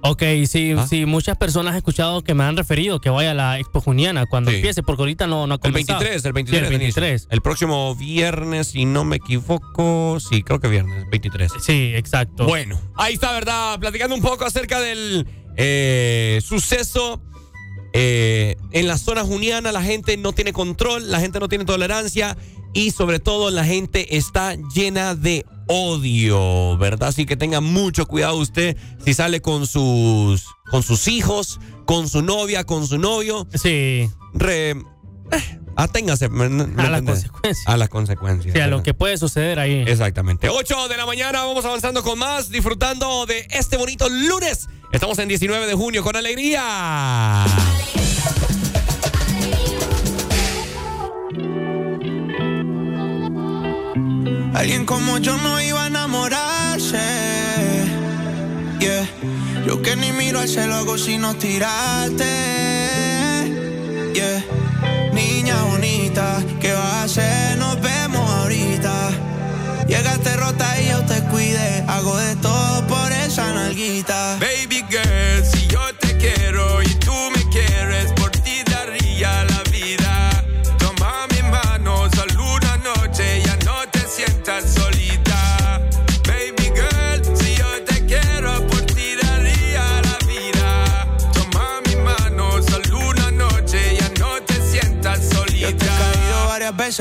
S5: Ok, sí,
S4: ¿Ah?
S5: sí, muchas personas he escuchado que me han referido que vaya a la Expo Juniana cuando
S4: Sí.
S5: empiece, porque ahorita no, no ha
S4: El
S5: comenzado.
S4: 23, el 23.
S5: Sí, el
S4: Denise.
S5: 23.
S4: El próximo viernes, si no me equivoco. Sí, creo que viernes, 23.
S5: Sí, exacto.
S4: Bueno, ahí está, ¿verdad? Platicando un poco acerca del eh, suceso. eh, en la zona juniana la gente no tiene control, la gente no tiene tolerancia y sobre todo la gente está llena de odio, ¿verdad? Así que tenga mucho cuidado usted si sale con sus con sus hijos, con su novia, con su novio.
S5: Sí.
S4: Re, eh, aténgase ¿me- me
S5: A las consecuencias.
S4: A las consecuencias.
S5: Sí, a lo que puede suceder ahí.
S4: Exactamente. 8 de la mañana, vamos avanzando con más, disfrutando de este bonito lunes. Estamos en 19 de junio con alegría.
S42: Alguien como yo no iba a enamorarse. Yeah. Yo que ni miro al cielo hago sino tirarte. Yeah. Niña bonita, ¿qué vas a hacer? Nos vemos ahorita. Llegaste rota y yo te cuide. Hago de todo por esa nalguita.
S43: Baby girl,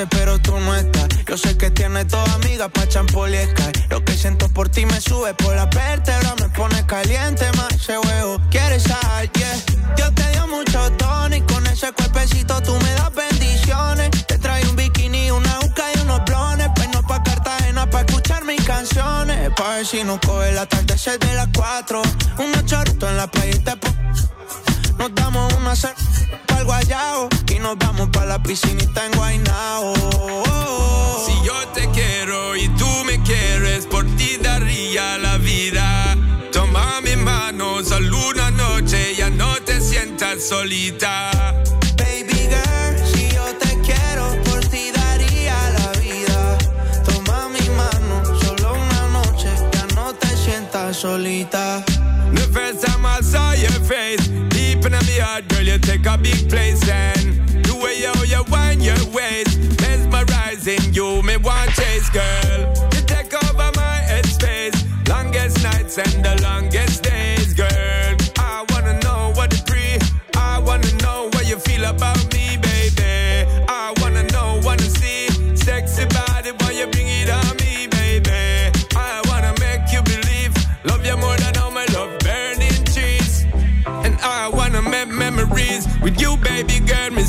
S42: pero tú no estás. Yo sé que tienes toda amiga pa' champol y Sky. Lo que siento por ti me sube por la vértebra, me pone caliente más ese huevo. ¿Quieres sal? Yeah. Dios te dio mucho tono y con ese cuerpecito tú me das bendiciones. Te trae un bikini, una uca y unos blones. Pues no pa' Cartagena pa' escuchar mis canciones. Pa' ver si nos coge la tarde de las 4. Unos choritos en la playa y te nos damos una para el guayao y nos vamos para la piscinita en Guaynao.
S43: Si yo te quiero y tú me quieres, por ti daría la vida. Toma mi mano, solo una noche, ya no te sientas solita.
S42: Baby girl, si yo te quiero, por ti daría la vida. Toma
S43: mi mano, solo una noche, ya no te sientas solita. Heart, girl, you take a big place. And the way you, you wind your waist, mesmerizing you, me want chase, girl. You take over my headspace, longest nights and the longest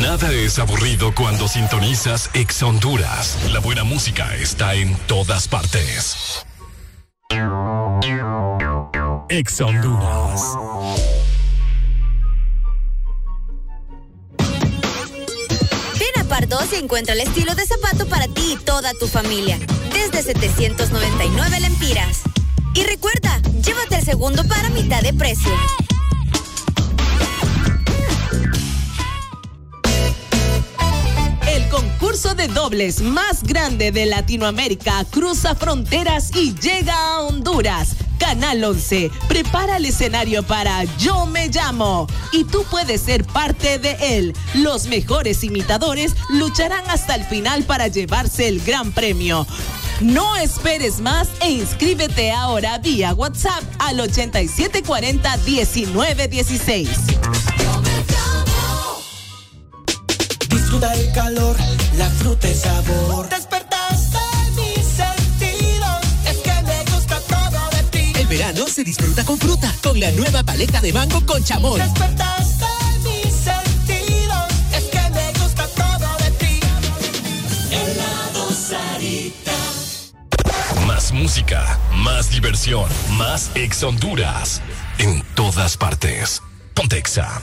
S1: Nada es aburrido cuando sintonizas Ex Honduras. La buena música está en todas partes. Ex Honduras.
S2: Ven a Pardos y encuentra el estilo de zapato para ti y toda tu familia. Desde 799 lempiras. Y recuerda, llévate el segundo para mitad de precio.
S22: Concurso de dobles más grande de Latinoamérica cruza fronteras y llega a Honduras. Canal 11 prepara el escenario para Yo me llamo y tú puedes ser parte de él. Los mejores imitadores lucharán hasta el final para llevarse el gran premio. No esperes más e inscríbete ahora vía WhatsApp al 8740-1916.
S42: El calor, la fruta y sabor.
S44: Despertaste mis sentidos, es que me gusta todo de ti.
S45: El verano se disfruta con fruta, con la nueva paleta de mango con chamón.
S44: Despertaste mis sentidos, es que me gusta todo de ti. Helado Sarita.
S1: Más música, más diversión, más Ex Honduras. En todas partes. Pontexa.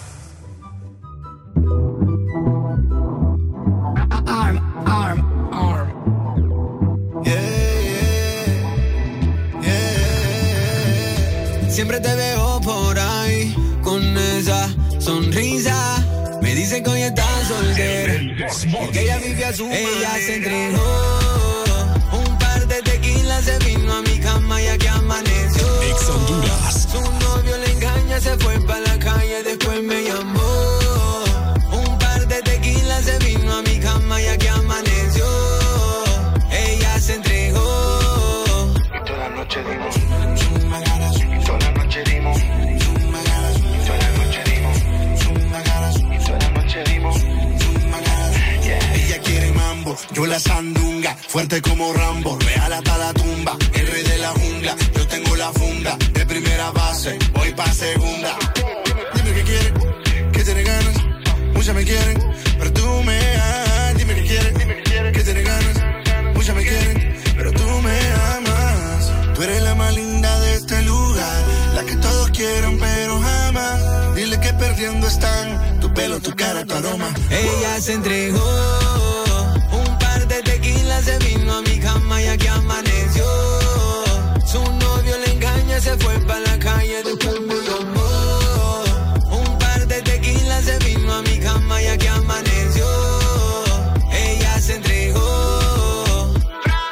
S42: Siempre te veo por ahí con esa sonrisa. Me dicen que hoy está soltera. Que ella vive a su Ella se entregó. Un par de tequilas se vino a mi cama y aquí amaneció.
S1: Ex Honduras.
S42: Su novio le engaña, se fue para la calle, después me llamó.
S46: Yo la sandunga, fuerte como Rambo, real hasta la tumba, el rey de la jungla, yo tengo la funda, de primera base, voy pa' segunda. Dime qué quiere, que tiene ganas, muchas me quieren, pero tú me amas. Dime qué quiere, que tiene ganas, muchas me quieren, pero tú me amas. Tú eres la más linda de este lugar, la que todos quieren pero jamás. Dile que perdiendo están tu pelo, tu cara, tu aroma.
S42: Ella se entregó. Amaneció. Su novio le engaña, se fue para la calle, después me llamó. Un par de tequilas se vino a mi cama y aquí amaneció. Ella se entregó.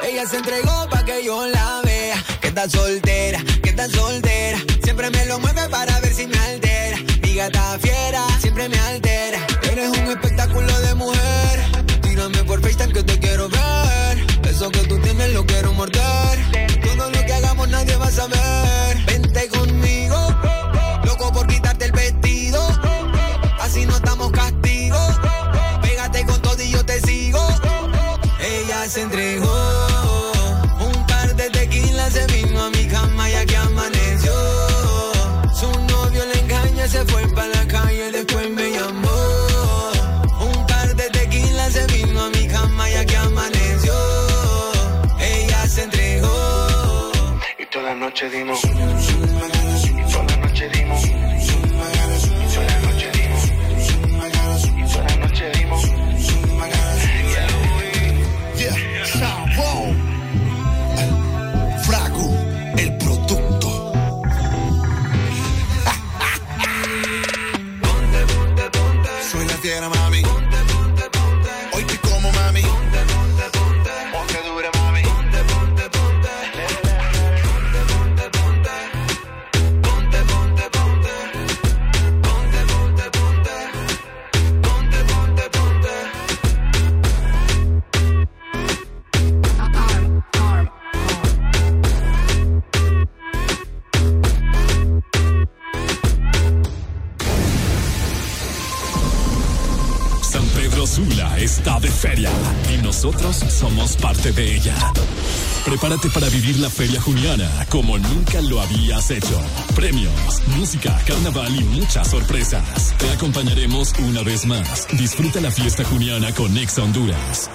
S42: Ella se entregó pa' que yo la vea. Que está soltera, que está soltera. Siempre me lo mueve para ver si me altera. Mi gata fiera, quiero morder. Todo lo que hagamos nadie va a saber.
S1: noche dimos Prepárate para vivir la Feria Juniana como nunca lo habías hecho. Premios, música, carnaval y muchas sorpresas. Te acompañaremos una vez más. Disfruta la fiesta juniana con Exa Honduras.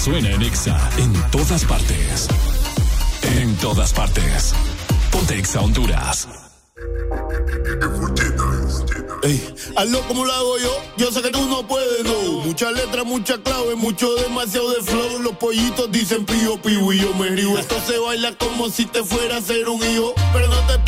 S1: suena en Exa en todas partes. En todas partes. Ponte Exa Honduras.
S47: Ey, hazlo como lo hago yo, yo sé que tú no puedes, no. Muchas letras, muchas claves, mucho demasiado de flow. Los pollitos dicen pío, pío y yo me río. Esto se baila como si te fuera a ser un hijo, pero no te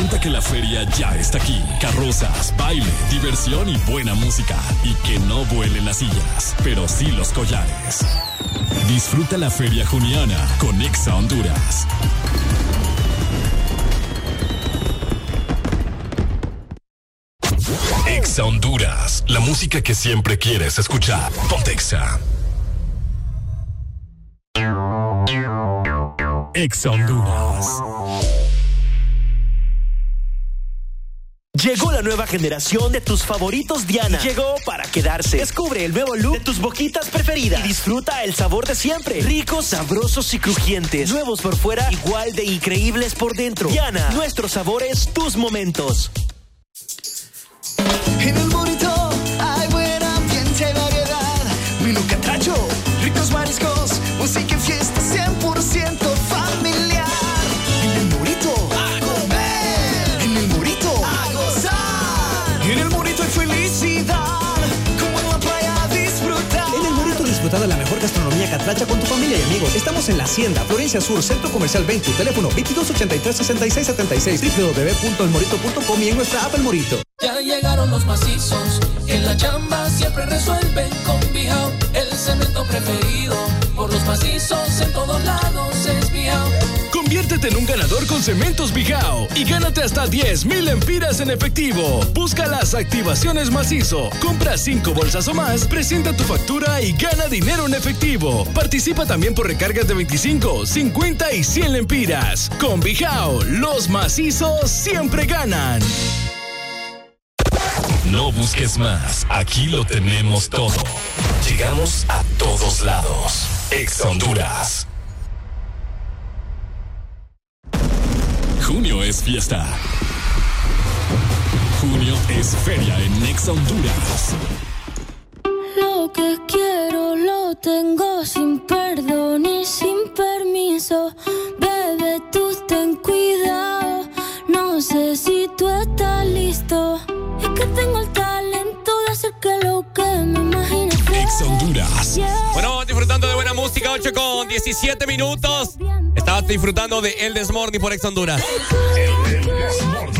S1: sienta que la feria ya está aquí. Carrozas, baile, diversión y buena música. Y que no vuelen las sillas, pero sí los collares. Disfruta la feria juniana con Exa Honduras. Exa Honduras, la música que siempre quieres escuchar. Ponte Exa. Exa Honduras.
S48: Llegó la nueva generación de tus favoritos Diana. Y Llegó para quedarse. Descubre el nuevo look de tus boquitas preferidas y disfruta el sabor de siempre. Ricos, sabrosos y crujientes. Nuevos por fuera, igual de increíbles por dentro. Diana, nuestros sabores, tus momentos.
S30: En el
S49: de la mejor gastronomía catracha con tu familia y amigos. Estamos en la Hacienda, Florencia Sur, Centro Comercial 20, teléfono 2283-6676, www.elmorito.com y en nuestra app El Morito.
S50: Ya llegaron los macizos, que la chamba siempre resuelven con Bijao, el cemento preferido. Por los macizos en todos lados es Bijao.
S43: Conviértete en un ganador con Cementos Bijao y gánate hasta 10 mil empiras en efectivo. Busca las activaciones macizo. Compra 5 bolsas o más, presenta tu factura y gana dinero en efectivo. Participa también por recargas de 25, 50 y 100 lempiras. Con Bijao, los macizos siempre ganan.
S1: No busques más, aquí lo tenemos todo. Llegamos a todos lados. Ex Honduras. Junio es fiesta. Junio es feria en Ex Honduras.
S51: Lo que quiero lo tengo sin perdón y sin permiso. Bebé, tú ten cuidado. No sé si tú estás listo. Es que tengo el que lo que me imagino.
S1: Ex Honduras.
S4: Bueno, disfrutando de buena música, 8 con 17 minutos. Estabas disfrutando de El Desmorning por Ex Honduras.
S51: Solo esta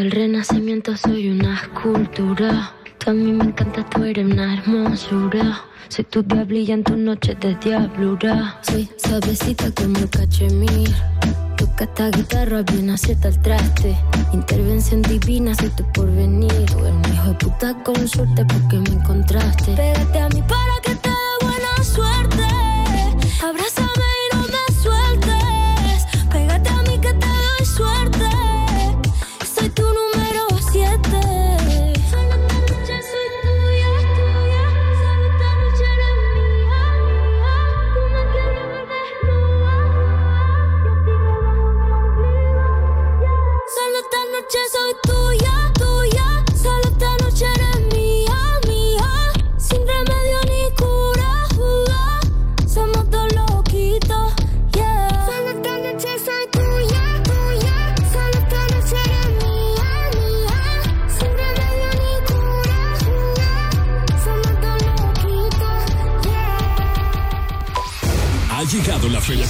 S51: Del renacimiento soy una escultura. Tú a mí me encanta, tú eres una hermosura. Soy tu diablilla en tu noche de diablura. Soy suavecita como el cachemir. Toca esta guitarra bien acierta el traste. Intervención divina, soy tu porvenir. Tú eres un hijo de puta con suerte porque me encontraste. Pégate a mí para que te dé buena suerte. Abrázame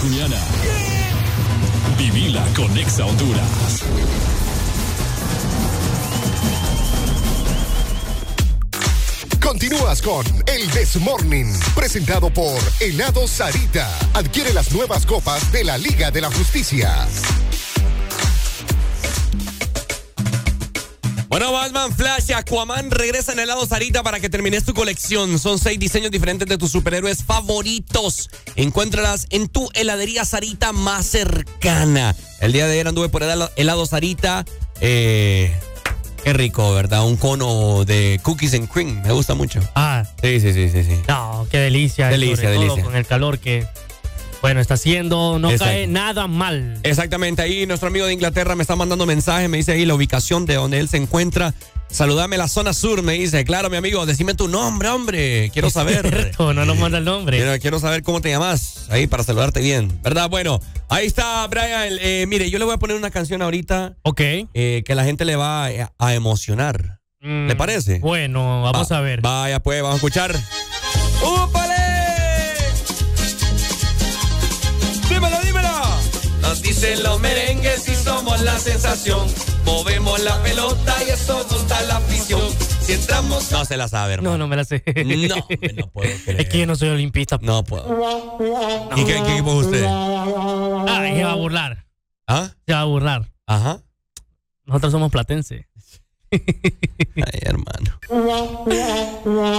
S1: Feria Juniana. Vivila con Exa Honduras.
S52: Continúas con El Desmorning, presentado por Helado Sarita. Adquiere las nuevas copas de la Liga de la Justicia.
S4: Bueno, Batman, Flash y Aquaman regresan al helado Sarita para que termines tu colección. Son seis diseños diferentes de tus superhéroes favoritos. Encuéntralas en tu heladería Sarita más cercana. El día de ayer anduve por el helado Sarita. Eh, qué rico, ¿verdad? Un cono de cookies and cream. Me gusta mucho.
S5: Ah.
S4: Sí, sí, sí, sí. sí.
S5: No, qué delicia.
S4: Delicia,
S5: sobre todo
S4: delicia.
S5: con el calor que, bueno, está haciendo, no
S4: Exacto.
S5: cae nada mal.
S4: Exactamente, ahí nuestro amigo de Inglaterra me está mandando mensaje, me dice ahí la ubicación de donde él se encuentra. Saludame la zona sur, me dice. Claro, mi amigo, decime tu nombre, hombre. Quiero saber.
S5: cierto, no nos manda el nombre.
S4: Quiero, quiero saber cómo te llamas ahí para saludarte bien, ¿verdad? Bueno, ahí está, Brian. Eh, mire, yo le voy a poner una canción ahorita.
S5: Ok.
S4: eh, que la gente le va a, a emocionar. ¿Le parece?
S5: Mm, Bueno, vamos
S4: Va-
S5: a ver.
S4: Vaya, pues, vamos a escuchar. ¡Úpale! Dicen los merengues y somos la sensación. Movemos la pelota y eso gusta la afición. Si entramos. No se la sabe, hermano.
S5: No, no me la sé.
S4: No, no puedo creer.
S5: Es que yo no soy olimpista.
S4: No puedo. ¿Y qué, qué equipo es usted?
S5: Ah, se va a burlar.
S4: ¿Ah?
S5: Se va a burlar.
S4: Ajá.
S5: Nosotros somos platense.
S4: Ay, hermano.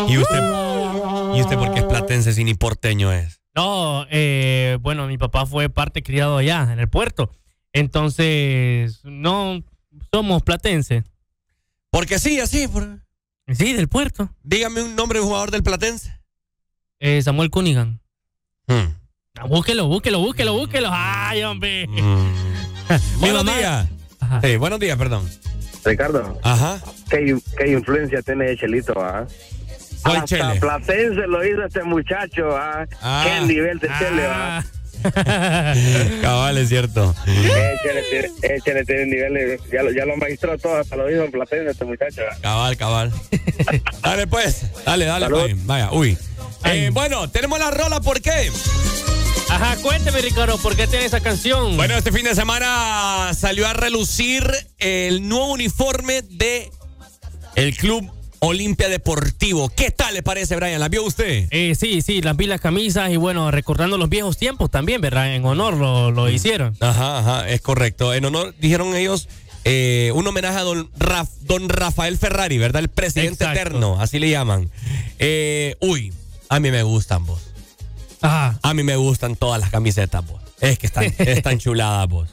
S4: ¿Y usted? ¿Y usted por qué es platense si ni porteño es?
S5: No, eh, bueno, mi papá fue parte criado allá, en el puerto. Entonces, no somos platense.
S4: Porque sí, así. Por...
S5: Sí, del puerto.
S4: Dígame un nombre de un jugador del platense.
S5: Eh, Samuel Cunningham.
S4: Hmm.
S5: Ah, búsquelo, búsquelo, búsquelo, búsquelo. Ay, hombre. Mi
S4: Buenos
S5: mamá-
S4: días. Sí, buenos días, perdón.
S53: Ricardo.
S4: Ajá.
S53: ¿Qué, qué influencia tiene Chelito, ah?
S4: ¿Cuál
S53: Hasta
S4: Chele?
S53: Platense lo hizo este muchacho, ah.
S4: Ah.
S53: Qué nivel de Chele, ah.
S4: Cabal, es cierto.
S53: Chele tiene- niveles, ya lo, ya lo magistró todo, hasta lo hizo en Platense este muchacho. ah.
S4: Cabal, cabal. dale, pues. Dale, dale, pues. Vaya, uy. Eh, bueno, tenemos la rola, ¿por qué?
S5: Ajá, cuénteme, Ricardo, ¿por qué tiene esa canción?
S4: Bueno, este fin de semana salió a relucir el nuevo uniforme de el Club Olimpia Deportivo. ¿Qué tal le parece, Brian? ¿La vio usted?
S5: Eh, sí, sí, las vi las camisas y bueno, recordando los viejos tiempos también, ¿verdad? En honor lo, lo hicieron.
S4: Ajá, ajá, es correcto. En honor, dijeron ellos, eh, un homenaje a don, Raf- don Rafael Ferrari, ¿verdad? El presidente
S5: Exacto.
S4: eterno, así le llaman. Eh, uy, a mí me gustan vos.
S5: Ajá.
S4: A mí me gustan todas las camisetas vos. Es que están, están chuladas vos.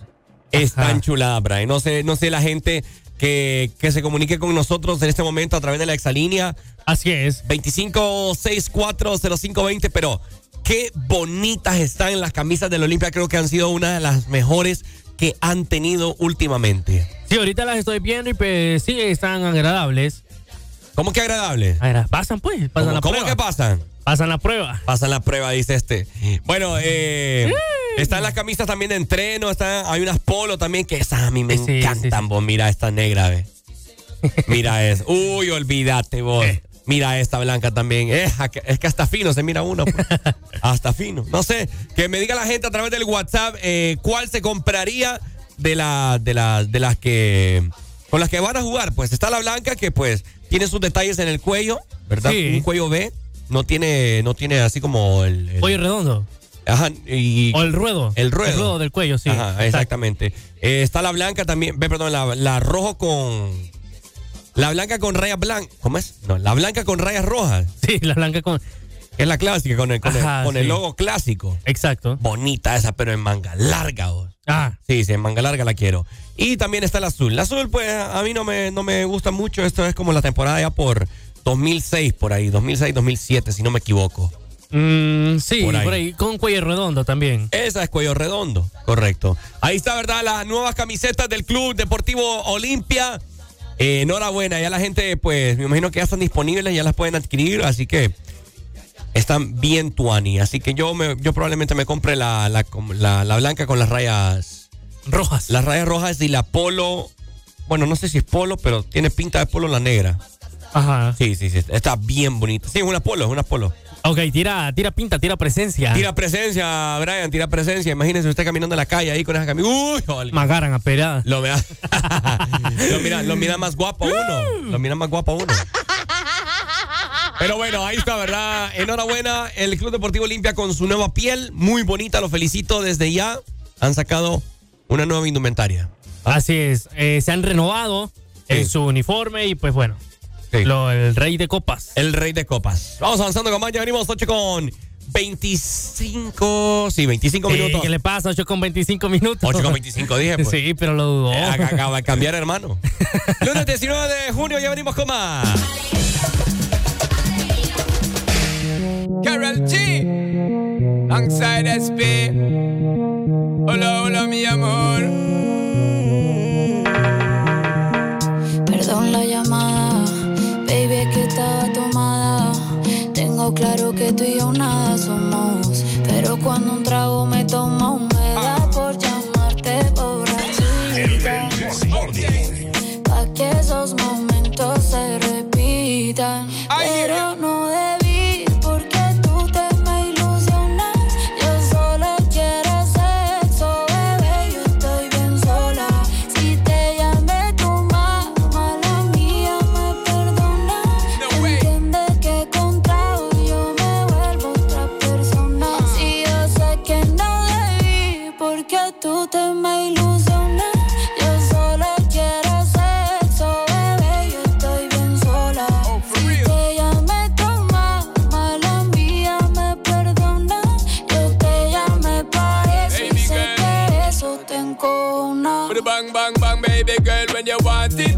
S4: Están chuladas, Brian. No sé, no sé la gente que, que se comunique con nosotros en este momento a través de la exalínea.
S5: Así es.
S4: 25640520, pero qué bonitas están las camisas del Olimpia. Creo que han sido una de las mejores que han tenido últimamente.
S5: Sí, ahorita las estoy viendo y pues sí, están agradables.
S4: ¿Cómo que agradables?
S5: pasan pues, pasan
S4: ¿Cómo,
S5: la
S4: cómo
S5: prueba.
S4: que pasan?
S5: Pasan la prueba.
S4: Pasan la prueba, dice este. Bueno, eh, están las camisas también de entreno, están, hay unas polo también que esas a mí me encantan, vos. Mira esta negra, ve. Mira es. Uy, olvídate vos. Mira esta blanca también. Es, es que hasta fino se mira uno. pues. hasta fino. No sé, que me diga la gente a través del WhatsApp eh, cuál se compraría de, la, de, la- de las que... Con las que van a jugar. Pues está la blanca que pues tiene sus detalles en el cuello, ¿verdad? Un cuello B. No tiene, no tiene así como el... el-
S5: redondo.
S4: Ajá, y...
S5: O el ruedo.
S4: El ruedo.
S5: El ruedo del cuello, sí.
S4: Ajá, exactamente. Eh, está la blanca también, ve, perdón, la, la rojo con... La blanca con rayas blancas. ¿Cómo es? No, la blanca con rayas rojas.
S5: Sí, la blanca con...
S4: Es la clásica, con el, con el- logo clásico.
S5: Exacto.
S4: Bonita esa, pero en manga larga. vos.
S5: Ah.
S4: Sí, sí, en manga larga la quiero. Y también está el azul. El azul, pues, a mí no me, no me gusta mucho. Esto es como la temporada ya por 2006, por ahí. 2006, 2007, si no me equivoco.
S5: Mm, sí,
S4: Por ahí.
S5: Con cuello redondo también.
S4: Esa es cuello redondo, correcto. Ahí está, ¿verdad? Las nuevas camisetas del Club Deportivo Olimpia. Eh, enhorabuena, ya la gente, pues, me imagino que ya están disponibles, ya las pueden adquirir, así que están bien tuani. Así que yo, me, yo probablemente me compre la, la, la- la blanca con las rayas
S5: rojas.
S4: Las rayas rojas y la polo. Bueno, no sé si es polo, pero tiene pinta de polo la negra.
S5: Ajá.
S4: Sí, sí, sí. Está bien bonita. Sí, es una polo, es una polo.
S5: Ok, tira, tira pinta, tira presencia.
S4: Tira presencia, Brian, tira presencia. Imagínense usted caminando en la calle ahí con esa camisa. Uy, jole.
S5: Me agarran a pelada.
S4: Lo mira, lo mira, lo mira más guapo a uno. Lo mira más guapo a uno. Pero bueno, ahí está, ¿verdad? Enhorabuena, el Club Deportivo Olimpia con su nueva piel, muy bonita, lo felicito desde ya. Han sacado una nueva indumentaria.
S5: Así es, eh, se han renovado en su uniforme y pues bueno, lo- el rey de copas.
S4: El rey de copas. Vamos avanzando con más, ya venimos 8 con 25, sí, 25
S5: Eh,
S4: minutos.
S5: ¿Qué le pasa? 8 con 25 minutos.
S4: 8 con 25 dije, pues.
S5: Sí, pero lo dudó.
S4: Eh, ac- Acaba de cambiar, hermano. Lunes 19 de junio, ya venimos con más.
S54: Carol G. Alongside SP. Hola, hola, mi amor.
S51: Que tú y yo nada somos. Pero cuando un trago me toma, me da por llamarte borrachita. Pa' que esos momentos se repitan. Pero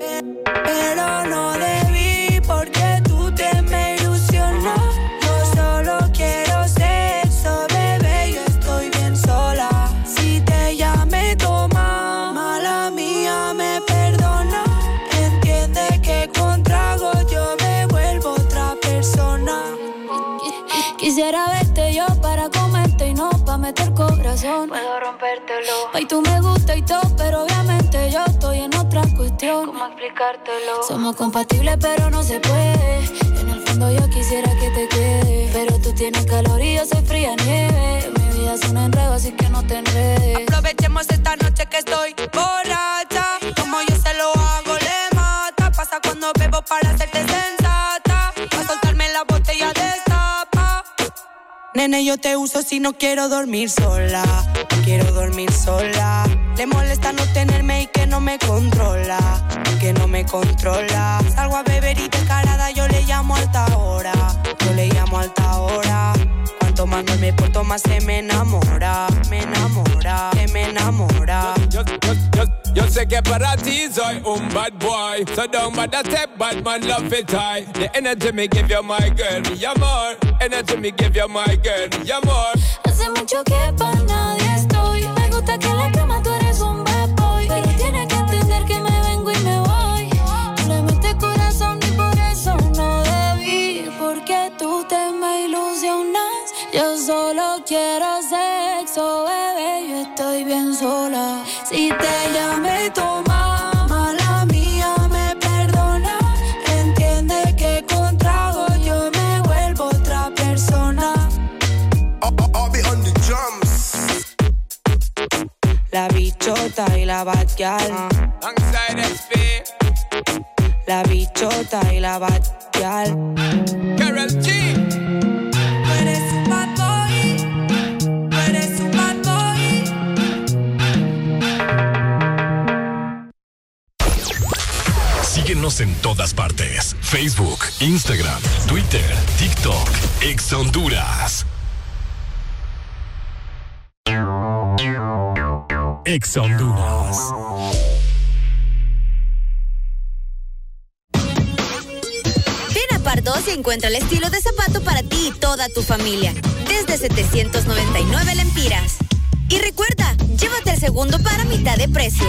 S51: Pero no debí porque tú te me ilusionas. Yo solo quiero sexo, bebé. Yo estoy bien sola. Si te llamé toma, mala mía me perdona. Entiende que con trago yo me vuelvo otra persona. Quisiera verte yo para comerte y no para meter corazón. Puedo rompértelo. Ay, tú me gusta y todo, pero obviamente yo ¿Cómo explicártelo? Somos compatibles, pero no se puede. En el fondo yo quisiera que te quede. Pero tú tienes calor y yo soy fría nieve. Mi vida es un enredo, así que no te enredes.
S55: Aprovechemos esta noche que estoy borracha. Como yo se lo hago, le mata. Pasa cuando bebo para hacerte sensata. Nene, yo te uso si no quiero dormir sola. Quiero dormir sola. Le molesta no tenerme y que no me controla. Que no me controla. Salgo a beber y descarada yo le llamo alta hora. Yo le llamo alta hora. No me porto más se me enamora. Me enamora. Se me enamora.
S54: You say que para ti soy un bad boy So don't bother step bad man love it high The energy me give you my girl mi amor Energy me give you my girl mi amor
S51: Hace mucho que para nadie estoy. Me gusta que en la cama tú solo quiero sexo, bebé. Yo estoy bien sola. Si te llamé tu mamá, la mía me perdona. Entiende que con trago yo me vuelvo otra persona.
S46: I'll be on the drums.
S55: La bichota y la batial.
S54: SP
S55: La bichota y la batial.
S54: Carol G
S1: Síguenos en todas partes. Facebook, Instagram, Twitter, TikTok, Ex Honduras. Ex Honduras.
S56: Ven a Pardos y encuentra el estilo de zapato para ti y toda tu familia. Desde 799 lempiras. Y recuerda, llévate el segundo para mitad de precio.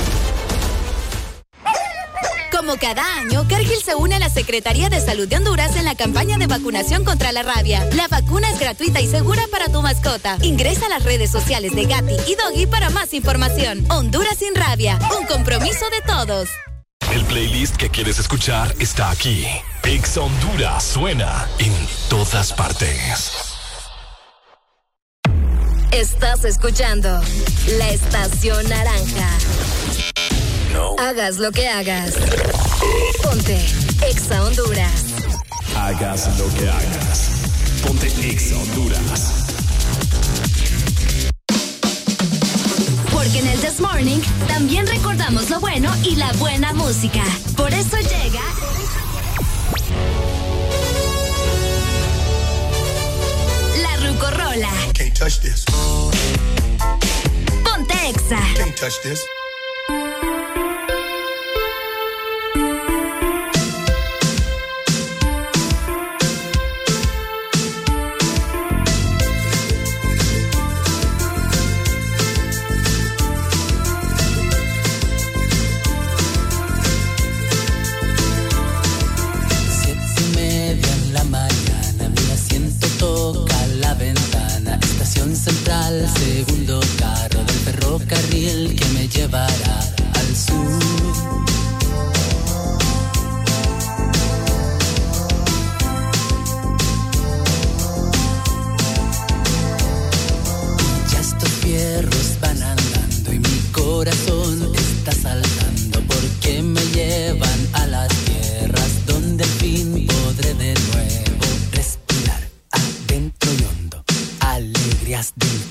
S56: Como cada año, Cargill se une a la Secretaría de Salud de Honduras en la campaña de vacunación contra la rabia. La vacuna es gratuita y segura para tu mascota. Ingresa a las redes sociales de Gatti y Doggy para más información. Honduras sin rabia, un compromiso de todos.
S1: El playlist que quieres escuchar está aquí. Ex Honduras suena en todas partes.
S56: Estás escuchando la estación naranja. Hagas lo que hagas. Ponte Exa Honduras.
S1: Hagas lo que hagas. Ponte Ex Honduras.
S56: Porque en el This Morning también recordamos lo bueno y la buena música. Por eso llega. La Rucorola.
S46: Can't touch this.
S56: Ponte Exa.
S46: Can't touch this.
S57: Central, segundo carro del ferrocarril que me llevará al sur. Ya estos fierros van andando y mi corazón está saltando porque me llevan a las tierras donde al fin podré de nuevo respirar adentro y hondo alegrías del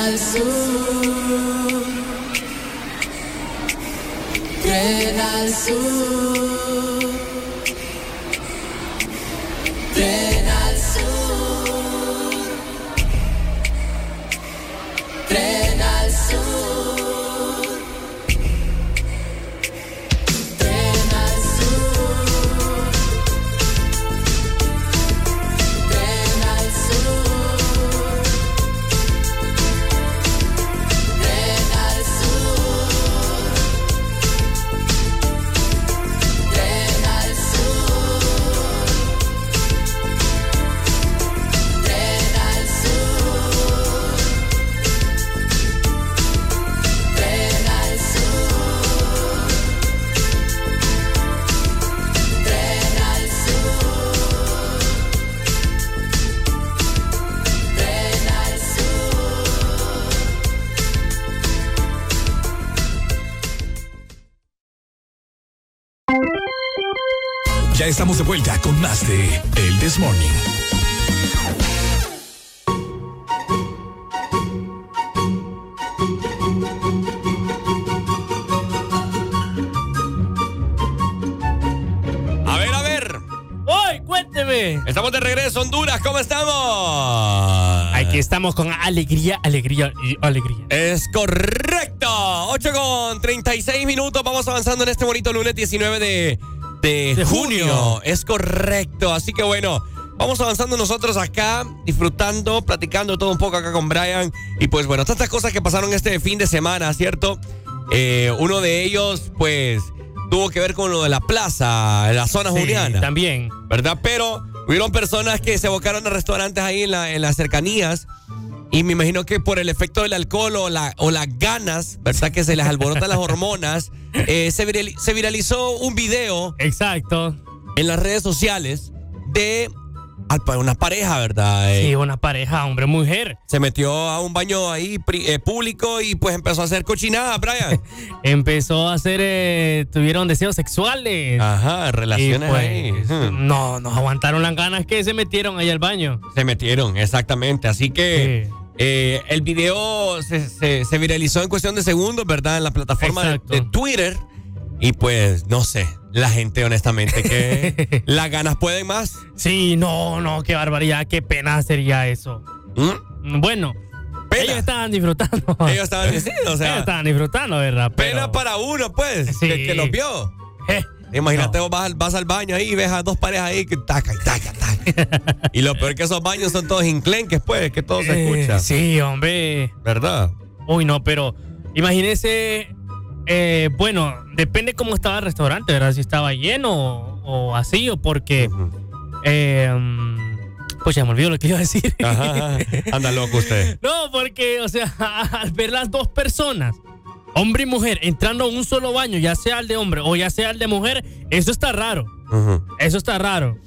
S57: al sur,
S1: estamos de vuelta con más de El This Morning.
S4: A ver, a ver.
S5: ¡Hoy, cuénteme!
S4: Estamos de regreso, Honduras. ¿Cómo estamos?
S5: Aquí estamos con alegría, alegría y alegría.
S4: Es correcto. 8 con 36 minutos. Vamos avanzando en este bonito lunes 19 de, de,
S5: De
S4: junio.
S5: junio.
S4: Es correcto. Así que bueno, vamos avanzando nosotros acá, disfrutando, platicando todo un poco acá con Brian. Y pues bueno, tantas cosas que pasaron este fin de semana, ¿cierto? Eh, uno de ellos, pues, tuvo que ver con lo de la plaza, la zona
S5: Sí,
S4: juliana.
S5: También.
S4: ¿verdad? Pero hubieron personas que se evocaron a restaurantes ahí en, la- en las cercanías. Y me imagino que por el efecto del alcohol o, la, o las ganas, ¿verdad? Que se les alborotan las hormonas, eh, se, virali- se viralizó un video.
S5: Exacto.
S4: En las redes sociales de una pareja, ¿verdad? Eh,
S5: Sí, una pareja, hombre-mujer.
S4: Se metió a un baño ahí eh, público y pues empezó a hacer cochinada, Brian.
S5: Empezó a hacer, tuvieron deseos sexuales.
S4: Ajá, relaciones
S5: pues,
S4: ahí.
S5: No, nos aguantaron las ganas que se metieron ahí al baño.
S4: Se metieron, exactamente. Así que eh, el video se, se- se viralizó en cuestión de segundos, ¿verdad? En la plataforma de, de Twitter. Y pues, no sé, la gente honestamente que las ganas pueden más.
S5: Sí, no, no, qué barbaridad, qué pena sería eso. Bueno, ellos estaban disfrutando.
S4: ¿Mm? Ellos estaban sí, o sea,
S5: Ellos estaban disfrutando, ¿verdad? Pero-
S4: Pena para uno, pues,
S5: Sí.
S4: que, que los vio. Imagínate, vos vas, al- vas al baño ahí y ves a dos parejas ahí que taca y taca, taca. y lo peor que esos baños son todos inclenques, pues, que todo se
S5: Eh,
S4: escucha.
S5: Sí, hombre.
S4: ¿Verdad?
S5: Uy, no, pero imagínese, eh, bueno, depende cómo estaba el restaurante, ¿verdad? Si estaba lleno o, o así, o porque... eh, mm, pues ya me olvidó lo que iba a decir.
S4: Ajá. Anda loco usted.
S5: No, porque, o sea, al ver las dos personas, hombre y mujer, entrando a un solo baño, ya sea el de hombre o ya sea el de mujer, eso está raro. Eso está raro.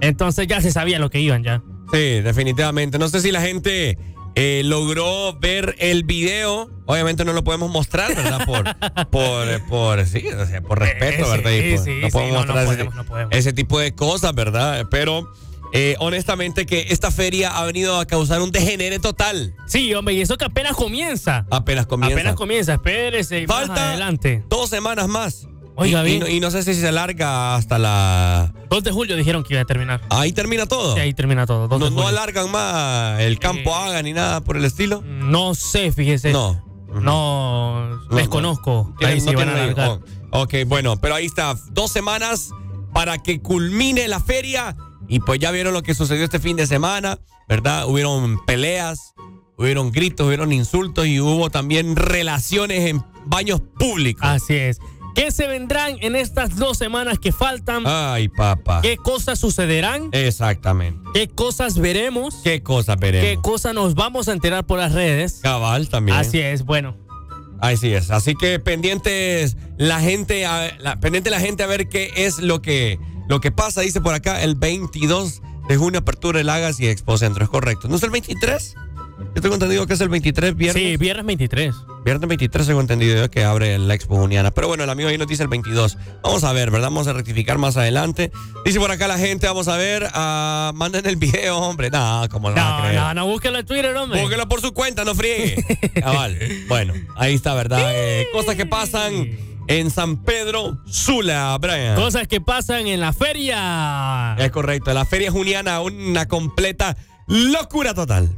S5: Entonces ya se sabía lo que iban ya.
S4: Sí, definitivamente. No sé si la gente eh, logró ver el video. Obviamente no lo podemos mostrar, ¿verdad? Por, por, por, sí, o sea, por respeto, ¿verdad?
S5: sí,
S4: Y por-
S5: sí,
S4: no podemos mostrar ese-
S5: podemos, no podemos.
S4: ese tipo de cosas, ¿verdad? Pero eh, honestamente que esta feria ha venido a causar un degenere total.
S5: Sí, hombre, y eso que apenas comienza.
S4: Apenas comienza.
S5: Apenas comienza, espérese. y más
S4: Falta
S5: adelante.
S4: dos semanas más.
S5: Oiga,
S4: y, y
S5: bien.
S4: no, y no sé si se alarga hasta la...
S5: 2 de julio dijeron que iba a terminar.
S4: Ahí termina todo.
S5: Sí, ahí termina todo. 2
S4: No, no alargan más el campo haga ni nada por el estilo.
S5: No sé, fíjese.
S4: No.
S5: No, desconozco. Ahí sí van a alargar.
S4: oh, ok, bueno, pero ahí está. Dos semanas para que culmine la feria. Y pues ya vieron lo que sucedió este fin de semana, ¿verdad? Hubieron peleas, hubieron gritos, hubieron insultos y hubo también relaciones en baños públicos.
S5: Así es. ¿Qué se vendrán en estas dos semanas que faltan?
S4: Ay, papá.
S5: ¿Qué cosas sucederán?
S4: Exactamente.
S5: ¿Qué cosas veremos?
S4: ¿Qué cosas veremos?
S5: ¿Qué cosas nos vamos a enterar por las redes?
S4: Cabal también.
S5: Así es, bueno.
S4: Así es. Así que pendientes la gente, a, la, pendiente la gente a ver qué es lo que, lo que pasa. Dice por acá el 22 de junio apertura el Agas y Expo Centro. Es correcto. ¿No es el 23? Yo tengo entendido que es el 23 viernes.
S5: Sí, viernes 23.
S4: Viernes 23 tengo entendido yo que abre la Expo Uniana. Pero bueno, el amigo ahí nos dice el 22. Vamos a ver, ¿verdad? Vamos a rectificar más adelante. Dice por acá la gente, vamos a ver. ah, manden el video, hombre. No, como no,
S5: No, no, no, búsquelo en Twitter, hombre.
S4: Búsquelo por su cuenta, no friegue. Cabal. Bueno, ahí está, ¿verdad? Eh, cosas que pasan en San Pedro Sula, Brian.
S5: Cosas que pasan en la feria.
S4: Es correcto. La feria juniana, una completa locura total.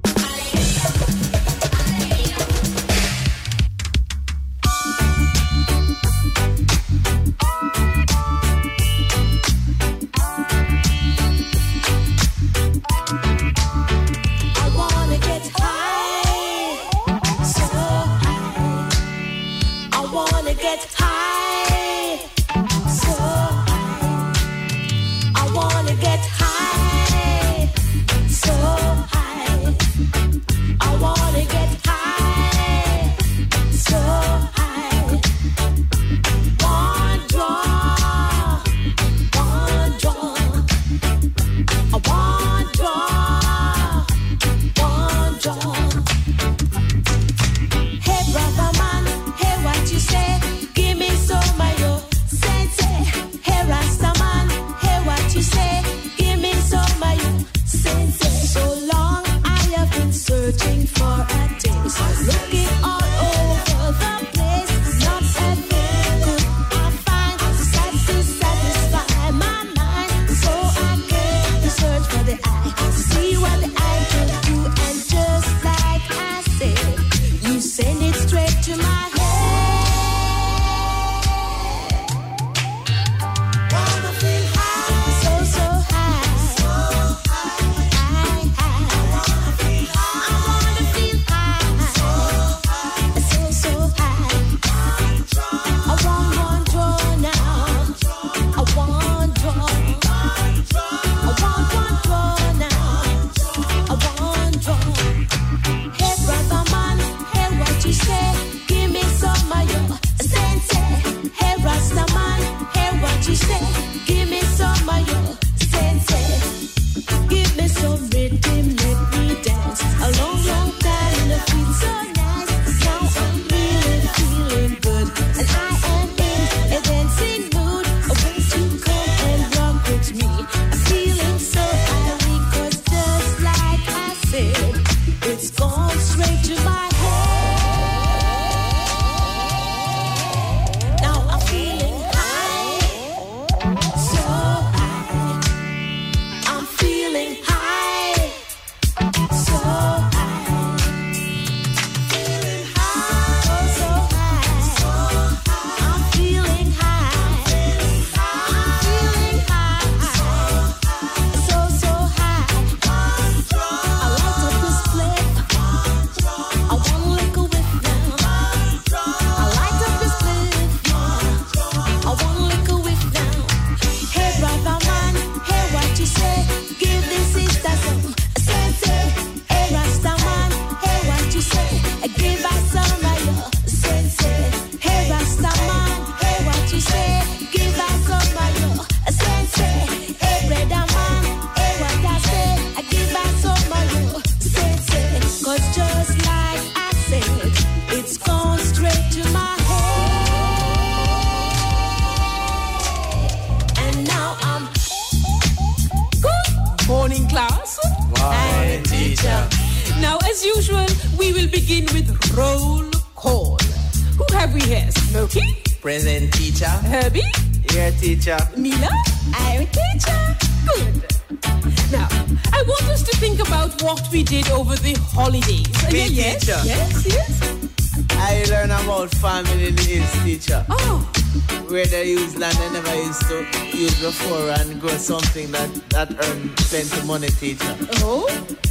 S58: Plenty teacher.
S59: Oh?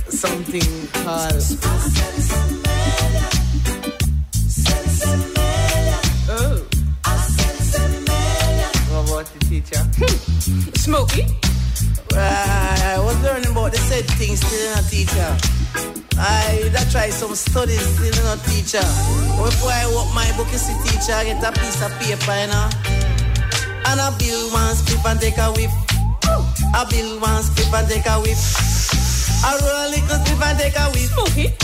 S58: Something called...
S59: Oh.
S58: What about the teacher?
S59: Smokey?
S58: Uh, I was learning about the said things still in a teacher. I that try some studies still in a teacher. Before I walk my book, you see teacher, I get a piece of paper, you know. And I build one script and take a whiff. I build one script and take a whiff. I roll a little script and take a whiff.
S59: Okay.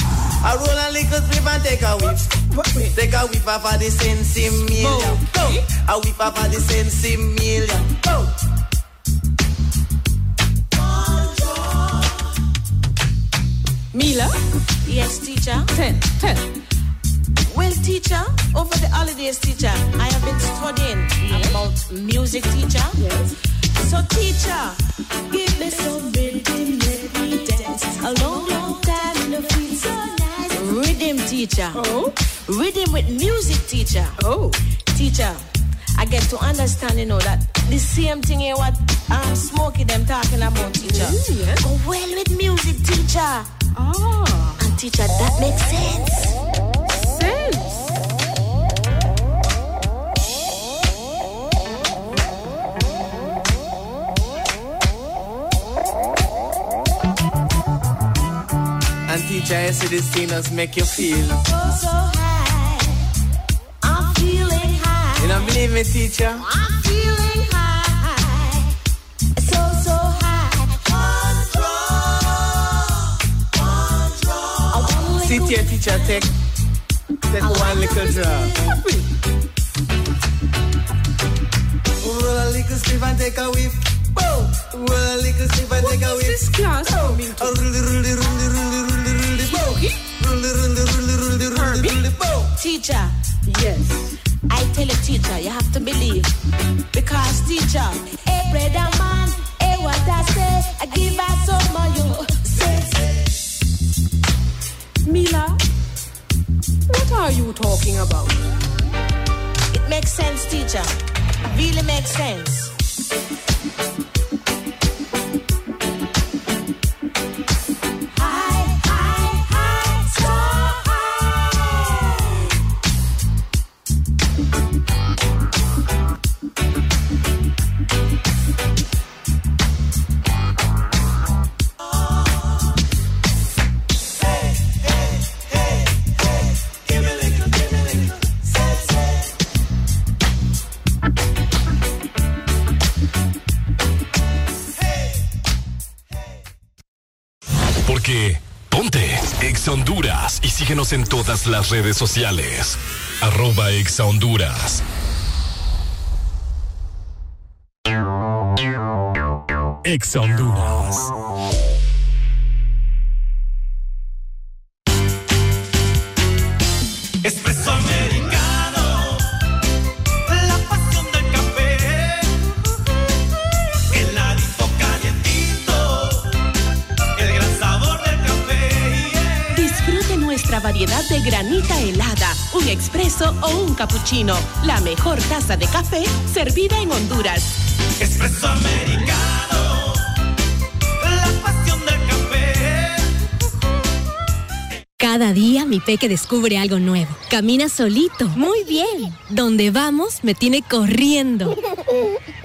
S58: I roll a little script and take a whiff. Take a whiff off of the sense million. Go. A whiff off of the sense million. Go.
S59: Mila?
S44: Yes, teacher.
S59: Ten. Ten.
S44: Well, teacher, over the holidays, teacher, I have been studying about music, teacher.
S59: Yes.
S44: So, teacher, give me some rhythm, let me dance. A long, long time in the feel so nice. Rhythm, teacher.
S59: Oh.
S44: Rhythm with music, teacher.
S59: Oh.
S44: Teacher, I get to understand, you know, that the same thing here what um, Smokey them talking about, teacher.
S59: Mm, yes.
S44: Go well with music, teacher.
S59: Ah.
S44: And teacher, that makes. Sense.
S58: I see these singers make you feel.
S44: Oh, so high. I'm feeling high.
S58: You don't believe me, teacher?
S44: I'm feeling high. So, so high. Control. Control.
S58: Sit here, teacher, take, take one little drop. Roll a little sleeve and take a whiff. Well, little Steve, I take away.
S59: This class.
S44: Teacher,
S59: yes.
S44: I tell a teacher, you have to believe. Because teacher, a brother man, a what I say, I give out so much you say.
S59: Mila, what are you talking about?
S44: It makes sense, teacher. Really makes sense.
S1: En todas las redes sociales. Arroba Exa Honduras. Exa Honduras.
S22: Helada, un expreso o un cappuccino. La mejor taza de café servida en Honduras.
S32: Espresso americano, la pasión del café.
S11: Cada día mi peque descubre algo nuevo. Camina solito. Muy bien. Donde vamos me tiene corriendo.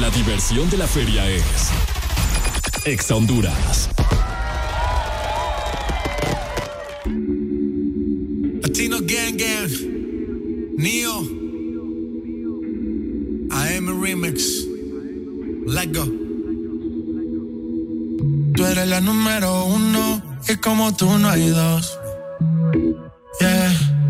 S1: La diversión de la feria es Exa Honduras.
S60: Latino Gang Gang. Neo. AM Remix. Let go. Tú eres la número uno y como tú no hay dos. Yeah,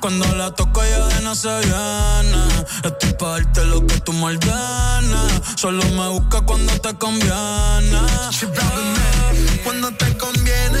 S61: Cuando la toco ya de no se viene. Estoy pa' darte lo que tú me ordenes. Solo me busca cuando te conviene.
S60: Cuando te conviene,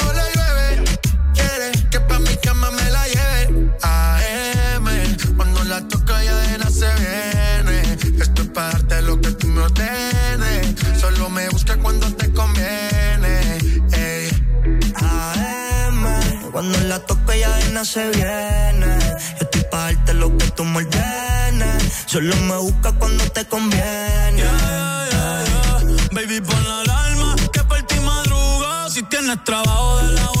S60: cuando la
S61: toco ya de nada se viene. Yo estoy pa' darte lo que tú me. Solo me busca cuando te conviene.
S60: Baby, pon la alarma que por ti madruga. Si tienes trabajo de la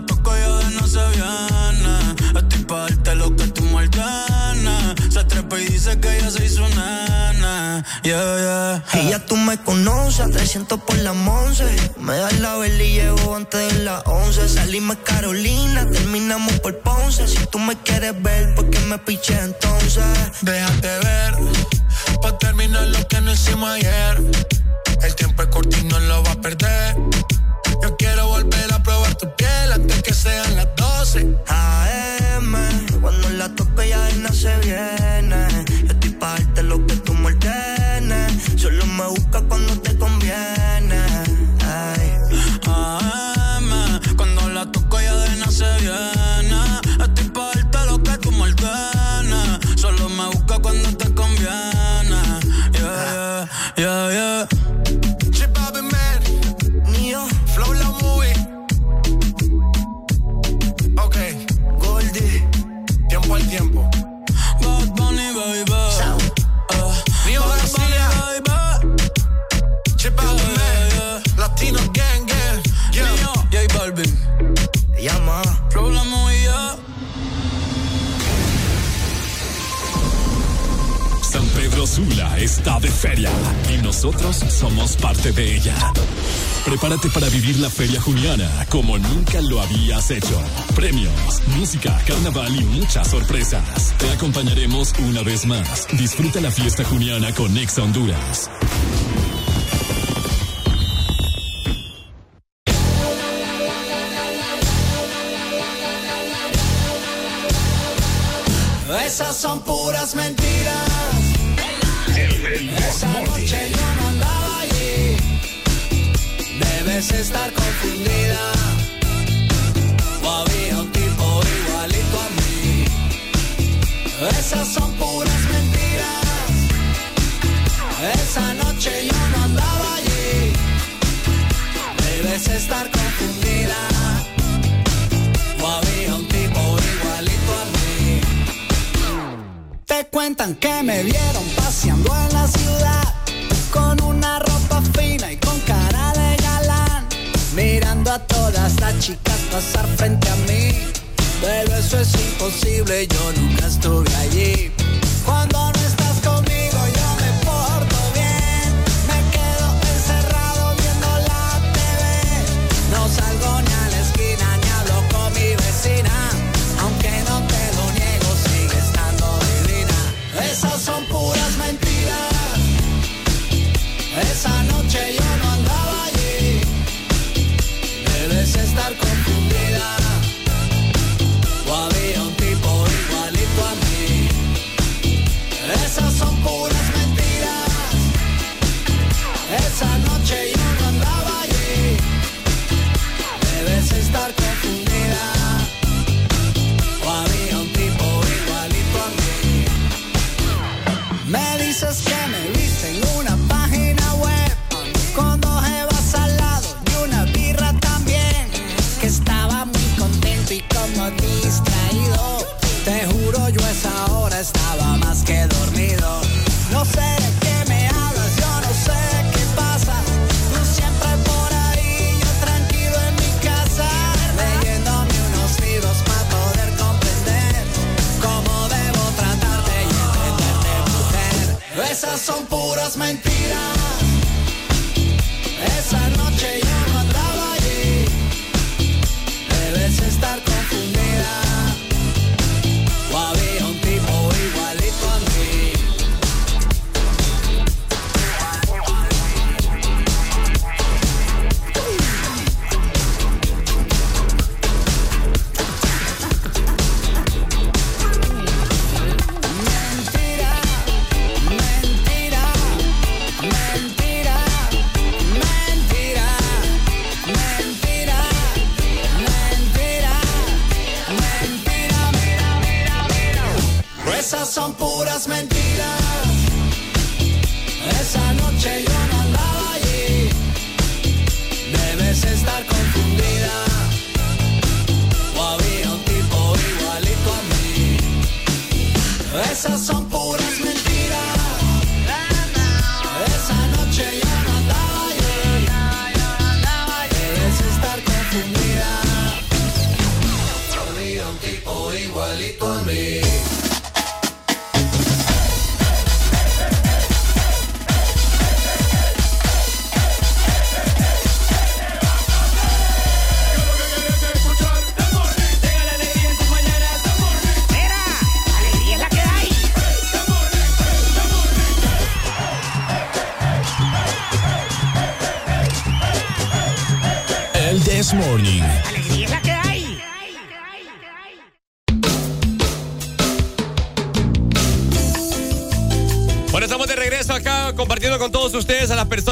S60: La toco ya de no se viene. Estoy pa' darte lo que tú ordenes. Se trepa y dice que ella se hizo nena. Yeah, yeah.
S61: Y ya tú me conoces, a 300 por la 11. Me das la vela y llego antes de las 11. Salimos Carolina, terminamos por Ponce. Si tú me quieres ver, ¿por qué me piché entonces?
S60: Déjate ver, pa' terminar lo que no hicimos ayer. El tiempo es corto y no lo va a perder. Yo quiero volver a probar tu piel antes que sean las 12.
S61: AM, cuando la toco ya nada se viene.
S60: De
S1: feria y nosotros somos parte de ella. Prepárate para vivir la Feria Juniana como nunca lo habías hecho. Premios, música, carnaval y muchas sorpresas. Te acompañaremos una vez más. Disfruta la fiesta juniana con Exa Honduras.
S60: Esas son puras mentiras.
S62: Estar confundida. O había un tipo igualito a mí. Esas son puras mentiras. Esa noche yo no andaba allí. Debes estar confundida. O había un tipo igualito a mí. Te cuentan que me vieron pasar frente a mí. Pero eso es imposible, yo nunca estuve allí.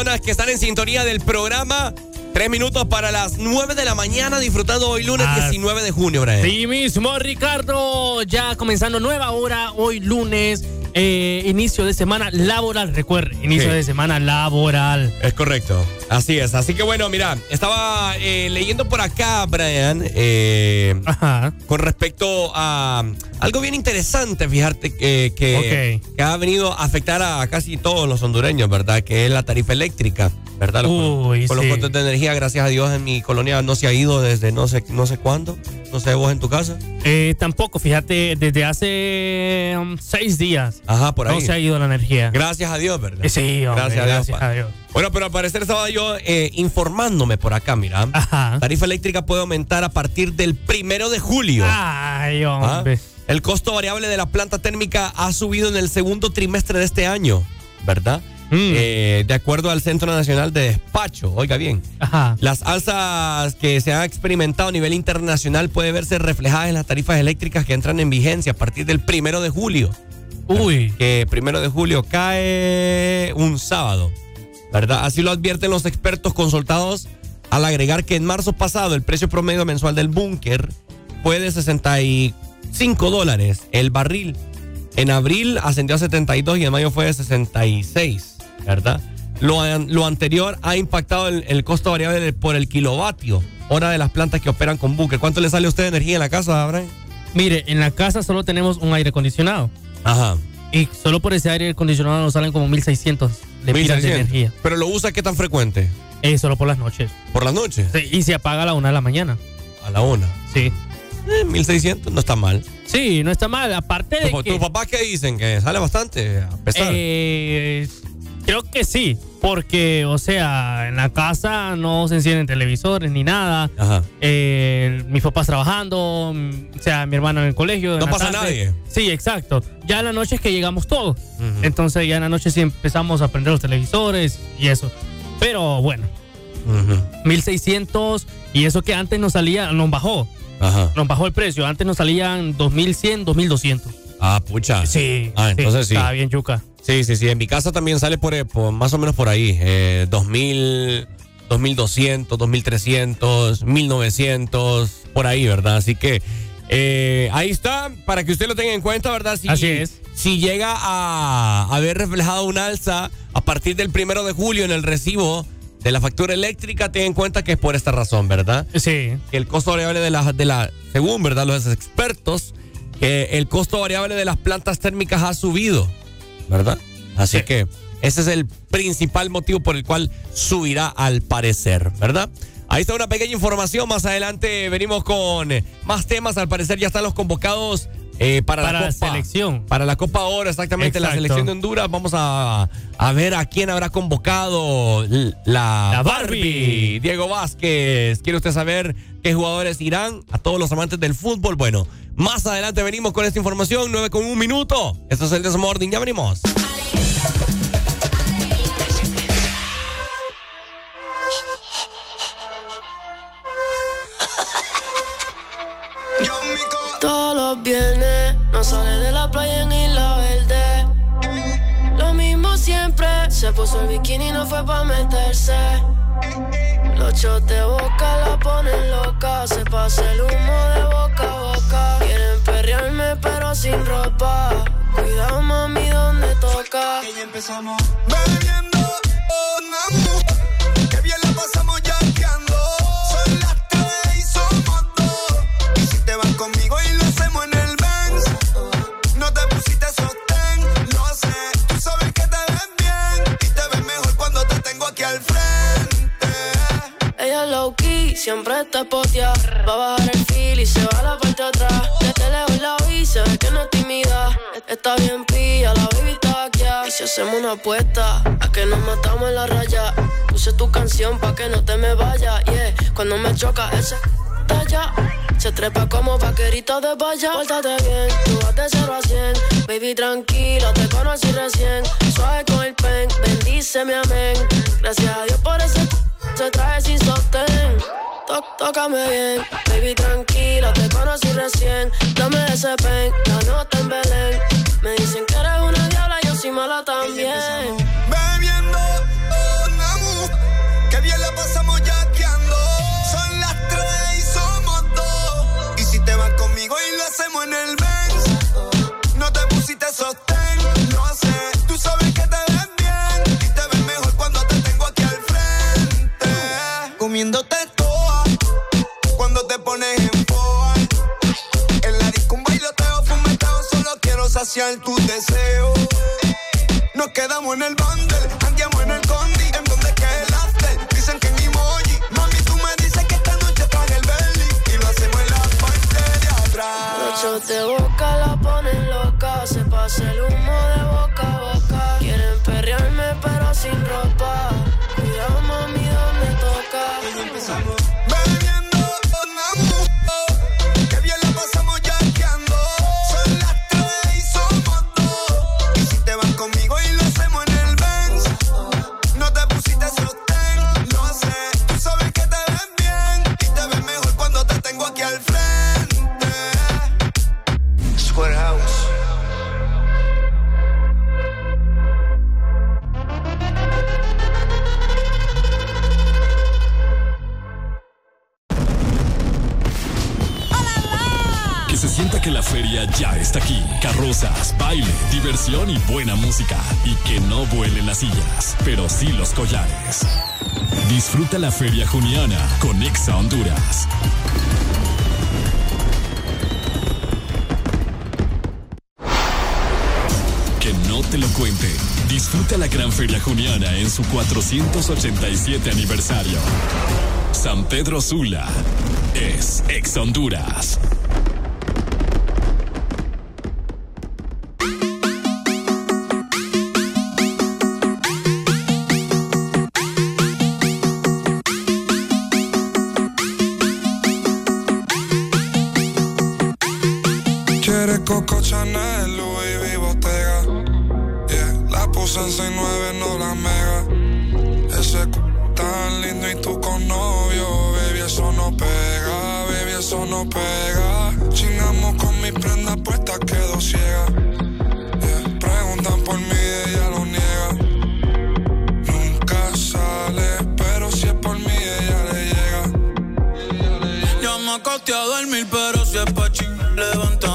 S4: Personas que están en sintonía del programa. Tres minutos para las nueve de la mañana, disfrutando hoy lunes
S5: Ah.
S4: 19 de junio, Brian.
S5: Sí mismo, Ricardo. Ya comenzando nueva hora, hoy lunes, eh, inicio de semana laboral. Recuerde, inicio
S4: Sí.
S5: de semana laboral.
S4: Es correcto. Así es. Así que bueno, mira, estaba eh, leyendo por acá, Brian, eh, con respecto a algo bien interesante, fíjate, que, que, que ha venido a afectar a casi todos los hondureños, ¿verdad? Que es la tarifa eléctrica, ¿verdad? Los-
S5: Uy,
S4: con los
S5: sí.
S4: cortes de energía, gracias a Dios, en mi colonia no se ha ido desde no sé, no sé cuándo. No sé, vos en tu casa.
S5: Eh, tampoco, fíjate, desde hace um, seis días.
S4: Ajá, por ahí.
S5: No se ha ido la energía.
S4: Gracias a Dios, ¿verdad?
S5: Sí, hombre,
S4: gracias a Dios.
S5: gracias a Dios.
S4: Bueno, pero al parecer estaba yo eh, informándome por acá, mira. Tarifa eléctrica puede aumentar a partir del primero de julio.
S5: Ay,
S4: ¿Ah? El costo variable de la planta térmica ha subido en el segundo trimestre de este año, ¿verdad?
S5: Mm.
S4: Eh, de acuerdo al Centro Nacional de Despacho, oiga bien,
S5: Ajá.
S4: las alzas que se han experimentado a nivel internacional puede verse reflejadas en las tarifas eléctricas que entran en vigencia a partir del primero de julio.
S5: Uy.
S4: Que primero de julio cae un sábado, ¿verdad? Así lo advierten los expertos consultados al agregar que en marzo pasado el precio promedio mensual del búnker fue de 65 dólares el barril. En abril ascendió a 72 y en mayo fue de 66, ¿verdad? Lo, an- lo anterior ha impactado el, el costo variable por el kilovatio hora de las plantas que operan con búnker. ¿Cuánto le sale a usted de energía en la casa, Abraham?
S5: Mire, en la casa solo tenemos un aire acondicionado.
S4: Ajá.
S5: Y solo por ese aire acondicionado nos salen como 1600 de pilas de
S4: 1600.
S5: energía.
S4: ¿Pero lo usa qué tan frecuente?
S5: Eh, solo por las noches.
S4: ¿Por las noches?
S5: Sí, y se apaga a la una de la mañana.
S4: A la una.
S5: Sí.
S4: Eh, 1600 no está mal.
S5: Sí, no está mal. Aparte de
S4: ¿Tu,
S5: que...
S4: ¿Tus papás qué dicen? ¿Que sale bastante a pesar?
S5: Eh, creo que sí, porque, o sea, en la casa no se encienden televisores ni nada.
S4: Ajá.
S5: Eh, mis papás trabajando, o sea, mi hermano en el colegio.
S4: No pasa
S5: tarde.
S4: nadie.
S5: Sí, exacto. Ya en la noche es que llegamos todos. Entonces ya en la noche sí empezamos a prender los televisores y eso. Pero bueno, 1600 y eso que antes nos salía, nos bajó.
S4: Ajá.
S5: Nos bajó el precio. Antes nos salían 2100, 2200.
S4: Ah, pucha.
S5: Sí.
S4: Ah, entonces sí.
S5: Está bien, Yuca.
S4: Sí, sí, sí. En mi casa también sale por, por más o menos por ahí. Eh, 2000, 2200, 2300, 1900, por ahí, ¿verdad? Así que eh, ahí está, para que usted lo tenga en cuenta, ¿verdad? Si,
S5: Así es.
S4: Si llega a haber reflejado un alza a partir del primero de julio en el recibo de la factura eléctrica, ten en cuenta que es por esta razón, ¿verdad?
S5: Sí.
S4: Que el costo variable de la, de la, según, ¿verdad? Los expertos, que el costo variable de las plantas térmicas ha subido, ¿verdad? Así que ese es el principal motivo por el cual subirá al parecer, ¿verdad? Ahí está una pequeña información. Más adelante venimos con eh, más temas. Al parecer ya están los convocados eh, para,
S5: Para
S4: la
S5: la
S4: Copa.
S5: selección.
S4: Para la Copa Oro, exactamente, la selección de Honduras. Vamos a, a ver a quién habrá convocado la,
S5: La
S4: Barbie.
S5: Barbie.
S4: Diego Vázquez. ¿Quiere usted saber qué jugadores irán? A todos los amantes del fútbol. Bueno, más adelante venimos con esta información. 9 con un minuto. Esto es el Desmorning. Ya venimos.
S31: Todos los viernes no sale de la playa en Isla Verde. Lo mismo siempre, se puso el bikini y no fue pa' meterse. Los shots de boca la ponen loca, se pasa el humo de boca a boca. Quieren perrearme pero sin ropa. Cuidado mami donde toca.
S61: empezamos bebiendo,
S31: siempre está potia. Va a bajar el feel y se va a la parte atrás. Desde lejos la vi, se ve que no es tímida. Está bien pilla, la baby está aquí. Y si hacemos una apuesta, a que nos matamos en la raya. Puse tu canción pa' que no te me vaya. Yeah, cuando me choca ese talla. Se trepa como vaquerito de valla. Pórtate bien, tú vas de 0 a 100. Baby, tranquila, te conocí recién. Suave con el pen, bendíceme, amén. Gracias a Dios por ese se trae sin sostén. Tó- tócame bien, baby, tranquila, te conocí recién. Dame ese pen, la nota en Belén. Me dicen que eres una diabla, yo soy mala también.
S61: Bebiendo, que bien la pasamos yankeando. Son las tres y somos dos. Y si te vas conmigo y lo hacemos en el Benz, no te pusiste sostén, Comiéndote toa cuando te pones en boa. En la disco un bailoteo, fumeteo, solo quiero saciar tus deseos. Nos quedamos en el bundle, andiamo en el condi, en donde queda el after. Dicen que en emoji, mami, tú me dices que esta noche paga el belly. Y lo hacemos en la parte de atrás.
S31: Los de boca la ponen loca, se pasa el humo de boca a boca. Quieren perrearme pero sin ropa.
S61: Bebiendo,
S1: sienta que la feria ya está aquí. Carrozas, baile, diversión y buena música. Y que no vuelen las sillas, pero sí los collares. Disfruta la feria juniana con Exa Honduras. Que no te lo cuente. Disfruta la gran feria juniana en su 487 aniversario. San Pedro Sula es Ex Honduras.
S63: En 69, no la mega. Ese c tan lindo y tú con novio, baby, eso no pega, baby, eso no pega. Chingamos con mi prenda puesta, quedo ciega. Yeah, preguntan por mí, ella lo niega. Nunca sale, pero si es por mí, ella le llega.
S60: Ya me acosté a dormir, pero si es pa' ching, levántame.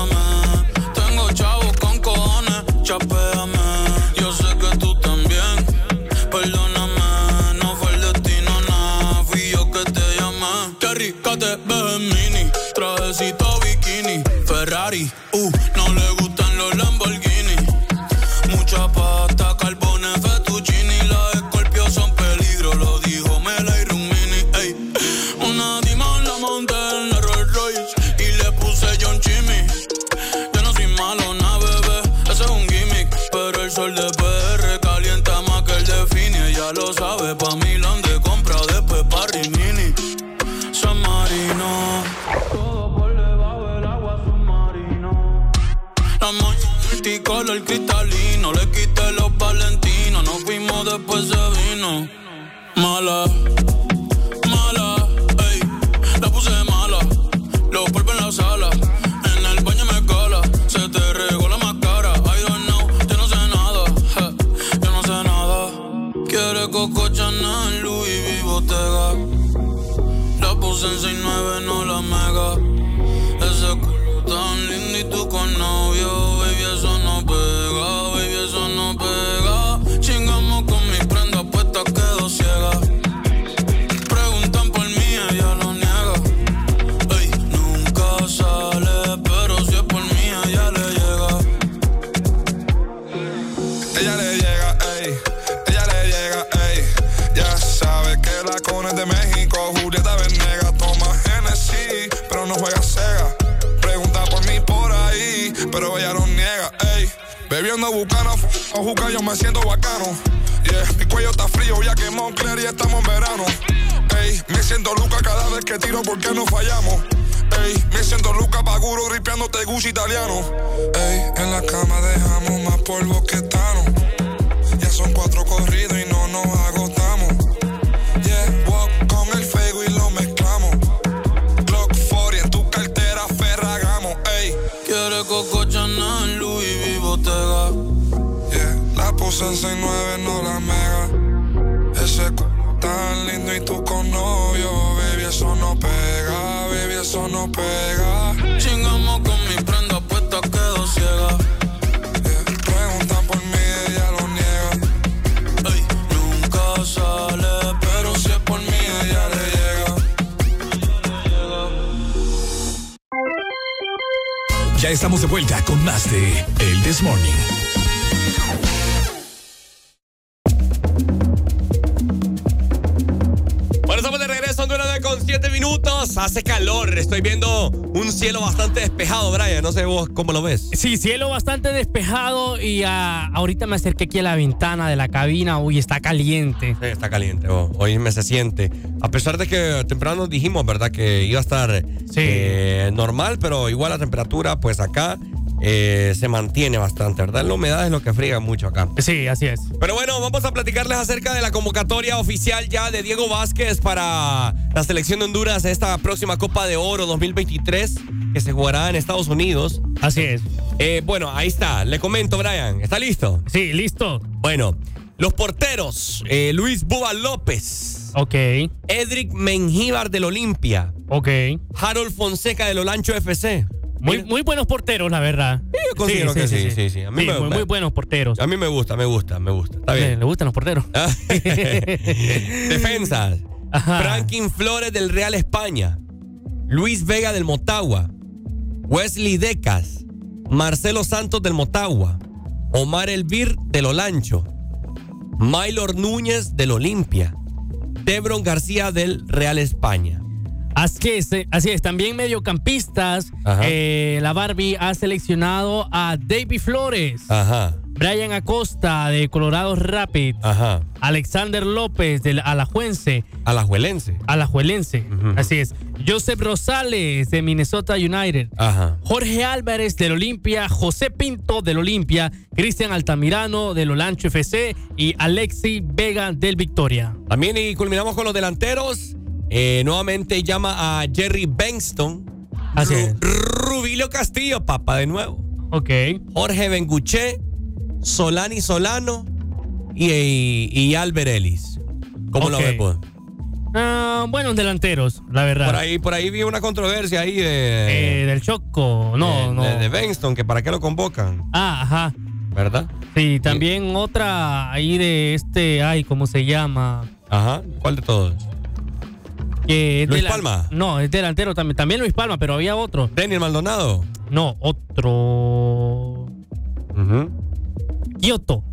S63: Verano. Ey, me siento Luca cada vez que tiro porque no fallamos. Ey, me siento Luca Paguro ripeándote Gucci italiano. Ey, en la cama dejamos más polvo que Tano. Ya son cuatro corridos y no nos agotamos. Yeah, walk con el fuego y lo mezclamos. Glock 40 en tu cartera, Ferragamo. Ey,
S60: Quiere Coco Chanel, Louis V. Bottega.
S63: yeah, la puse en 69, no la mega. Y tú con novio, baby, eso no pega, baby, eso no pega.
S60: Chingamos con mi prenda puesta, quedo ciega.
S63: Preguntan por mí, ella lo niega.
S60: Ey, nunca sale, pero si es por mí, ella le llega.
S1: Ya estamos de vuelta con más de El This Morning.
S4: Minutos. Hace calor. Estoy viendo un cielo bastante despejado, Brian. No sé vos cómo lo ves.
S5: Sí, cielo bastante despejado y ah, ahorita me acerqué aquí a la ventana de la cabina. Uy, está caliente.
S4: Sí, está caliente. oh, Hoy me se siente. A pesar de que temprano dijimos, ¿verdad? Que iba a estar eh, normal, pero igual la temperatura, pues acá eh, se mantiene bastante, ¿verdad? La humedad es lo que friega mucho acá.
S5: Sí, así es.
S4: Pero bueno, vamos a platicarles acerca de la convocatoria oficial ya de Diego Vázquez para la selección de Honduras esta próxima Copa de Oro 2023 que se jugará en Estados Unidos.
S5: Así es.
S4: Eh, bueno, ahí está. Le comento, Brian. ¿Está listo?
S5: Sí, listo.
S4: Bueno, los porteros. eh, Luis Buba López.
S5: Ok.
S4: Edric Mengíbar del Olimpia.
S5: Ok.
S4: Harold Fonseca del Olancho FC.
S5: Muy, muy buenos porteros, la verdad.
S4: yo considero que sí, sí, sí. A mí me-
S5: muy, muy buenos porteros.
S4: A mí me gusta, me gusta, me gusta. Está bien.
S5: Le gustan los porteros.
S4: Defensas. Franklin Flores del Real España. Luis Vega del Motagua. Wesley Decas. Marcelo Santos del Motagua. Omar Elvir del Olancho. Maylor Núñez del Olimpia. Debron García del Real España.
S5: Así es, eh, así es. También mediocampistas. Eh, la Barbie ha seleccionado a David Flores.
S4: Ajá.
S5: Brian Acosta de Colorado Rapids.
S4: Ajá.
S5: Alexander López del Alajuense.
S4: Alajuelense.
S5: Alajuelense. Así es. Joseph Rosales de Minnesota United.
S4: Ajá.
S5: Jorge Álvarez del Olimpia, José Pinto del Olimpia, Cristian Altamirano del Olancho FC y Alexi Vega del Victoria.
S4: También y culminamos con los delanteros. Eh, nuevamente llama a Jerry Benston.
S5: Así es.
S4: Rubilio Castillo, papá, de nuevo.
S5: Ok.
S4: Jorge Benguché, Solani Solano y, y, y Albert Ellis. ¿Cómo lo ves, pues?
S5: Ah, buenos delanteros, la verdad.
S4: Por ahí, por ahí vi una controversia ahí de,
S5: Eh, del Choco, no,
S4: de,
S5: no.
S4: de, de Benston, que para qué lo convocan,
S5: Ah, ajá.
S4: ¿verdad?
S5: Sí, también otra ahí de este, ay, ¿cómo se llama?
S4: Ajá. ¿Cuál de todos?
S5: Que
S4: Luis Palma.
S5: No, es delantero también. También Luis Palma, pero había otro.
S4: Daniel Maldonado.
S5: No, otro. Kioto.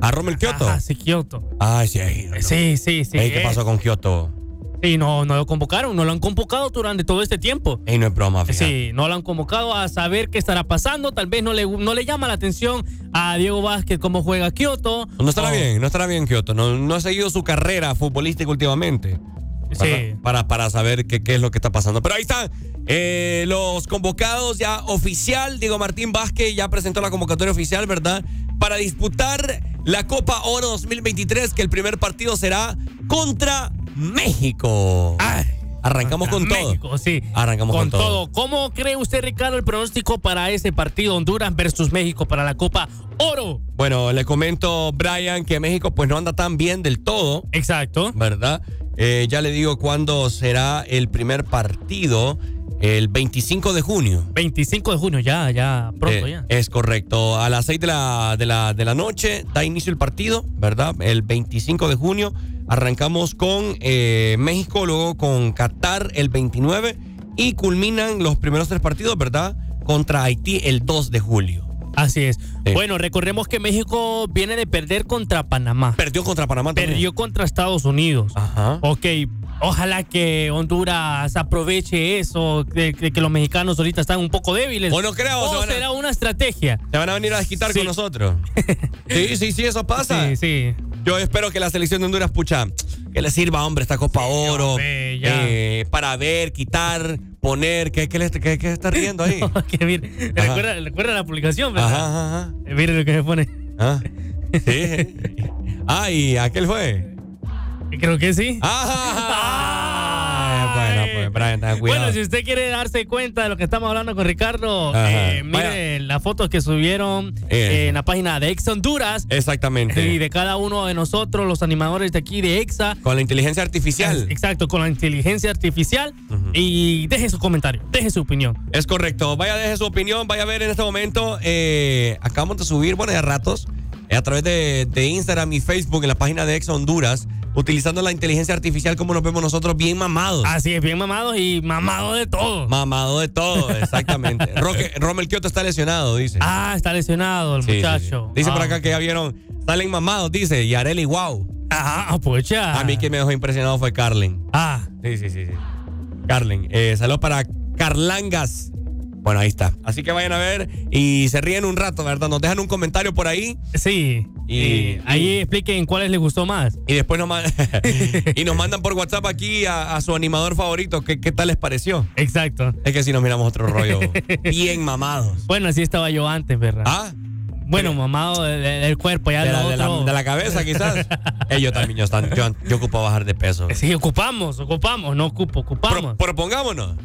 S4: ¿A Rommel Kioto?
S5: Ah, sí, Kioto.
S4: Ay, sí.
S5: Sí, sí, sí.
S4: Ey, ¿Qué
S5: eh.
S4: pasó con Kioto?
S5: Sí, no, no lo convocaron, no lo han convocado durante todo este tiempo.
S4: Ey, no es broma, fíjate.
S5: Sí, no lo han convocado a saber qué estará pasando. Tal vez no le, no le llama la atención a Diego Vázquez cómo juega Kioto.
S4: No estará
S5: O-
S4: bien, no estará bien Kioto. No, no ha seguido su carrera futbolística últimamente. Para, para saber qué, qué es lo que está pasando. Pero ahí están eh, los convocados ya oficial. Diego Martín Vázquez ya presentó la convocatoria oficial, ¿verdad? Para disputar la Copa Oro 2023, que el primer partido será contra México. Arrancamos con todo.
S5: México, sí.
S4: Arrancamos con,
S5: con todo. ¿Cómo cree usted, Ricardo, el pronóstico para ese partido Honduras versus México para la Copa Oro?
S4: Bueno, le comento, Brian, que México pues no anda tan bien del todo.
S5: Exacto.
S4: ¿Verdad? Eh, ya le digo cuándo será el primer partido. El 25 de junio.
S5: 25 de junio, ya, ya, pronto
S4: Eh,
S5: ya.
S4: Es correcto. A las 6 de la, de, la, de la noche da inicio el partido, ¿verdad? El 25 de junio arrancamos con eh, México, luego con Qatar el 29 y culminan los primeros tres partidos, ¿verdad? Contra Haití el 2 de julio.
S5: Así es. Bueno, recordemos que México viene de perder contra Panamá.
S4: Perdió contra Panamá también.
S5: Perdió contra Estados Unidos.
S4: Ajá.
S5: Ok, ojalá que Honduras aproveche eso, de, de que los mexicanos ahorita están un poco débiles.
S4: O no creo,
S5: o
S4: se a-
S5: será una estrategia.
S4: Se van a venir a desquitar
S5: Sí.
S4: con nosotros. Sí, sí, sí, eso pasa.
S5: Sí, sí.
S4: Yo espero que la selección de Honduras, pucha, que le sirva, hombre, esta Copa Oro.
S5: hombre,
S4: eh, para ver, quitar, poner. ¿Qué, qué, qué- qué está riendo ahí?
S5: que mire,
S4: Ajá.
S5: recuerda, recuerda la publicación, ¿verdad?
S4: Ajá, ajá, ajá.
S5: Eh, Mire lo que se pone.
S4: Ah, sí. ah, ¿y aquel fue?
S5: Creo que sí.
S4: Ah, bueno, pues, Brian, ten cuidado.
S5: Bueno, si usted quiere darse cuenta de lo que estamos hablando con Ricardo, eh, mire las fotos que subieron
S4: Eh.
S5: eh, en la página de Exa Honduras
S4: Exactamente.
S5: y de cada uno de nosotros, los animadores de aquí de Exa.
S4: Con la inteligencia artificial.
S5: Exacto, con la inteligencia artificial. Y deje su comentario, deje su opinión.
S4: Es correcto. Vaya, deje su opinión. Vaya a ver en este momento. eh, acabamos de subir, bueno, ya ratos, a través de, de Instagram y Facebook en la página de Ex Honduras, utilizando la inteligencia artificial como nos vemos nosotros, bien mamados.
S5: Así es, bien mamados y mamados de todo.
S4: Mamado de todo, exactamente. Roque, Rommel Kioto está lesionado, dice.
S5: Ah, está lesionado el
S4: Sí,
S5: muchacho.
S4: sí. Dice por
S5: Ah.
S4: acá que ya vieron, salen mamados, dice, y Areli, wow.
S5: Ah, pues ya.
S4: A mí que me dejó impresionado fue Carlen.
S5: Ah.
S4: Sí, sí, sí. sí. Carlen. Eh, saludos para Carlangas. Bueno, ahí está. Así que vayan a ver y se ríen un rato, ¿verdad? Nos dejan un comentario por ahí.
S5: Sí.
S4: Y,
S5: ahí expliquen cuáles les gustó más.
S4: y después nos, y nos mandan por WhatsApp aquí a, a su animador favorito. ¿Qué, ¿Qué tal les pareció?
S5: Exacto.
S4: Es que si nos miramos otro rollo bien mamados.
S5: Bueno, así estaba yo antes, ¿verdad?
S4: ¿Ah?
S5: Bueno, mamado de- de- del cuerpo, ya
S4: De la, de la- de la cabeza, quizás. Eh, yo también, yo, están- yo, yo ocupo bajar de peso.
S5: Sí, ocupamos, ocupamos, no ocupo, ocupamos.
S4: Propongámonos.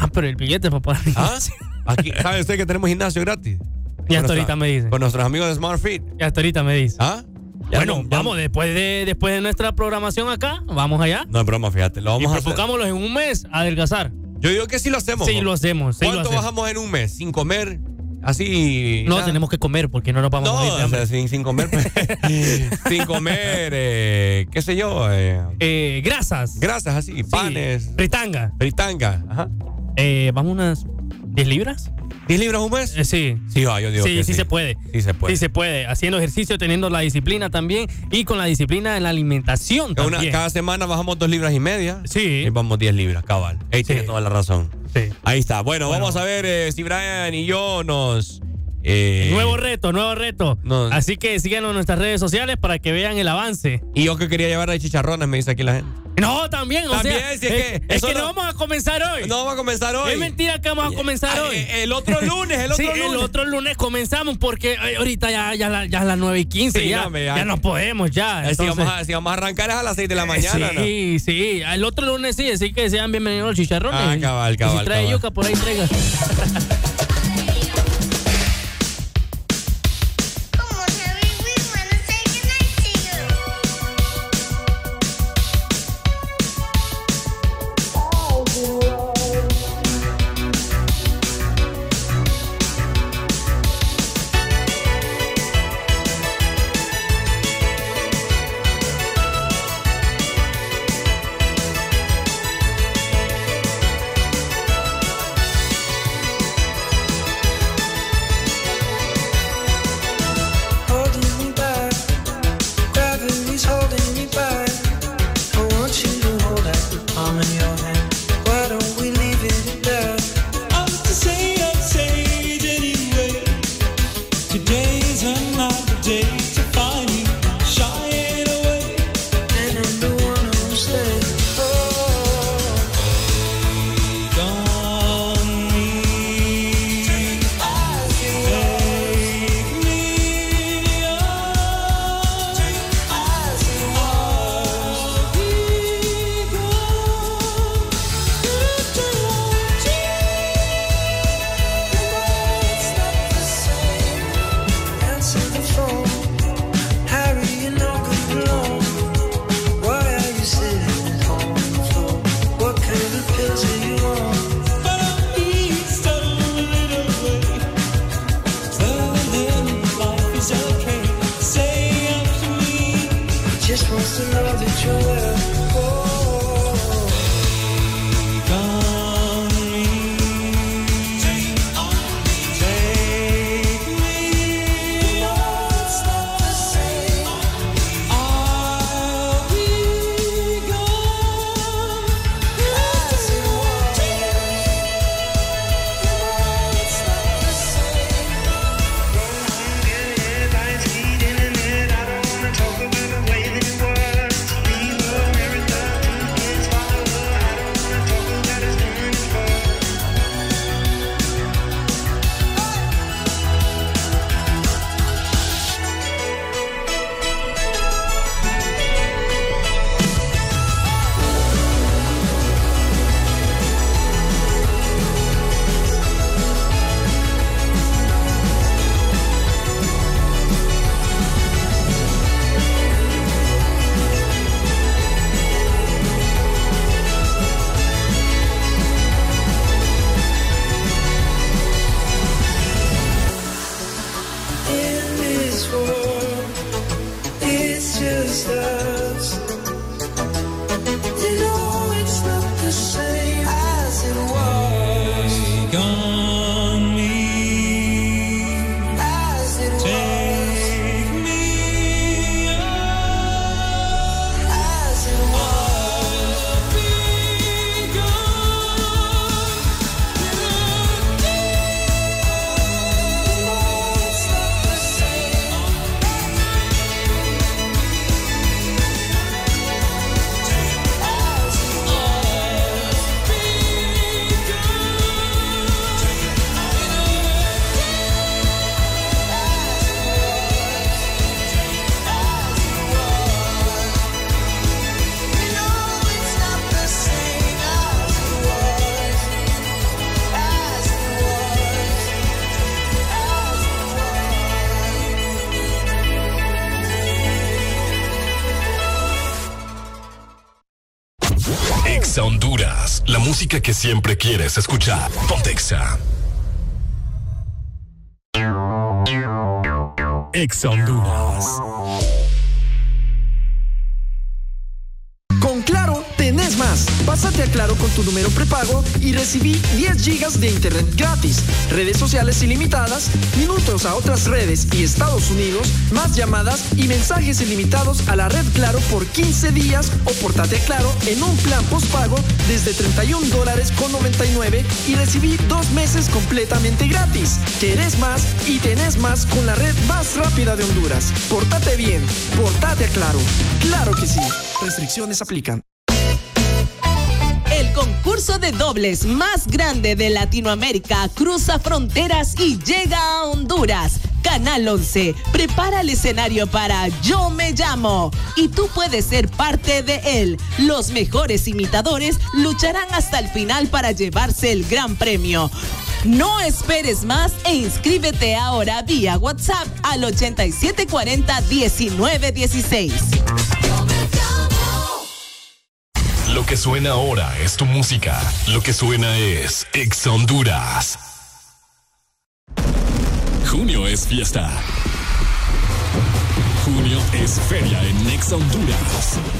S5: Ah, pero el billete, papá.
S4: ¿Ah? Aquí, ¿Sabe usted que tenemos gimnasio gratis?
S5: Ya hasta
S4: nuestra-
S5: ahorita me dice.
S4: Con nuestros amigos de Smart Fit.
S5: Ya hasta ahorita me dice.
S4: ¿Ah? Ya
S5: Bueno,
S4: no- ya-
S5: vamos, después de, después de nuestra programación acá, vamos allá.
S4: No es broma, fíjate. Lo
S5: Y
S4: vamos a hacer.
S5: propocámoslo en un mes, adelgazar.
S4: Yo digo que sí lo hacemos.
S64: Sí, lo hacemos. sí lo
S4: ¿Cuánto
S64: hacemos.
S4: bajamos en un mes? ¿Sin comer? Así.
S64: No,
S4: nada.
S64: tenemos que comer porque no nos vamos a
S4: No,
S64: morir de
S4: o sea, sin, sin comer. pues. sin comer, eh, qué sé yo. Eh,
S64: Eh, grasas.
S4: grasas así, panes.
S64: Fritanga.
S4: Fritanga. Ajá.
S64: Eh, ¿Vamos unas 10 libras?
S4: ¿10 libras un mes?
S64: Eh, sí.
S4: Sí, va, yo digo
S64: sí,
S4: que
S64: sí,
S4: sí.
S64: se puede.
S4: Sí se puede.
S64: Sí se puede. Haciendo ejercicio, teniendo la disciplina también y con la disciplina en la alimentación también.
S4: cada semana bajamos dos libras y media.
S64: Sí.
S4: Y vamos 10 libras, cabal. Ahí tiene toda la razón.
S64: Sí.
S4: Ahí está. Bueno,
S64: Bueno.
S4: vamos a ver eh, si Brian y yo nos. eh,
S64: Nuevo reto, nuevo reto.
S4: No.
S64: Así que síganos en nuestras redes sociales para que vean el avance.
S4: Y yo que quería llevar de chicharrones, me dice aquí la gente.
S64: No, también, o
S4: También,
S64: sea,
S4: si es que
S64: es que no,
S4: no-
S64: vamos a comenzar hoy.
S4: No vamos a comenzar hoy.
S64: Es mentira que vamos a comenzar
S4: Ah,
S64: hoy.
S4: eh, el otro lunes, el otro
S64: sí, el
S4: lunes.
S64: otro lunes comenzamos porque eh, ahorita ya, ya, la- ya es las 9 y 15,
S4: Sí,
S64: ya,
S4: no, ya.
S64: ya no podemos ya.
S4: Eh, si, vamos a, si vamos a arrancar es a las 6 de la mañana, ¿no?
S64: Sí, sí, el otro lunes sí, así que sean bienvenidos al chicharrón.
S4: Ah,
S64: Y-
S4: cabal,
S64: y
S4: cabal,
S64: si trae
S4: cabal.
S64: yuca, por ahí traiga.
S65: que siempre quieres escuchar. Pontexa. Ex Honduras.
S66: Con Claro, tenés más. Pásate a Claro con tu número prepago y recibí 10 gigas de internet gratis, redes sociales ilimitadas, minutos a otras redes y Estados Unidos, más llamadas y mensajes ilimitados a la red Claro por 15 días o portate a Claro en un plan postpago desde 31 dólares con 99 y recibí dos meses completamente gratis. Querés más y tenés más con la red más rápida de Honduras. Portate bien, portate a Claro. Claro que sí. Restricciones aplican.
S22: El concurso de dobles más grande de Latinoamérica cruza fronteras y llega a Honduras. Canal 11 prepara el escenario para Yo me llamo y tú puedes ser parte de él. Los mejores imitadores lucharán hasta el final para llevarse el gran premio. No esperes más e inscríbete ahora vía WhatsApp al 8740-1916.
S65: Lo que suena ahora es tu música. Lo que suena es Ex Honduras. Junio es fiesta. Es feria en Ex Honduras.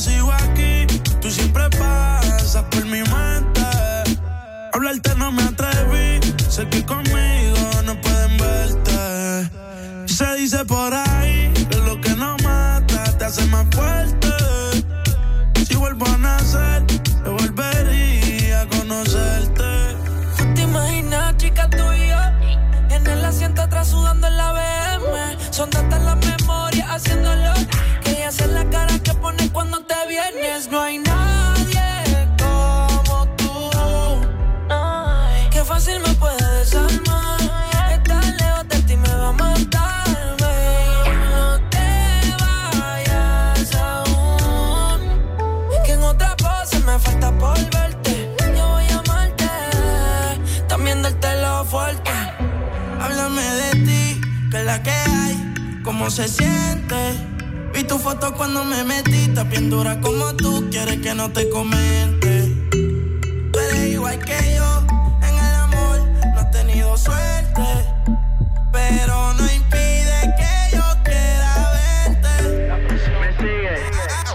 S67: sigo aquí, tú siempre pasas por mi mente. Hablarte no me atreví, sé que conmigo no pueden verte. Se dice por ahí que lo que no mata te hace más fuerte.
S55: No hay nadie como tú. Qué fácil me puede desarmar. Estar lejos de ti me va a matar. No te vayas aún. Que en otra pose me falta por verte. Yo voy a amarte. También dártelo fuerte.
S68: Háblame de ti, que es la que hay, cómo se siente. Vi tu foto cuando me metí, tan bien dura como tú, quieres que no te comente. Tú eres igual que yo, en el amor no he tenido suerte, pero no impide que yo quiera verte.
S67: Me sigue.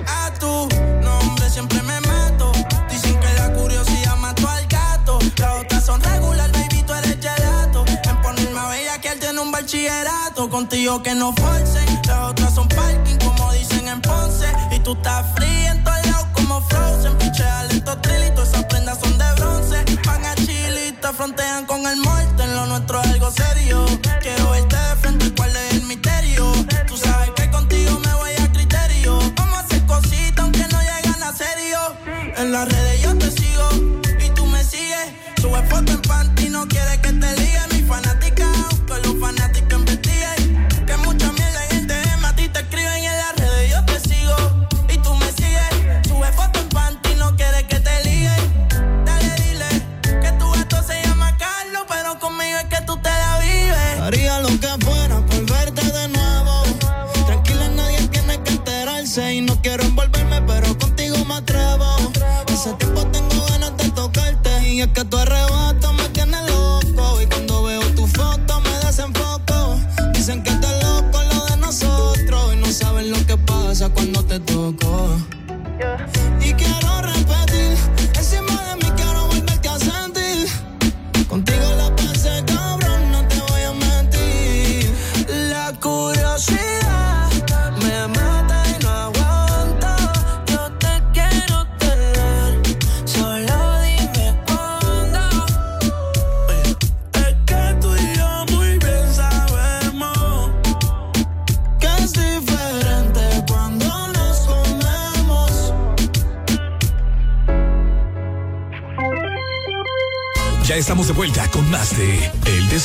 S67: A, a tu nombre siempre me mato, dicen que la curiosidad mató al gato. Las otras son regular, baby, tú eres gelato. En ponerme a bella que
S21: él tiene un bachillerato, contigo que no forcen, las otras son parking. Y tú estás fría en todos lados como Frozen. Pichea lento trilito, esas prendas son de bronce. Van a
S67: chilita, frontean con el muerto. En lo nuestro
S21: es
S65: algo serio.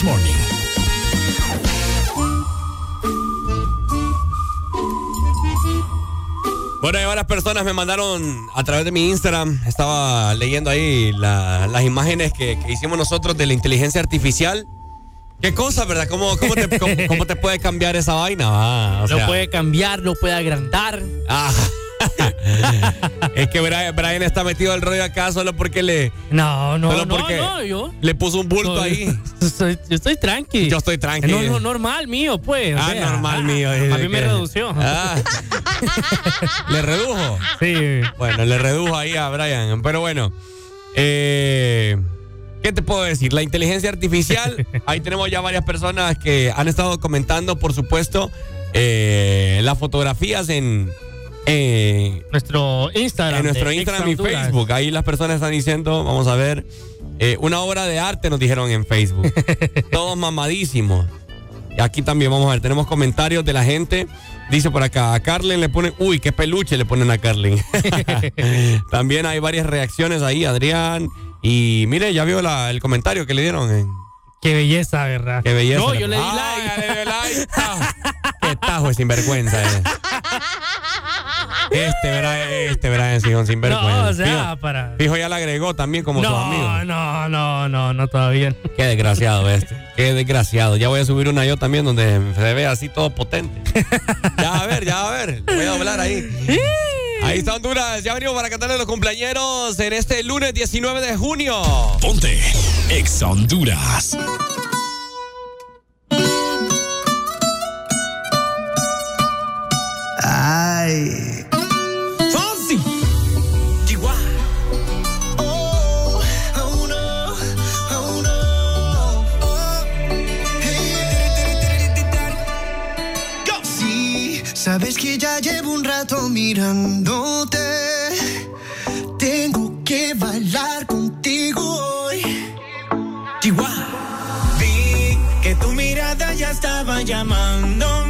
S65: This Morning.
S4: Bueno, y varias personas me mandaron a través de mi Instagram. Estaba leyendo ahí la- las imágenes que, que hicimos nosotros de la inteligencia artificial. ¿Qué cosa, verdad? ¿Cómo, cómo, te, cómo- cómo te puede cambiar esa vaina? Ah, o
S5: lo
S4: sea,
S5: puede cambiar, lo puede agrandar.
S4: Ah. es que Brian, Brian está metido al rollo acá solo porque le.
S5: No, no,
S4: solo
S5: no,
S4: porque
S5: no, yo.
S4: Le puso un bulto
S5: No,
S4: ahí.
S5: Soy- yo estoy tranqui.
S4: Yo estoy tranqui.
S5: No, no, normal mío, pues. o
S4: Ah,
S5: sea,
S4: normal mío.
S5: A mí me redució.
S4: Ah. ¿Le redujo?
S5: Sí.
S4: Bueno, le redujo ahí a Brian. Pero bueno. eh, ¿Qué te puedo decir? La inteligencia artificial. ahí tenemos ya varias personas que han estado comentando, por supuesto, eh, las fotografías en. Eh,
S5: Nuestro Instagram.
S4: en nuestro Instagram y. Facebook. Ahí las personas están diciendo, vamos a ver, eh, una obra de arte nos dijeron en Facebook. Todos mamadísimos. Y aquí también vamos a ver, tenemos comentarios de la gente. Dice por acá, a Carlen le ponen, uy, qué peluche le ponen a Carlen. también hay varias reacciones ahí, Adrián. Y mire, ya vio la- el comentario que le dieron. en-
S5: Qué belleza, ¿verdad?
S4: Qué belleza.
S5: No, yo le di
S4: Ah,
S5: like.
S4: dio like. Ah, qué tajo de sinvergüenza. eh. Este, verá, este, verá, es hijo sinvergüenza.
S5: No, o sea,
S4: Fijo-
S5: para.
S4: Fijo ya la agregó también como sus amigos.
S5: No, no, no, no, no, todavía. no.
S4: Qué desgraciado este. Qué desgraciado. Ya voy a subir una yo también donde se ve así todo potente. ya a ver, ya a ver. Voy a doblar ahí. Ahí está Honduras. Ya venimos para cantarle a los cumpleaños en este lunes 19 de junio.
S65: Ponte Ex Honduras.
S21: Ay. Sabes que ya llevo un rato mirándote. Tengo que bailar contigo hoy. Chihuahua. Vi que tu mirada ya estaba llamándome.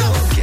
S21: Despacito,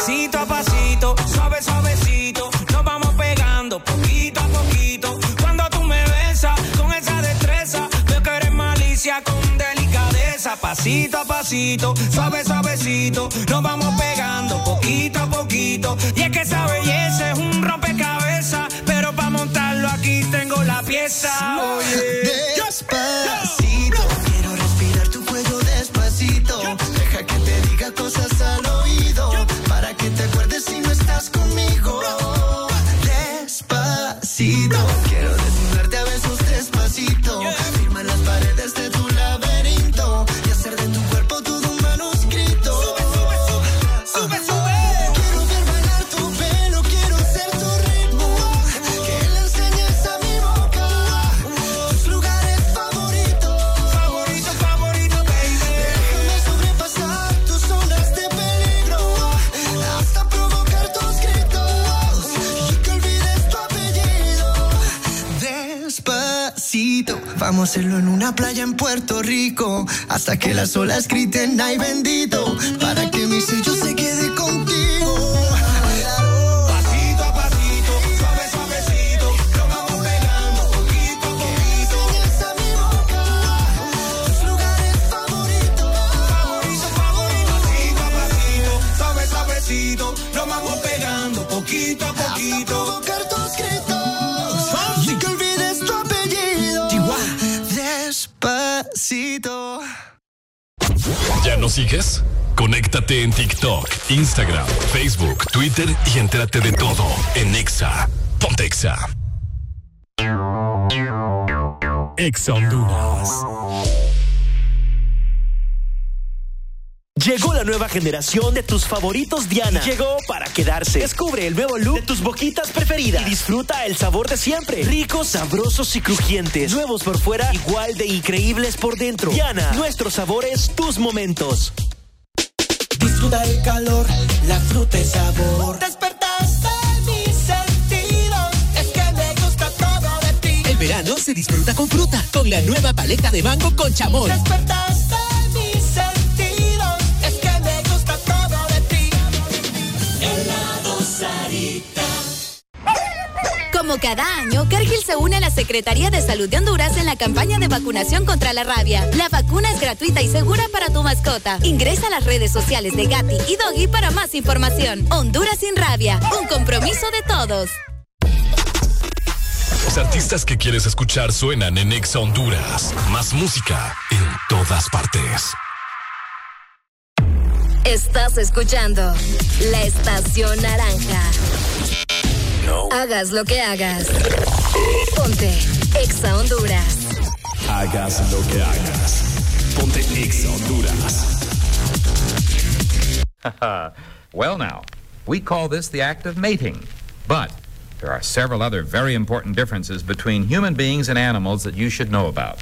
S21: Pasito a pasito, suave, suavecito. Nos vamos pegando poquito a poquito. Cuando tú me besas con esa destreza, veo que eres malicia con delicadeza. Pasito a pasito, suave, suavecito. Nos vamos pegando poquito a poquito. Y es que esa belleza es un rompecabezas. Pero para montarlo aquí tengo la pieza. Oye.
S69: Despacito, hacerlo en una playa en Puerto Rico hasta que las olas griten ay bendito para que mi sello
S21: nos
S1: sigues? Conéctate en TikTok, Instagram, Facebook, Twitter y entérate de todo en Exa. Ponte Exa. Exa Honduras.
S70: Llegó la nueva generación de tus favoritos Diana. Llegó para quedarse. Descubre el nuevo look de tus boquitas preferidas. Y disfruta el sabor de siempre. Ricos, sabrosos y crujientes. Nuevos por fuera, igual de increíbles por dentro. Diana, nuestros sabores, tus momentos.
S71: Disfruta el calor, la fruta y sabor.
S72: Despertaste mis sentidos, es que me gusta todo de ti.
S73: El verano se disfruta con fruta, con la nueva paleta de mango con chamoy.
S72: Despertaste
S2: Como cada año, Cargill se une a la Secretaría de Salud de Honduras en la campaña de vacunación contra la rabia. La vacuna es gratuita y segura para tu mascota. Ingresa a las redes sociales de Gatti y Doggy para más información. Honduras sin rabia, un compromiso de todos.
S1: Los artistas que quieres escuchar suenan en Exa Honduras. Más música en todas partes.
S2: Estás escuchando la estación naranja. Hagas lo que hagas. Ponte Exa Honduras.
S1: Hagas lo que hagas. Ponte Exa Honduras.
S74: well, now, we call this the act of mating. But there are several other very important differences between human beings and animals that you should know about.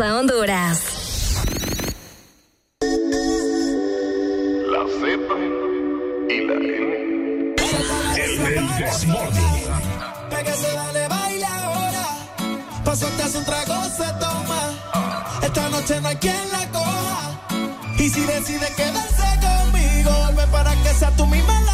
S75: A
S2: Honduras.
S65: La Z y la N. El
S76: Para que se vale baila ahora. Paso
S65: hasta un
S77: trago se toma. Esta noche no hay quien la coja. Y si decide quedarse conmigo, vuelve para que sea tú
S69: mi mala.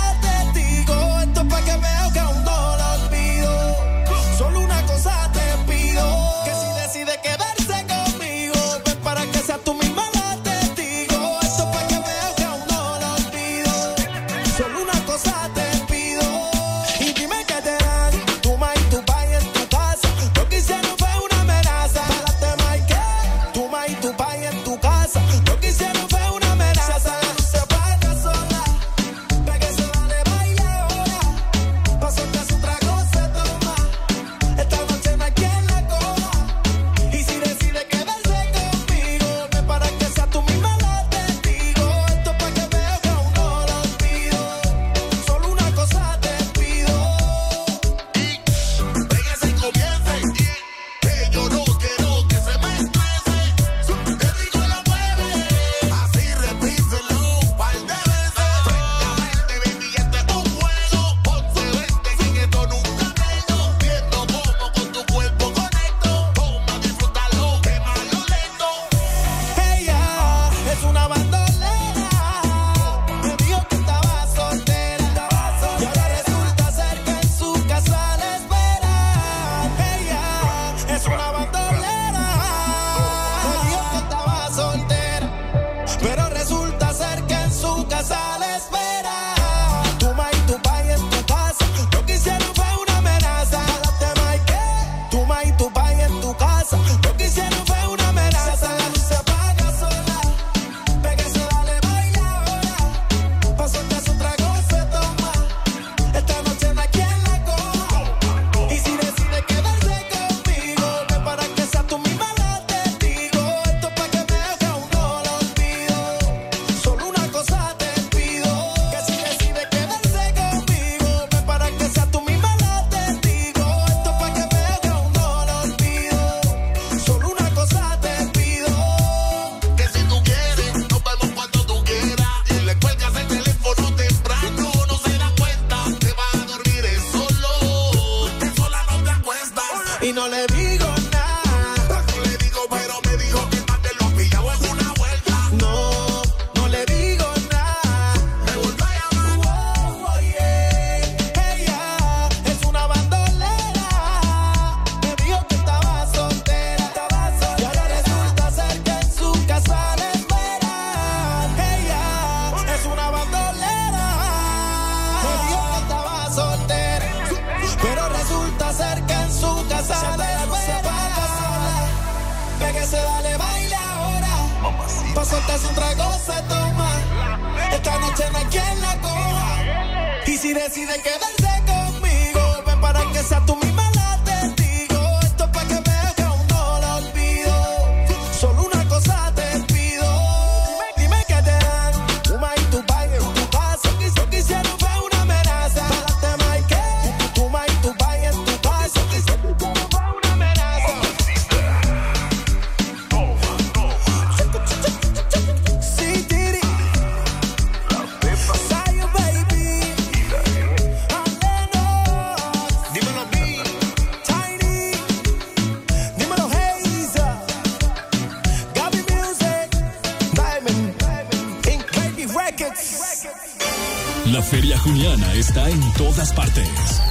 S69: en todas partes.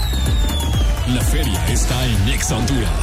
S69: La feria está en Ex Honduras.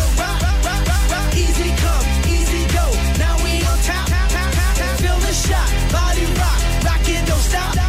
S77: shot, body rock, rockin' don't stop.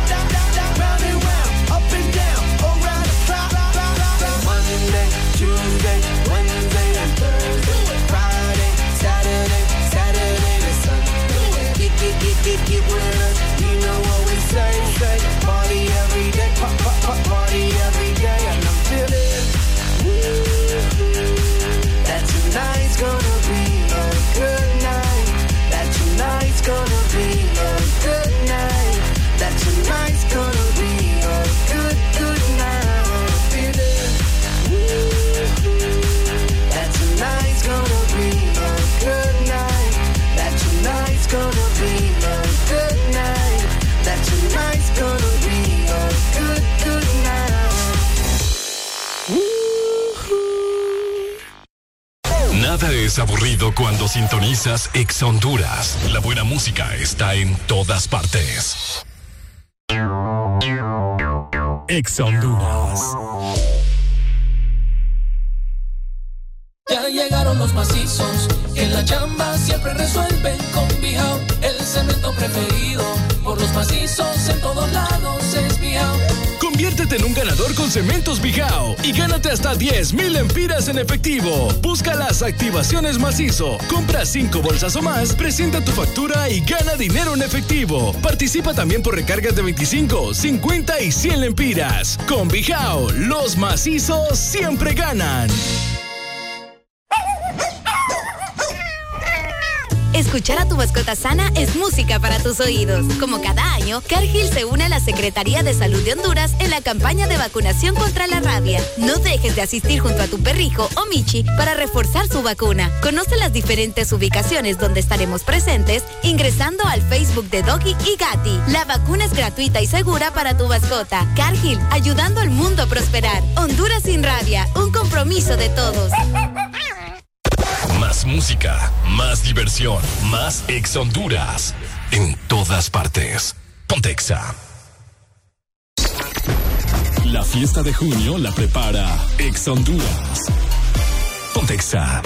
S1: Sientes aburrido cuando sintonizas Ex Honduras. La buena música está en todas partes. Ex Honduras.
S78: Ya llegaron los macizos, en la chamba siempre resuelven con Bijao, el cemento preferido. Por los macizos en todos lados es Bijao.
S79: Conviértete en un ganador con Cementos Bijao y gánate hasta 10 mil empiras en efectivo. Busca las activaciones macizo. Compra 5 bolsas o más, presenta tu factura y gana dinero en efectivo. Participa también por recargas de 25, 50 y 100 lempiras. Con Bijao, los macizos siempre ganan.
S2: Escuchar a tu mascota sana es música para tus oídos. Como cada año, Cargill se une a la Secretaría de Salud de Honduras en la campaña de vacunación contra la rabia. No dejes de asistir junto a tu perrijo o Michi para reforzar su vacuna. Conoce las diferentes ubicaciones donde estaremos presentes ingresando al Facebook de Doggy y Gatti. La vacuna es gratuita y segura para tu mascota. Cargill, ayudando al mundo a prosperar. Honduras sin rabia, un compromiso de todos.
S1: Música, más diversión, más Ex Honduras. En todas partes. Pontexa. La fiesta de junio la prepara Ex Honduras. Pontexa.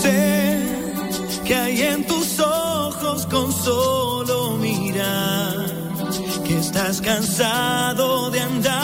S69: Sé que hay en tus ojos con solo mirar que estás cansado de andar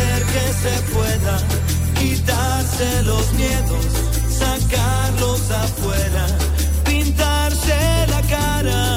S69: que se pueda, quitarse los miedos, sacarlos afuera, pintarse la cara,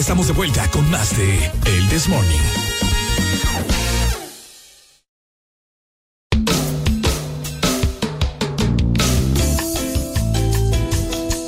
S1: estamos de vuelta con más de El This Morning.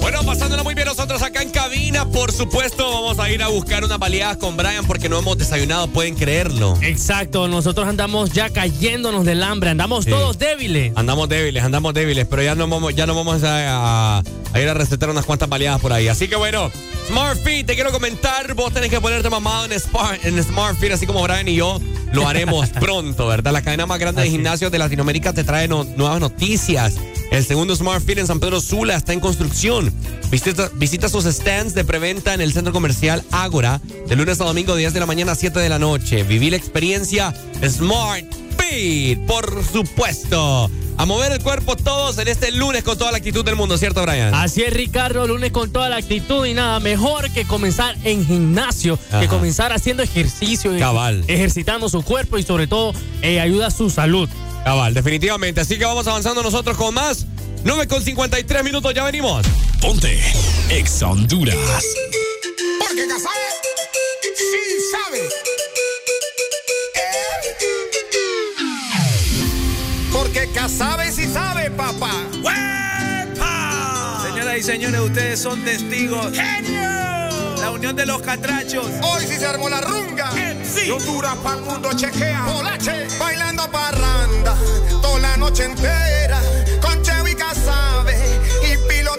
S4: Bueno, pasándola muy bien nosotros acá en cabina, por supuesto, vamos a ir a buscar unas baleadas con Brian porque no hemos desayunado, pueden creerlo.
S5: Exacto, nosotros andamos ya cayéndonos del hambre, andamos
S4: Sí.
S5: todos débiles.
S4: Andamos débiles, andamos débiles, pero ya no vamos, ya no vamos a, a- a ir a recetar unas cuantas baleadas por ahí. Así que bueno, Smart Fit, te quiero comentar, vos tenés que ponerte mamado en, Spa- en Smart Fit, así como Brian y yo lo haremos pronto, ¿verdad? La cadena más grande de gimnasios de Latinoamérica te trae no- nuevas noticias. El segundo Smart Fit en San Pedro Sula está en construcción. Visita, visita sus stands de preventa en el centro comercial Ágora de lunes a domingo, 10 de la mañana a 7 de la noche. Viví la experiencia Smart Fit, por supuesto. A mover el cuerpo todos en este lunes con toda la actitud del mundo, ¿cierto, Brian?
S5: Así es, Ricardo, lunes con toda la actitud y nada mejor que comenzar en gimnasio,
S4: Ajá.
S5: que comenzar haciendo ejercicio,
S4: Cabal.
S5: ejercitando su cuerpo y sobre todo eh, ayuda a su salud.
S4: Cabal, definitivamente. Así que vamos avanzando nosotros con más. 9 con 53 minutos, ya venimos.
S1: Ponte Ex Honduras.
S80: Porque sí sabe. Porque Casabe sí sabe, papá.
S67: Señoras y señores, ustedes son testigos.
S80: ¡Genio!
S67: La unión de los catrachos.
S80: Hoy sí se armó la runga. Sí. Honduras para el mundo chequea. Polache. Bailando parranda toda la noche entera. Con Chevy Casabe y Pilo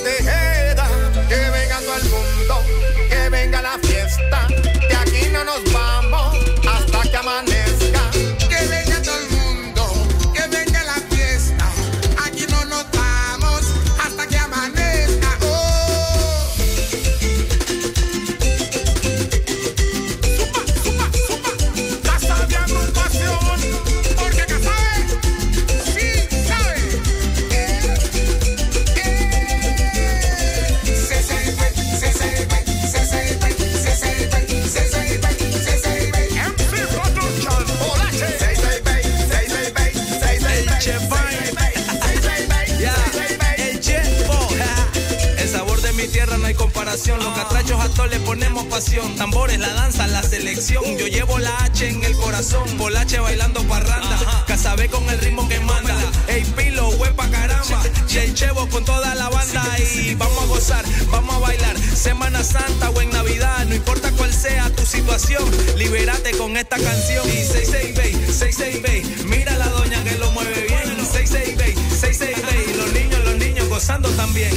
S67: Los catrachos a todos le ponemos pasión. Tambores, la danza, la selección. Yo llevo la H en el corazón. Bolache bailando parranda. Casabé con el ritmo que manda. Ey, pilo, huepa caramba. Y el chevo con toda la banda. Y vamos a gozar, vamos a bailar. Semana Santa o en Navidad. No importa cuál sea tu situación. Libérate con esta canción. Y 66 Bay, 66 Bay. Mira la doña que lo mueve bien. 66 Bay, 66 Bay. Los niños, los niños gozando también.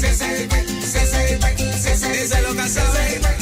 S80: Se se se se. Se sirve,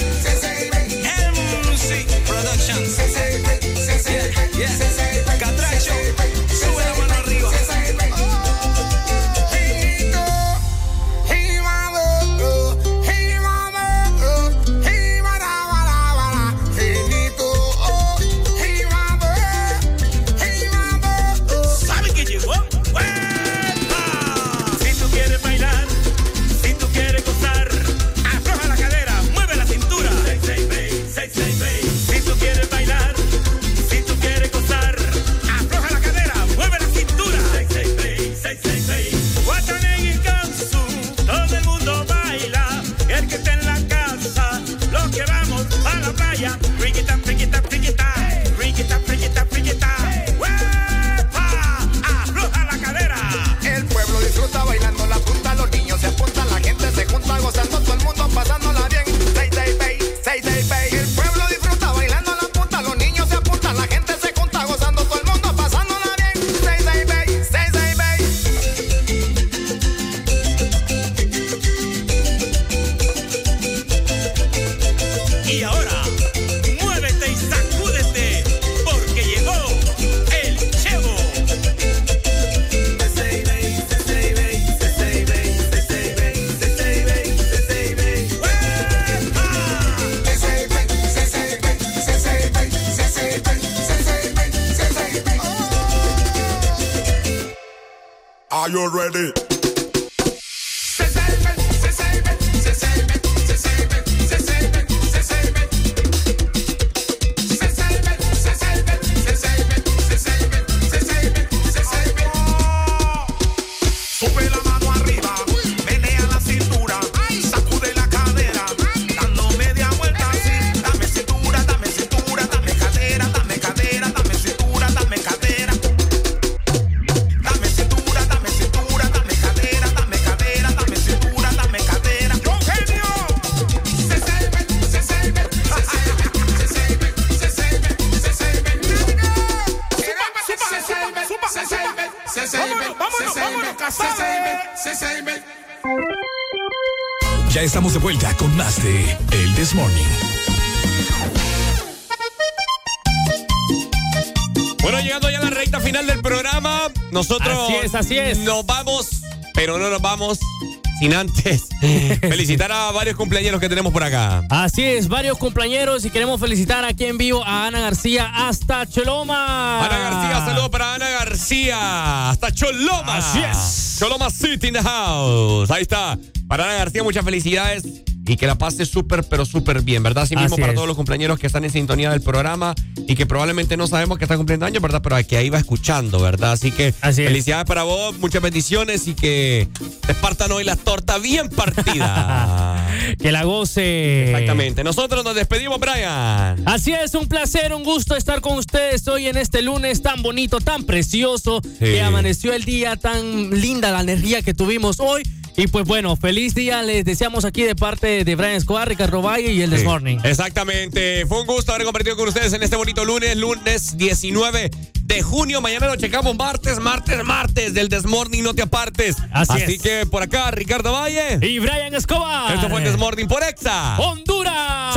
S4: sin antes felicitar a varios cumpleaños que tenemos por acá.
S5: Así es, varios cumpleaños y queremos felicitar aquí en vivo a Ana García hasta Choloma.
S4: Ana García, saludo para Ana García. Hasta Choloma.
S5: Así es.
S4: Choloma City in the house. Ahí está. Para Ana García, muchas felicidades. Y que la pase súper, pero súper bien, ¿verdad? Así mismo
S5: Así
S4: para
S5: es.
S4: todos los cumpleaños que están en sintonía del programa y que probablemente no sabemos que están cumpliendo años, ¿verdad? Pero que ahí va escuchando, ¿verdad? Así que
S5: Así es.
S4: felicidades para vos, muchas bendiciones y que te partan hoy la torta bien partida.
S5: Que la goce.
S4: Exactamente. Nosotros nos despedimos, Brian.
S5: Así es, un placer, un gusto estar con ustedes hoy en este lunes tan bonito, tan precioso, que amaneció el día, tan linda la energía que tuvimos hoy. Y pues bueno, feliz día les deseamos aquí de parte de Brian Escobar, Ricardo Valle y el This
S4: Sí,
S5: Morning.
S4: Exactamente. Fue un gusto haber compartido con ustedes en este bonito lunes, lunes 19 de junio. Mañana lo checamos martes, martes, martes del Desmorning, no te apartes.
S5: Así es.
S4: que por acá, Ricardo Valle.
S5: Y Brian Escobar.
S4: Esto fue el Desmorning por Exa.
S5: Honduras.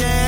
S69: Me